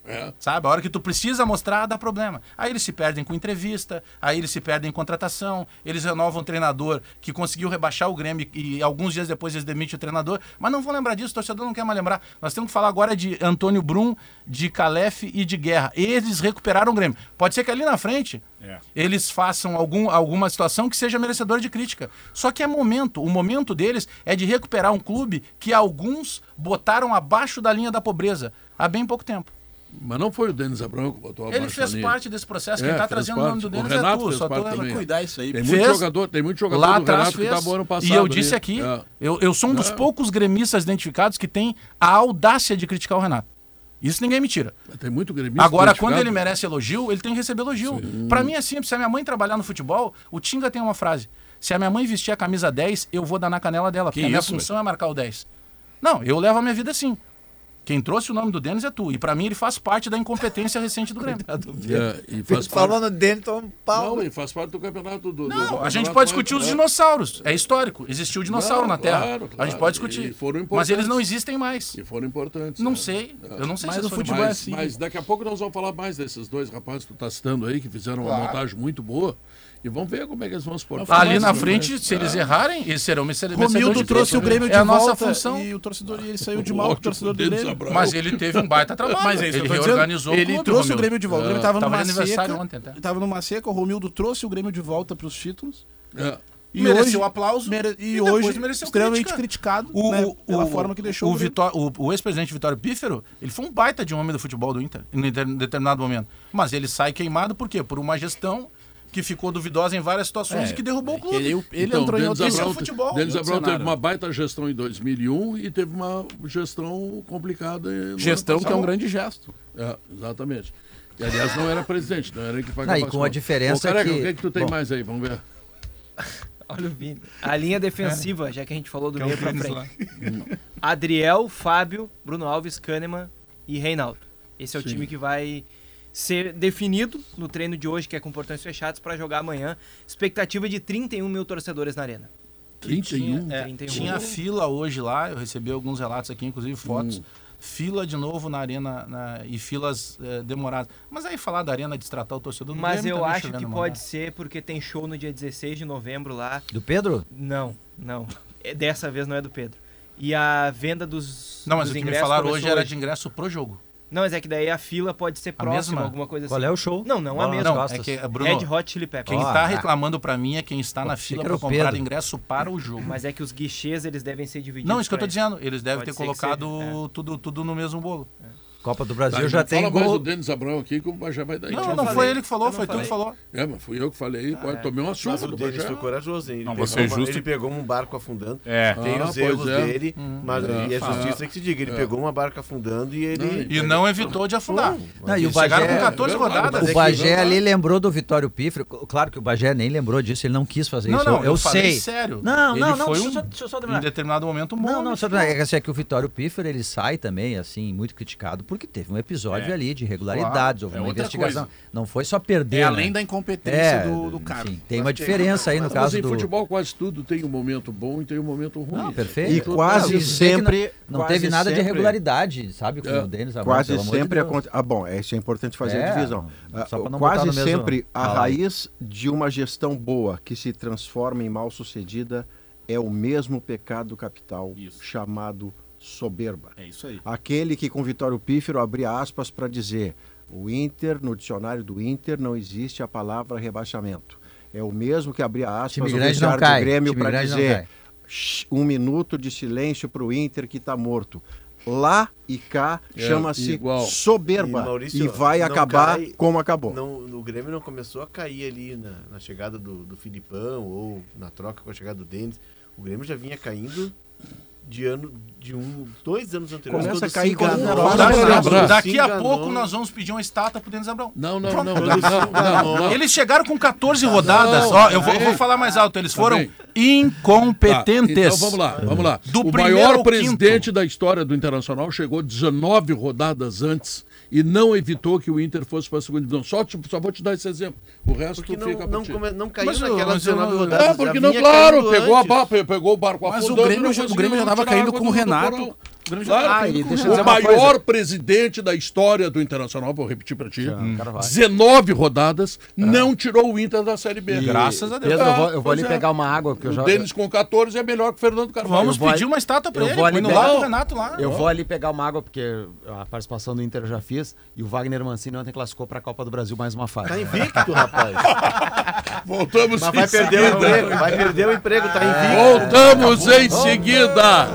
É. Sabe? A hora que tu precisa mostrar, dá problema. Aí eles se perdem com entrevista, aí eles se perdem em contratação, eles renovam o treinador que conseguiu rebaixar o Grêmio e alguns dias depois eles demitem o treinador. Mas não vão lembrar disso, o torcedor não quer mais lembrar. Nós temos que falar agora de Antônio Brum, de Calef e de Guerra. Eles recuperaram o Grêmio. Pode ser que ali na frente É. eles façam algum, alguma situação que seja merecedora de crítica. Só que é momento. O momento deles é de recuperar um clube que alguns botaram abaixo da linha da pobreza há bem pouco tempo. Mas não foi o Denis Abrão que botou a Ele fez linha. parte desse processo. É, Quem tá fez trazendo o nome parte. do O Denis Renato é tu. fez Só parte também. Cuidar isso aí. Tem Fez. muito jogador, tem muito jogador Lá do atrás Renato fez. que ano passado. e eu ali. disse aqui, É. eu, eu sou um dos É. poucos gremistas identificados que tem a audácia de criticar o Renato. Isso ninguém me tira. Tem muito gremista Agora, quando ele merece elogio, ele tem que receber elogio. Pra mim é simples. Se a minha mãe trabalhar no futebol, o Tinga tem uma frase. Se a minha mãe vestir a camisa 10, eu vou dar na canela dela, porque a minha isso, função é marcar o 10. Não, eu levo a minha vida assim. Quem trouxe o nome do Denis é tu. E pra mim ele faz parte da incompetência recente do Grêmio. É, e faz parte... Falando dele, então um pau. Não, e faz parte do campeonato do. Não, do a gente pode mais- discutir os é. dinossauros. É histórico. Existiu dinossauro Não, na Terra. claro, A gente claro. pode discutir. E foram Mas eles não existem mais. E foram importantes. Não né? sei. Eu não sei Mas se o foram futebol é Mas, assim. mas daqui a pouco nós vamos falar mais desses dois rapazes que tu tá citando aí, que fizeram uma montagem muito boa. E vamos ver como é que eles vão se portar. Ali na frente, né? se eles errarem, eles serão merece- Romildo trouxe o. Grêmio de É a nossa função. e o torcedor ele saiu de mal com o torcedor do Grêmio. Mas ele teve um baita trabalho. Mas é isso ele reorganizou o Ele clube, trouxe o. Grêmio de volta. O Grêmio tava Tava numa seca. ontem até. Tava numa seca, o Romildo trouxe o Grêmio de volta para os títulos. É. E Mereceu hoje, aplauso mere- e, e hoje mereceu extremamente crítica. criticado O, né, o- pela o- forma que deixou o, o. Vitó- o- o ex-presidente Vitório Pífero, ele foi um baita de um homem do futebol do Inter, em de- determinado momento. Mas ele sai queimado por quê? Por uma gestão que ficou duvidosa em várias situações É, e que derrubou o é clube. Ele, ele Então, entrou em outro é Abrão, futebol. Denis Abrão teve uma baita gestão em 2001 e teve uma gestão complicada. Gestão que é um grande gesto. É, exatamente. E, aliás, não era presidente, não era ele que pagava Não, e com a diferença Ô, careca, que- o que, é que tu tem Bom. mais aí? Vamos ver. Olha o Vini. A linha defensiva, já que a gente falou do Que é meio pra frente. Adriel, Fábio, Bruno Alves, Kahneman e Reinaldo. Esse é o Sim. time que vai ser definido no treino de hoje, que é com portões fechados, para jogar amanhã. Expectativa de 31 mil torcedores na arena. 31. É, 31. tinha fila hoje lá, eu recebi alguns relatos aqui, inclusive Hum. fotos. Fila de novo na arena na- e filas eh, demoradas. Mas aí falar da arena destratar o torcedor do Mas eu acho que pode ser porque tem show no dia 16 de novembro lá. Do Pedro? Não, não. É, Dessa vez não é do Pedro. E a venda dos. Não, mas dos o que me falaram hoje era de ingresso pro jogo. Não, mas é que daí a fila pode ser próxima, mesma? alguma coisa Qual assim. é o show? Não, não a Bola nas mesma. Não, é costas. que, Bruno, Red Hot Chili Peppers. quem Ó, tá ah. reclamando pra mim é quem está na fila o comprar Pedro. ingresso para o jogo. Mas é que os guichês eles devem ser divididos. Não, isso que eu pra dizendo. Eles devem Pode ter colocado seja, é. tudo, tudo no mesmo bolo. Copa do Brasil Tá, já não tem fala mais gol. do Denis Abrão aqui que o Bajé vai dar. Não, Então, não falei. foi ele que falou, não foi tu que falou. É, mas fui eu que falei. quase tomei uma Mas surra o do Denis foi corajoso, hein? Ele, Não, pegou é justo. ele pegou um barco afundando. É. Tem Ah, os erros é. dele, mas É. e a justiça Ah. que se diga. Ele É. pegou uma barca afundando e ele. E não evitou de afundar. Não, e o Eles chegaram Bagé- com 14 É rodadas. mas O é Bagé que- ali lembrou do Vitório Pífero. Claro que o Bagé nem lembrou disso, ele não quis fazer Não, isso. não, eu, eu, eu falei sei. sério. Não, não, não, um, em determinado momento Não, não, é que é o Vitório Piffer ele sai também, assim, muito criticado, porque teve um episódio É. ali de irregularidades, houve É uma investigação. coisa. Não foi só perder. É né? além da incompetência É, do, do cara. enfim, tem uma diferença aí no Mas caso em do. futebol quase tudo tem um momento bom e tem um momento ruim. Não, perfeito. E quase não, sempre- Não, não quase teve nada de sempre- irregularidade, sabe? Com É. o Denis Quase amor de sempre Deus. acontece. Ah, bom, é, isso é importante fazer É, a divisão. Só pra não botar quase sempre a raiz de uma gestão boa que se transforma em mal sucedida é o mesmo pecado capital Isso. chamado soberba. É isso aí. Aquele que com Vitório Pífero abria aspas para dizer o Inter, no dicionário do Inter, não existe a palavra rebaixamento. É o mesmo que abria aspas vestiário cai, do Grêmio para dizer cai. "Shh, um minuto de silêncio para o Inter que está morto. Lá e cá É, chama-se igual. soberba E, Maurício, e vai acabar cai- como acabou. Não, o Grêmio não começou a cair ali na, na chegada do, do Filipão ou na troca com a chegada do Denis. O Grêmio já vinha caindo de ano de um, dois anos anteriores. Começa a cair quando. Daqui Se a pouco nós vamos pedir uma estátua pro Denis Abrão. Não, não, não, não, não, não, não. Eles chegaram com 14 rodadas. Não, Ó, eu vou, tá falar mais alto. Eles Tá foram bem. incompetentes. Tá, então vamos lá, vamos lá. Do o maior presidente quinto. da história do Internacional chegou 19 rodadas antes e não evitou que o Inter fosse para a segunda divisão. Só, te- só vou te dar esse exemplo. O resto Porque fica não, pra não, come- não caiu Mas naquelas mas eu- 19 não- rodadas. É, porque não, claro, pegou, a, antes. pegou o barco Mas o afundando e Grêmio não já- o Grêmio já tava tirar caindo com o do Renato. O já Claro, Ah, e com deixa o o maior coisa. presidente da história do Internacional, vou repetir para ti, Carvalho. 19 rodadas, não tirou o Inter da Série B. E- Graças a Deus. Pedro, eu vou, eu vou ali é. pegar uma água, porque eu já. O Denis com 14 é melhor que o Fernando Carvalho. Vamos pedir ali- uma estátua pra eu ele. vou ali pegar- lado do Renato lá. Eu vou ali pegar uma água, porque a participação do Inter eu já fiz, e o Wagner Mancini ontem classificou para a Copa do Brasil mais uma fase. Tá invicto, rapaz. Voltamos Mas em vai perder o seguida. emprego. Vai perder o emprego, tá invicto. Voltamos em seguida.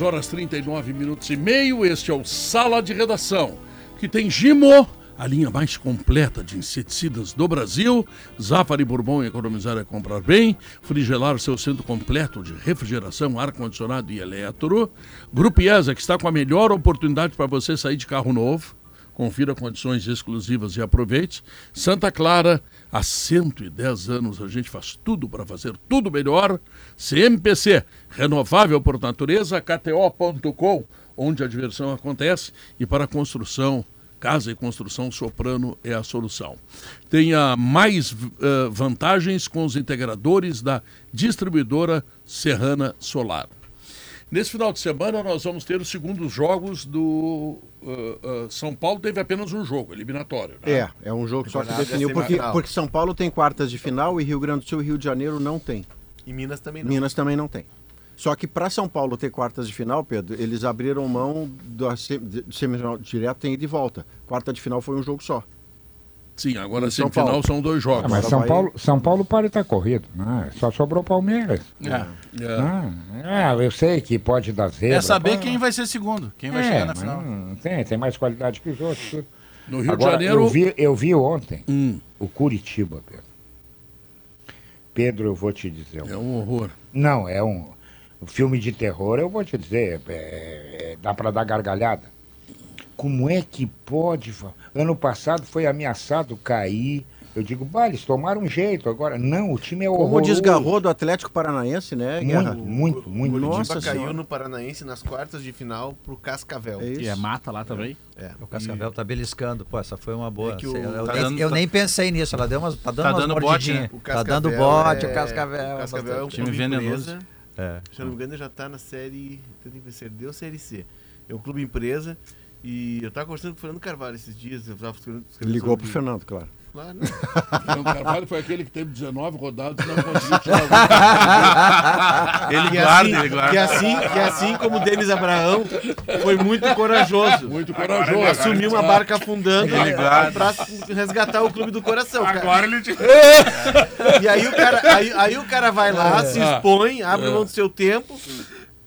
São 2 horas 39 minutos e meio. Este é o Sala de Redação, que tem Gimo, a linha mais completa de inseticidas do Brasil. Zafari Bourbon, economizar é comprar bem. Frigelar, seu centro completo de refrigeração, ar-condicionado e eletro. Grupo IESA, que está com a melhor oportunidade para você sair de carro novo. Confira condições exclusivas e aproveite. Santa Clara, há 110 anos a gente faz tudo para fazer tudo melhor. CMPC, renovável por natureza, KTO.com, onde a diversão acontece. E para construção, casa e construção, Soprano é a solução. Tenha mais eh, vantagens com os integradores da distribuidora Serrana Solar. Nesse final de semana nós vamos ter os segundos jogos do eh, eh, São Paulo teve apenas um jogo eliminatório. né? É, é um jogo só que Jornada definiu, porque, porque São Paulo tem quartas de final e Rio Grande do Sul e Rio de Janeiro não tem. E Minas também não. Minas também não tem. Só que para São Paulo ter quartas de final, Pedro, eles abriram mão da de- semifinal direto tem ida e volta. Quarta de final foi um jogo só. Sim, agora Em São semifinal Paulo. são dois Ah, jogos. mas Só São vai- Paulo, São Paulo pode estar corrido. né? Só sobrou Palmeiras. É. É. Ah, ah, eu sei que pode dar zebra. É saber quem vai ser segundo, quem vai É, chegar na mas final. tem, tem mais qualidade que os outros. No Rio Agora, de Janeiro. eu, vi, eu vi ontem Hum, o Curitiba, Pedro. Pedro, eu vou te dizer. é um horror. Não, é um, um filme de terror, eu vou te dizer. é- é- dá para dar gargalhada. Como é que pode? Ano passado foi ameaçado cair. Eu digo, bah, eles tomaram um jeito agora. Não, o time é Como horroroso. desgarrou do Atlético Paranaense, né, Guerra? Muito, muito, muito. O Nossa caiu Senhora. no Paranaense nas quartas de final pro Cascavel. É isso. E é mata lá também. É. O Cascavel tá beliscando. Pô, essa foi uma boa. É que o- eu, eu tá nem, dando- eu tá- nem pensei nisso. Ela deu umas, tá dando Tá umas dando bote, né? O Tá dando Cascavel bote, é- o Cascavel. O Cascavel é um Time venenoso. empresa. É. Se eu não me engano, já tá na série. Perdeu a série C. É um clube empresa. E eu tava conversando com o Fernando Carvalho esses dias. Eu tava escrevendo- escrevendo Ligou sobre- pro Fernando, claro. Claro, né? O Carvalho foi aquele que teve 19 rodadas e não conseguiu tirar o Ele guarda, assim, ele guarda. que assim, que assim como o Denis Abraão foi muito corajoso. Muito corajoso. Assumiu uma barca afundando pra resgatar o clube do coração. cara. Agora ele te... E aí o cara, aí, aí o cara vai lá, se expõe, abre mão do seu tempo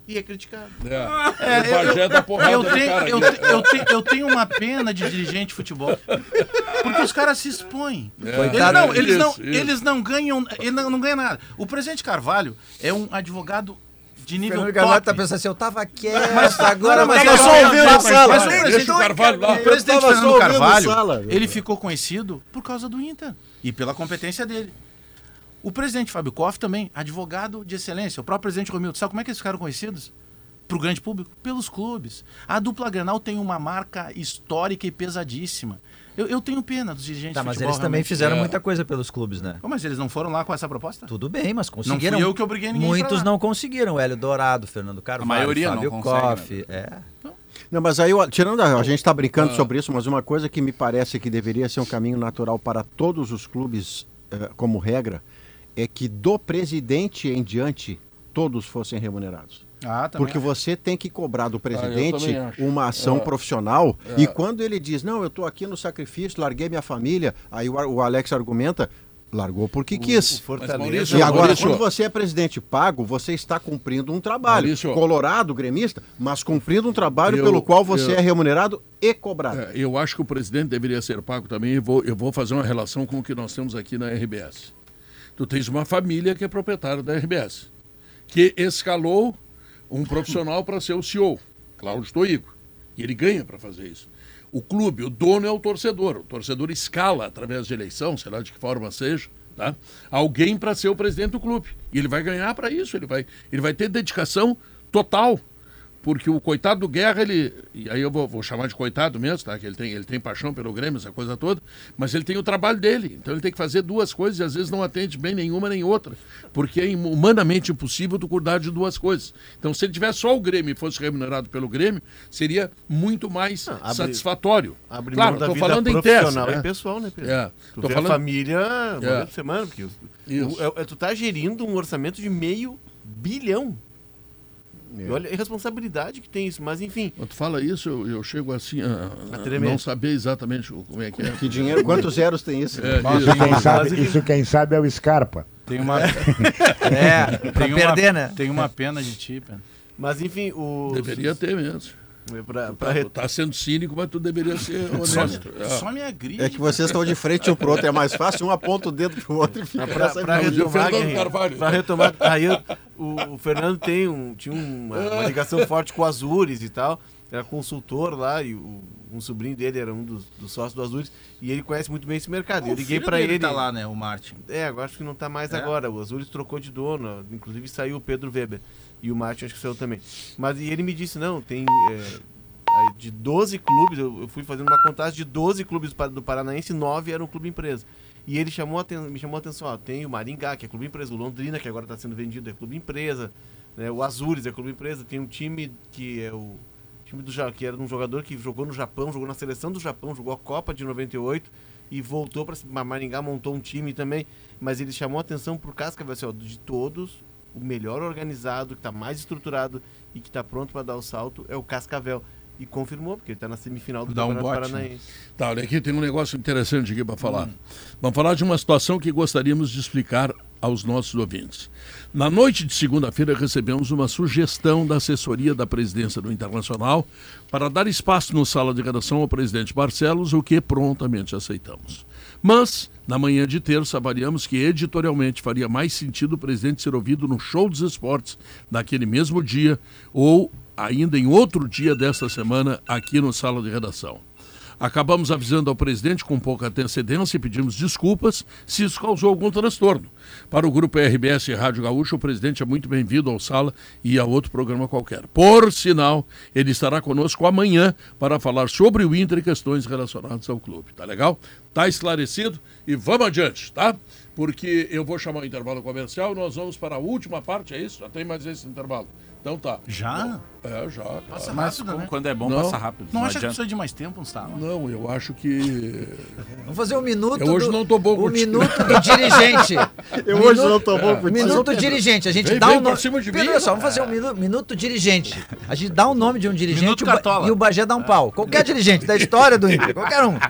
e é criticado. É. o Bagé dá porrada Eu tenho, cara eu, aqui. te- eu, te- eu tenho uma pena de dirigente de futebol. Porque os caras se expõem. Eles Coitado. não, eles, não, Isso, isso. eles não ganham. Ele não, não ganha nada. O presidente Carvalho é um advogado de nível Fernando top. Carvalho tá pensando assim, eu tava quieto, Mas agora, não, mas mas eu só só ouvi ouvi na a sala. Mas o Deixa presidente, o Carvalho lá. o presidente só Fernando ouvindo Carvalho, sala. ele ficou conhecido por causa do Inter e pela competência dele. O presidente Fábio Koff também, advogado de excelência. O próprio presidente Romildo, sabe como é que eles ficaram conhecidos? Para o grande público? Pelos clubes. A dupla Grenal tem uma marca histórica e pesadíssima. Eu, eu tenho pena dos dirigentes Tá, de mas futebol. eles também realmente. fizeram É. muita coisa pelos clubes, né? Pô, mas eles não foram lá com essa proposta? Tudo bem, mas Não conseguiram. fui eu que obriguei ninguém Muitos lá. não conseguiram. Hélio Dourado, Fernando Carvalho, maioria não Fábio consegue, Koff. É. Não, mas aí, eu- tirando a, a gente está brincando sobre isso, mas uma coisa que me parece que deveria ser um caminho natural para todos os clubes, eh, como regra, é que do presidente em diante todos fossem remunerados. Ah. Porque você tem que cobrar do presidente também acho. uma ação É. profissional e quando ele diz, não, eu estou aqui no sacrifício, larguei minha família, aí o, o Alex argumenta, Largou porque O- quis. o Fortaleza- Maurício, E agora, Maurício- quando você é presidente pago, você está cumprindo um trabalho. Maurício- Colorado, gremista, mas cumprindo um trabalho Eu- pelo qual você eu- é remunerado e cobrado. É, eu acho que o presidente deveria ser pago também. Eu vou, eu vou fazer uma relação com o que nós temos aqui na RBS. Tu tens uma família que é proprietária da RBS, que escalou um profissional para ser o CEO, Cláudio Toigo. E ele ganha para fazer isso. O clube, o dono é o torcedor. O torcedor escala, através de eleição, sei lá de que forma seja, tá? alguém para ser o presidente do clube. E ele vai ganhar para isso, ele vai, ele vai ter dedicação total. Porque o coitado do Guerra, ele. E aí eu vou, vou chamar de coitado mesmo, tá? Que ele tem, ele tem paixão pelo Grêmio, essa coisa toda. Mas ele tem o trabalho dele. Então ele tem que fazer duas coisas e às vezes não atende bem nenhuma nem outra. Porque é humanamente impossível tu cuidar de duas coisas. Então se ele tivesse só o Grêmio e fosse remunerado pelo Grêmio, seria muito mais abre- satisfatório. Abre claro, vida falando em tese. e né? pessoal, né, Pedro? É, Tu tô falando- a família uma É. vez por semana, porque Isso. o- é- tu tá gerindo um orçamento de meio bilhão. É. E olha a responsabilidade que tem isso, mas enfim. Quando tu fala isso, eu, eu chego assim a, A a não saber exatamente o- como é que é. Que dinheiro, quantos zeros tem isso? É, Isso isso. quem, sabe, isso quem sabe é o Scarpa. Tem uma, É, tem perder, uma, né? Tem uma pena de ti. Mas enfim, o. Deveria ter mesmo. Pra, Tu pra tá, tá sendo cínico, mas tu deveria ser Só, honesto. É. só me agride. É que vocês estão de frente um pro outro, é mais fácil, um aponta o dedo pro outro e fica pra, pra retomar, Fernando Guerrinha, Carvalho. pra retomar, aí eu- o, o Fernando tem um, tinha uma, uma ligação forte com o Azures e tal, era consultor lá e o- um sobrinho dele era um dos, dos sócios do Azures e ele conhece muito bem esse mercado. O eu liguei pra dele ele. tá lá, né, o Martin. É, agora acho que não tá mais É? agora. O Azures trocou de dono, inclusive saiu o Pedro Weber. E o Martin acho que saiu também. Mas e ele me disse, não, tem é, de 12 clubes, eu, eu fui fazendo uma contagem de 12 clubes do do Paranaense, 9 eram clube empresa. E ele chamou me chamou a atenção, ó, tem o Maringá, que é clube empresa, o Londrina, que agora está sendo vendido, é clube empresa, né, o Azures é clube empresa, tem um time que é o time do que era um jogador que jogou no Japão, jogou na seleção do Japão, jogou a Copa de 98 e voltou para Maringá, montou um time também, mas ele chamou a atenção pro Cascavel, assim, ó, de todos, o melhor organizado, que está mais estruturado e que está pronto para dar o salto é o Cascavel. E confirmou, porque ele está na semifinal do Dá um Campeonato bote, né? Paranaense. Tá, olha aqui, tem um negócio interessante aqui para falar. Vamos falar de uma situação que gostaríamos de explicar aos nossos ouvintes. Na noite de segunda-feira recebemos uma sugestão da assessoria da presidência do Internacional para dar espaço no sala de redação ao presidente Barcelos, o que prontamente aceitamos. Mas, na manhã de terça, avaliamos que editorialmente faria mais sentido o presidente ser ouvido no show dos esportes naquele mesmo dia ou ainda em outro dia desta semana aqui no sala de redação. Acabamos avisando ao presidente com pouca antecedência e pedimos desculpas se isso causou algum transtorno. Para o grupo RBS Rádio Gaúcho, o presidente é muito bem-vindo ao Sala e a outro programa qualquer. Por sinal, ele estará conosco amanhã para falar sobre o Inter e questões relacionadas ao clube. Tá legal? Tá esclarecido e vamos adiante, tá? Porque eu vou chamar o intervalo comercial nós vamos para a última parte, é isso? Já tem mais esse intervalo. Então tá. Já? É, já. Mas rápido, né? quando é bom, Não. passa rápido. Não, Não, acha que adianta. precisa de mais tempo, não está? Não, eu acho que Vamos fazer um minuto. Eu hoje do- não tô bom O contigo. minuto do dirigente. Eu hoje não tô bom O contigo. minuto dirigente. A gente Vem- dá vem um nome. cima de mim. Pedro, olha só, vamos fazer um minuto, minuto dirigente. A gente dá o nome de um dirigente Minuto e o e o Bagé dá um pau. Qualquer dirigente da história do Inter, qualquer um.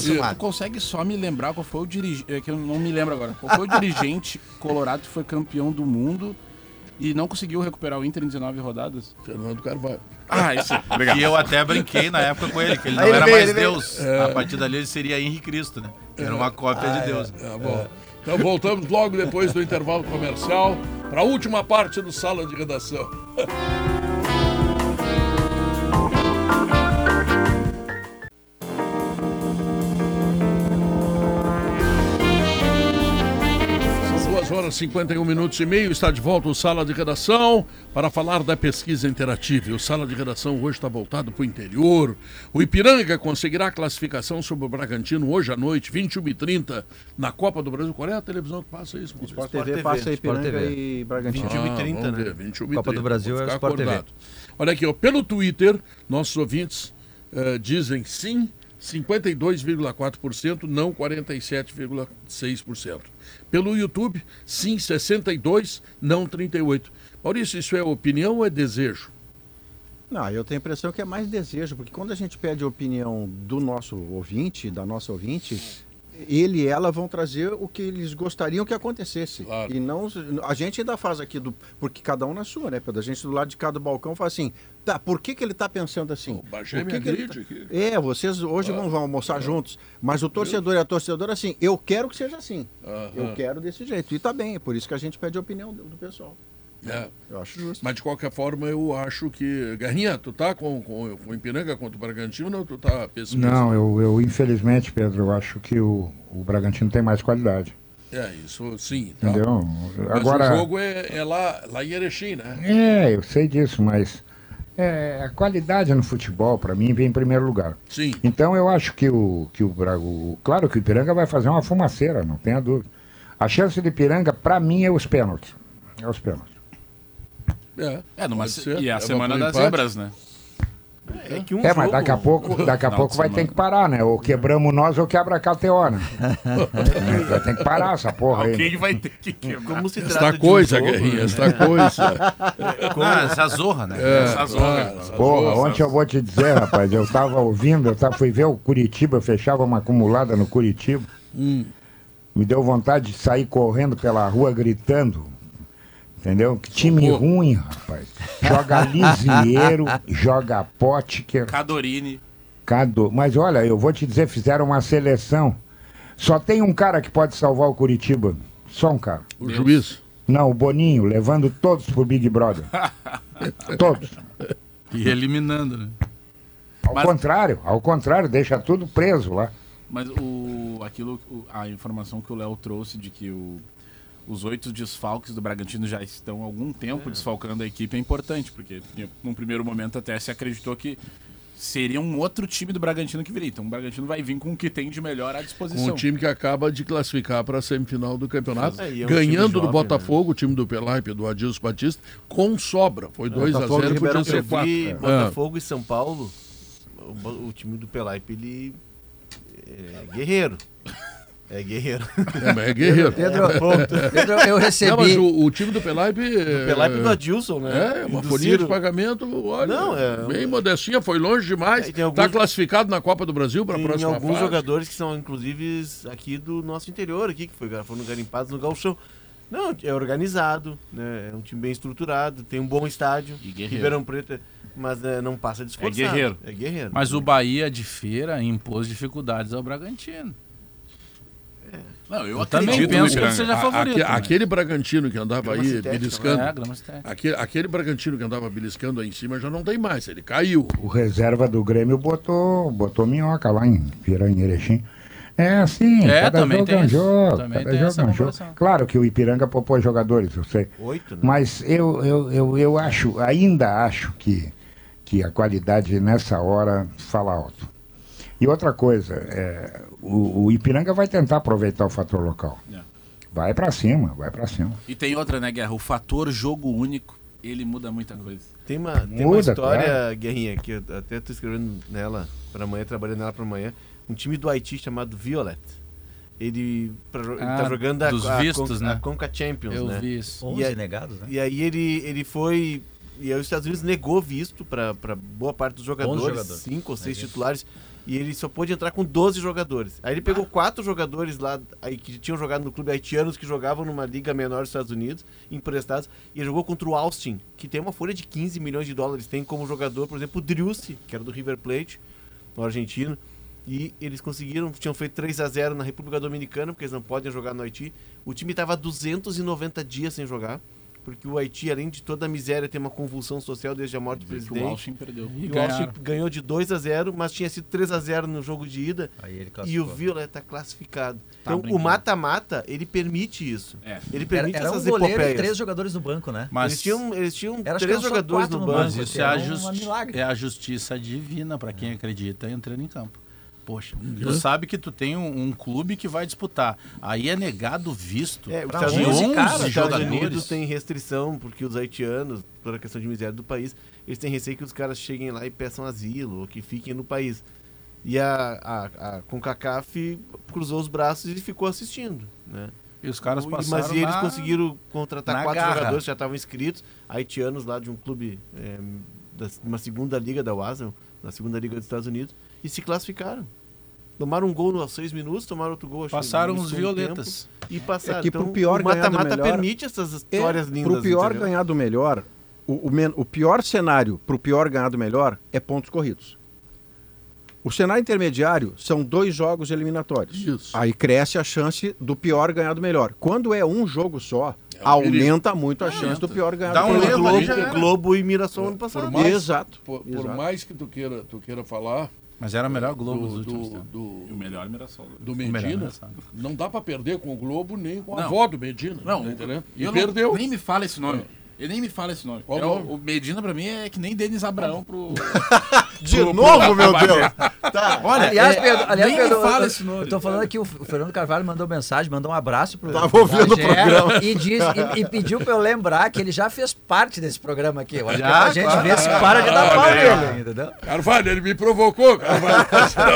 Tu mano. consegue só me lembrar qual foi o dirigente. É que eu não me lembro agora. Qual foi o dirigente colorado que foi campeão do mundo e não conseguiu recuperar o Inter em 19 rodadas? Fernando Carvalho. Ah, isso. Obrigado. E eu até brinquei na época com ele, que ele não ele era veio, mais ele. Deus. A partir dali ele seria Henrique Cristo, né? Era uma cópia de Deus. Tá bom. Então voltamos logo depois do intervalo comercial para a última parte do Sala de Redação. horas e 51 minutos e meio. Está de volta o Sala de Redação para falar da pesquisa interativa. E o Sala de Redação hoje está voltado para o interior. O Ipiranga conseguirá a classificação sobre o Bragantino hoje à noite, 21h30, na Copa do Brasil. Qual é a televisão que passa isso? Sport Sport TV TV, passa Sport Ipiranga TV. e Bragantino. 21 e 30, vamos né? ver, 21 e Copa do 30. Brasil é Sport TV. acordado. Olha aqui, ó, pelo Twitter, nossos ouvintes eh, dizem sim, 52,4%, não 47,6%. Pelo YouTube, sim, 62%, não 38%. Maurício, isso é opinião ou é desejo? Não, eu tenho a impressão que é mais desejo, porque quando a gente pede a opinião do nosso ouvinte, da nossa ouvinte, ele e ela vão trazer o que eles gostariam que acontecesse. Claro. E não. A gente ainda faz aqui, do, porque cada um na sua, né, Pedro? A gente do lado de cada balcão faz assim. Tá, por que, que ele está pensando assim? O Por que que ele tá- aqui. É, vocês hoje vão, vão almoçar juntos. Mas o torcedor e a torcedora, assim, eu quero que seja assim. Eu quero desse jeito. E tá bem, é por isso que a gente pede a opinião do, do pessoal. É. Eu acho justo. Mas de qualquer forma, eu acho que. Garrinha, tu tá com, com, com o Ipiranga contra o Bragantino ou tu tá pessimista? Não, eu, eu infelizmente, Pedro, eu acho que o, o Bragantino tem mais qualidade. É, isso sim. Tá. Entendeu? Mas Agora. o jogo é, é lá, lá em Erechim, né? É, eu sei disso, mas é, a qualidade no futebol, para mim, vem em primeiro lugar. Sim. Então eu acho que o, que o Braga. Claro que o Ipiranga vai fazer uma fumaceira, não tenha dúvida. A chance do Ipiranga, para mim, é os pênaltis. É os pênaltis. É, É, numa ser. e a É semana das empate. zebras, né? É que um É, mas daqui a pouco, daqui a Final pouco vai semana. ter que parar, né? Ou quebramos nós ou quebra a KTO, né? vai ter que parar essa porra aí. Alguém vai ter que quebrar. Como se trata Esta de um coisa, jogo, Guerrinha, né? esta coisa. Ah, essa zorra, né? É, Essa zorra. ah, essa Porra, zorra. ontem eu vou te dizer, rapaz, eu tava ouvindo, eu tava, fui ver o Curitiba, eu fechava uma acumulada no Curitiba. Hum. Me deu vontade de sair correndo pela rua gritando. Entendeu? Que time Socorro. ruim, rapaz. Joga Lisieiro, joga Potker, Cadorini. Cado. Mas olha, eu vou te dizer, fizeram uma seleção. Só tem um cara que pode salvar o Curitiba. Só um cara. O juiz. Não, o Boninho, levando todos pro Big Brother. todos. E eliminando, né? Ao Mas- contrário, ao contrário, deixa tudo preso lá. Mas o, aquilo, a informação que o Léo trouxe de que o- os oito desfalques do Bragantino já estão há algum tempo desfalcando a equipe é importante, porque num primeiro momento até se acreditou que seria um outro time do Bragantino que viria. Então o Bragantino vai vir com o que tem de melhor à disposição. o time que acaba de classificar para a semifinal do campeonato, É, é um ganhando do Botafogo, o time do Pelaipe, do Adilson Batista, com sobra. Foi 2 a Botafogo 0 e podia ser Eu 4. vi É. Botafogo e São Paulo, o, o time do Pelaipe, ele é guerreiro. É guerreiro. É, é guerreiro. Pedro, Pedro, eu Não, mas recebi. o, o time do Pelaipe. O Pelaipe do Adilson, né? É, uma folhinha de pagamento, olha, Não, é- bem modestinha, foi longe demais. É, tem Está alguns- classificado na Copa do Brasil para a Tem próxima alguns fase. jogadores que são, inclusive, aqui do nosso interior, aqui, que foi, foram garimpados no Galchão. Não, é organizado, né? É um time bem estruturado, tem um bom estádio. E guerreiro. Ribeirão Preto, mas é, não passa de esforçado. guerreiro. É guerreiro. Mas o Bahia de feira impôs dificuldades ao Bragantino. Não, eu, Eu também penso que ele seja A- favorito. aque- né? aquele Bragantino que andava Grama aí sintética, beliscando. É, grama sintética. Aquele, aquele Bragantino que andava beliscando aí em cima já não tem mais, ele caiu. O reserva do Grêmio botou, botou minhoca lá em Piranha, Erechim. É assim, É, cada também jogo tem é um jogo. Também cada tem jogo essa é um jogo. Claro que o Ipiranga popou jogadores, eu sei. Oito, né? Mas eu, eu, eu, eu acho, ainda acho que, que a qualidade nessa hora fala alto. E outra coisa, é, o, o Ipiranga vai tentar aproveitar o fator local. É. Vai pra cima, vai pra cima. E tem outra, né, Guerra? O fator jogo único, ele muda muita coisa. Tem uma, tem uma Muda, história, claro. Guerrinha, que eu até tô escrevendo nela para amanhã, trabalhando nela para amanhã. Um time do Haiti chamado Violet. Ele, pra, jo- ele Ah, tá jogando a, dos a, vistos, Con- né? a Conca Champions, Eu né? vi isso. 11 E negados, né? E aí ele, ele foi. E aí os Estados Unidos negou visto para boa parte dos jogadores, jogadores. cinco ou seis Aí, titulares, e ele só pôde entrar com 12 jogadores. Aí ele pegou quatro jogadores lá aí que tinham jogado no clube haitianos que jogavam numa liga menor dos Estados Unidos, emprestados, e ele jogou contra o Austin, que tem uma folha de 15 milhões de dólares. Tem como jogador, por exemplo, o Driussi, que era do River Plate, no argentino. E eles conseguiram, tinham feito 3 a 0 na República Dominicana, porque eles não podem jogar no Haiti. O time estava 290 dias sem jogar, porque o Haiti, além de toda a miséria, tem uma convulsão social desde a morte do Que o presidente. Austin perdeu. E o. Austin ganhou de 2 a 0 mas tinha sido 3 a 0 no jogo de ida. Aí ele E o. Violet está classificado. Tá então, o brincando. mata-mata, ele permite isso. É. Ele Era, permite era um essas goleiro e epopeias. três jogadores no banco, né? Mas, Eles tinham, eles tinham Era, três jogadores no banco. mas isso é a, Era um é a justiça divina para quem acredita entrando em campo. Poxa, tu sabe que tu tem um, um clube que vai disputar. Aí é negado visto É, Pra Estados de 11 11 caras, os Estados jogadores. Unidos tem restrição, porque os haitianos, por a questão de miséria do país, eles têm receio que os caras cheguem lá e peçam asilo, ou que fiquem no país. E a, a, a CONCACAF cruzou os braços e ficou assistindo, né? E os caras passaram Mas e eles na- conseguiram contratar na quatro garra. jogadores que já estavam inscritos, haitianos lá de um clube, é, da, uma segunda liga da WASA, na segunda liga dos Estados Unidos, e se classificaram. Tomaram um gol aos seis minutos, tomaram outro gol. Passaram segundo violetas. tempo, E passaram. É que pro então, pior o mata-mata melhor- permite essas histórias É, lindas. Pro pior entendeu? ganhar do melhor, o, o men- o pior cenário pro pior ganhar do melhor é pontos corridos. O cenário intermediário são dois jogos eliminatórios. Isso. Aí cresce a chance do pior ganhar do melhor. Quando é um jogo só, É um aumenta muito a chance do pior ganhar Dá do um ali, Globo, já. Globo e Mirassol ano passado. Por mais- Exato. Por, por Exato. mais que tu queira, tu queira falar Mas era a melhor Globo do, do, do, E o melhor Mirassol. do Medina, não dá pra perder com o Globo nem com a Não. avó do Medina. Não, tá entendendo? e E eu não- perdeu. nem me fala esse nome. Ele nem me fala esse nome. Qual É o- nome? O, Medina pra mim é que nem Denis Abraão pro. De novo, meu Deus! Tá. Olha, Aliás, é, Pedro, aliás, nem Pedro, me fala eu, esse nome. eu tô falando aqui, o Fernando Carvalho mandou mensagem, mandou um abraço pro. Tava ouvindo o programa. E, diz, e, e pediu pra eu lembrar que ele já fez parte desse programa aqui. Eu acho que Já, pra gente claro. ver se para de dar pau nele, entendeu? Carvalho, ele me provocou, Carvalho.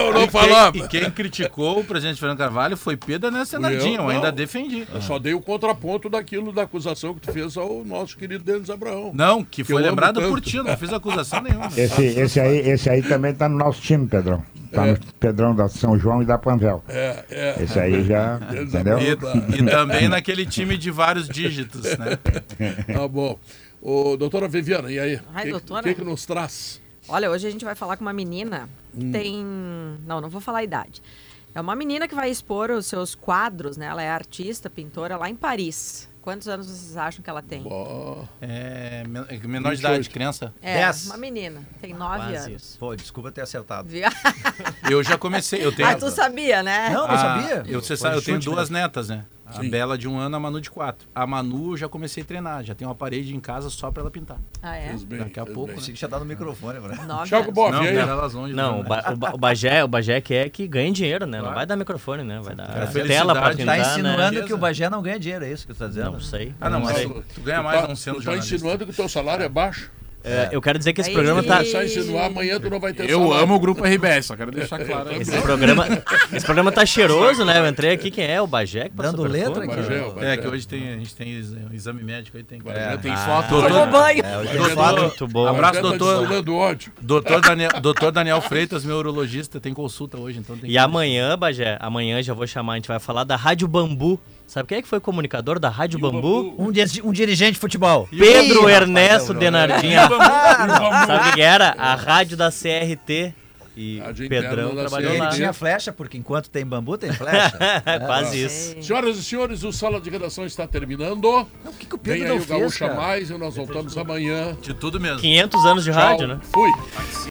Eu não E falava. quem, e quem criticou o presidente Fernando Carvalho foi Pedro Nessa eu não. ainda defendi. Eu só dei o contraponto daquilo da acusação que tu fez ao nosso querido Denis Abraão. Não, que Que foi lembrado por ti, não fiz acusação nenhuma. Esse, esse, aí, esse aí também tá no nosso time, Pedrão. Tá no Pedrão da São João e da Panvel. É, é. Esse aí já. Entendeu? E, e também naquele time de vários dígitos, né? Tá bom. Ô, doutora Viviana, e aí? Ai, O que, doutora. que, que nos traz? Olha, hoje a gente vai falar com uma menina que Hum. tem. Não, não vou falar a idade. É uma menina que vai expor os seus quadros, né? Ela é artista, pintora lá em Paris. Quantos anos vocês acham que ela tem? É, é menor de 28. idade, criança. É, Dez. uma menina. Tem nove Quase anos. isso. Pô, desculpa ter acertado. Viu? Eu já comecei, eu tenho. Ah, tu sabia, né? Não, não Ah, sabia. Eu, você sabe, eu tenho duas mesmo. netas, né? A Bela de um ano, a Manu de quatro. A Manu eu já comecei a treinar, já tem uma parede em casa só pra ela pintar. Ah, é? bem. Daqui a pouco, que já dá no microfone, né? Boff, não, elas longe. Não, o, né? o, ba o Bagé, o Bagé quer que ganhe dinheiro, né? Não vai dar microfone, né? Vai dar felicidade. tela pra Tá pintar, Tá insinuando né? que o Bagé não ganha dinheiro, é isso que tu tá dizendo? Não sei. Ah, não, não mas sei. tu, tu ganha Tu mais tá- não sendo tu tá jornalista. insinuando que o teu salário é baixo? É, eu quero dizer que esse Aí- programa tá... Insinuar, amanhã tu não vai ter Eu salário. amo o grupo RBS, só quero deixar claro. Esse programa, esse programa tá cheiroso, né? Eu entrei aqui, quem é? O Bagé? que passou Dando letra aqui. Bagé, o Bagé. É, que hoje tem, a gente tem ex- exame médico aí, tem. Bagé Tem Ah, foto. Tomou banho. É, hoje tem tá- foto. Muito bom. Abraço, tá doutor. Doutor Daniel, doutor Daniel Freitas, meu urologista, tem consulta hoje, então tem E amanhã, Bagé, amanhã já vou chamar, a gente vai falar da Rádio Bambu. Sabe quem é que foi comunicador da Rádio Bambu? Um, di- um dirigente de futebol. Pedro Ih, Ernesto rapaz, Denardinha. Sabe o que era? A rádio da CRT. E Rádio Pedrão trabalhou Ele lá. tinha flecha, porque enquanto tem bambu, tem flecha. Quase isso. Sei. Senhoras e senhores, o Sala de Redação está terminando. O que, que o Vem Pedro aí não o fez, Gaúcha cara? Mais e nós voltamos amanhã. de tudo mesmo. 500 anos de Tchau. rádio, né? Fui.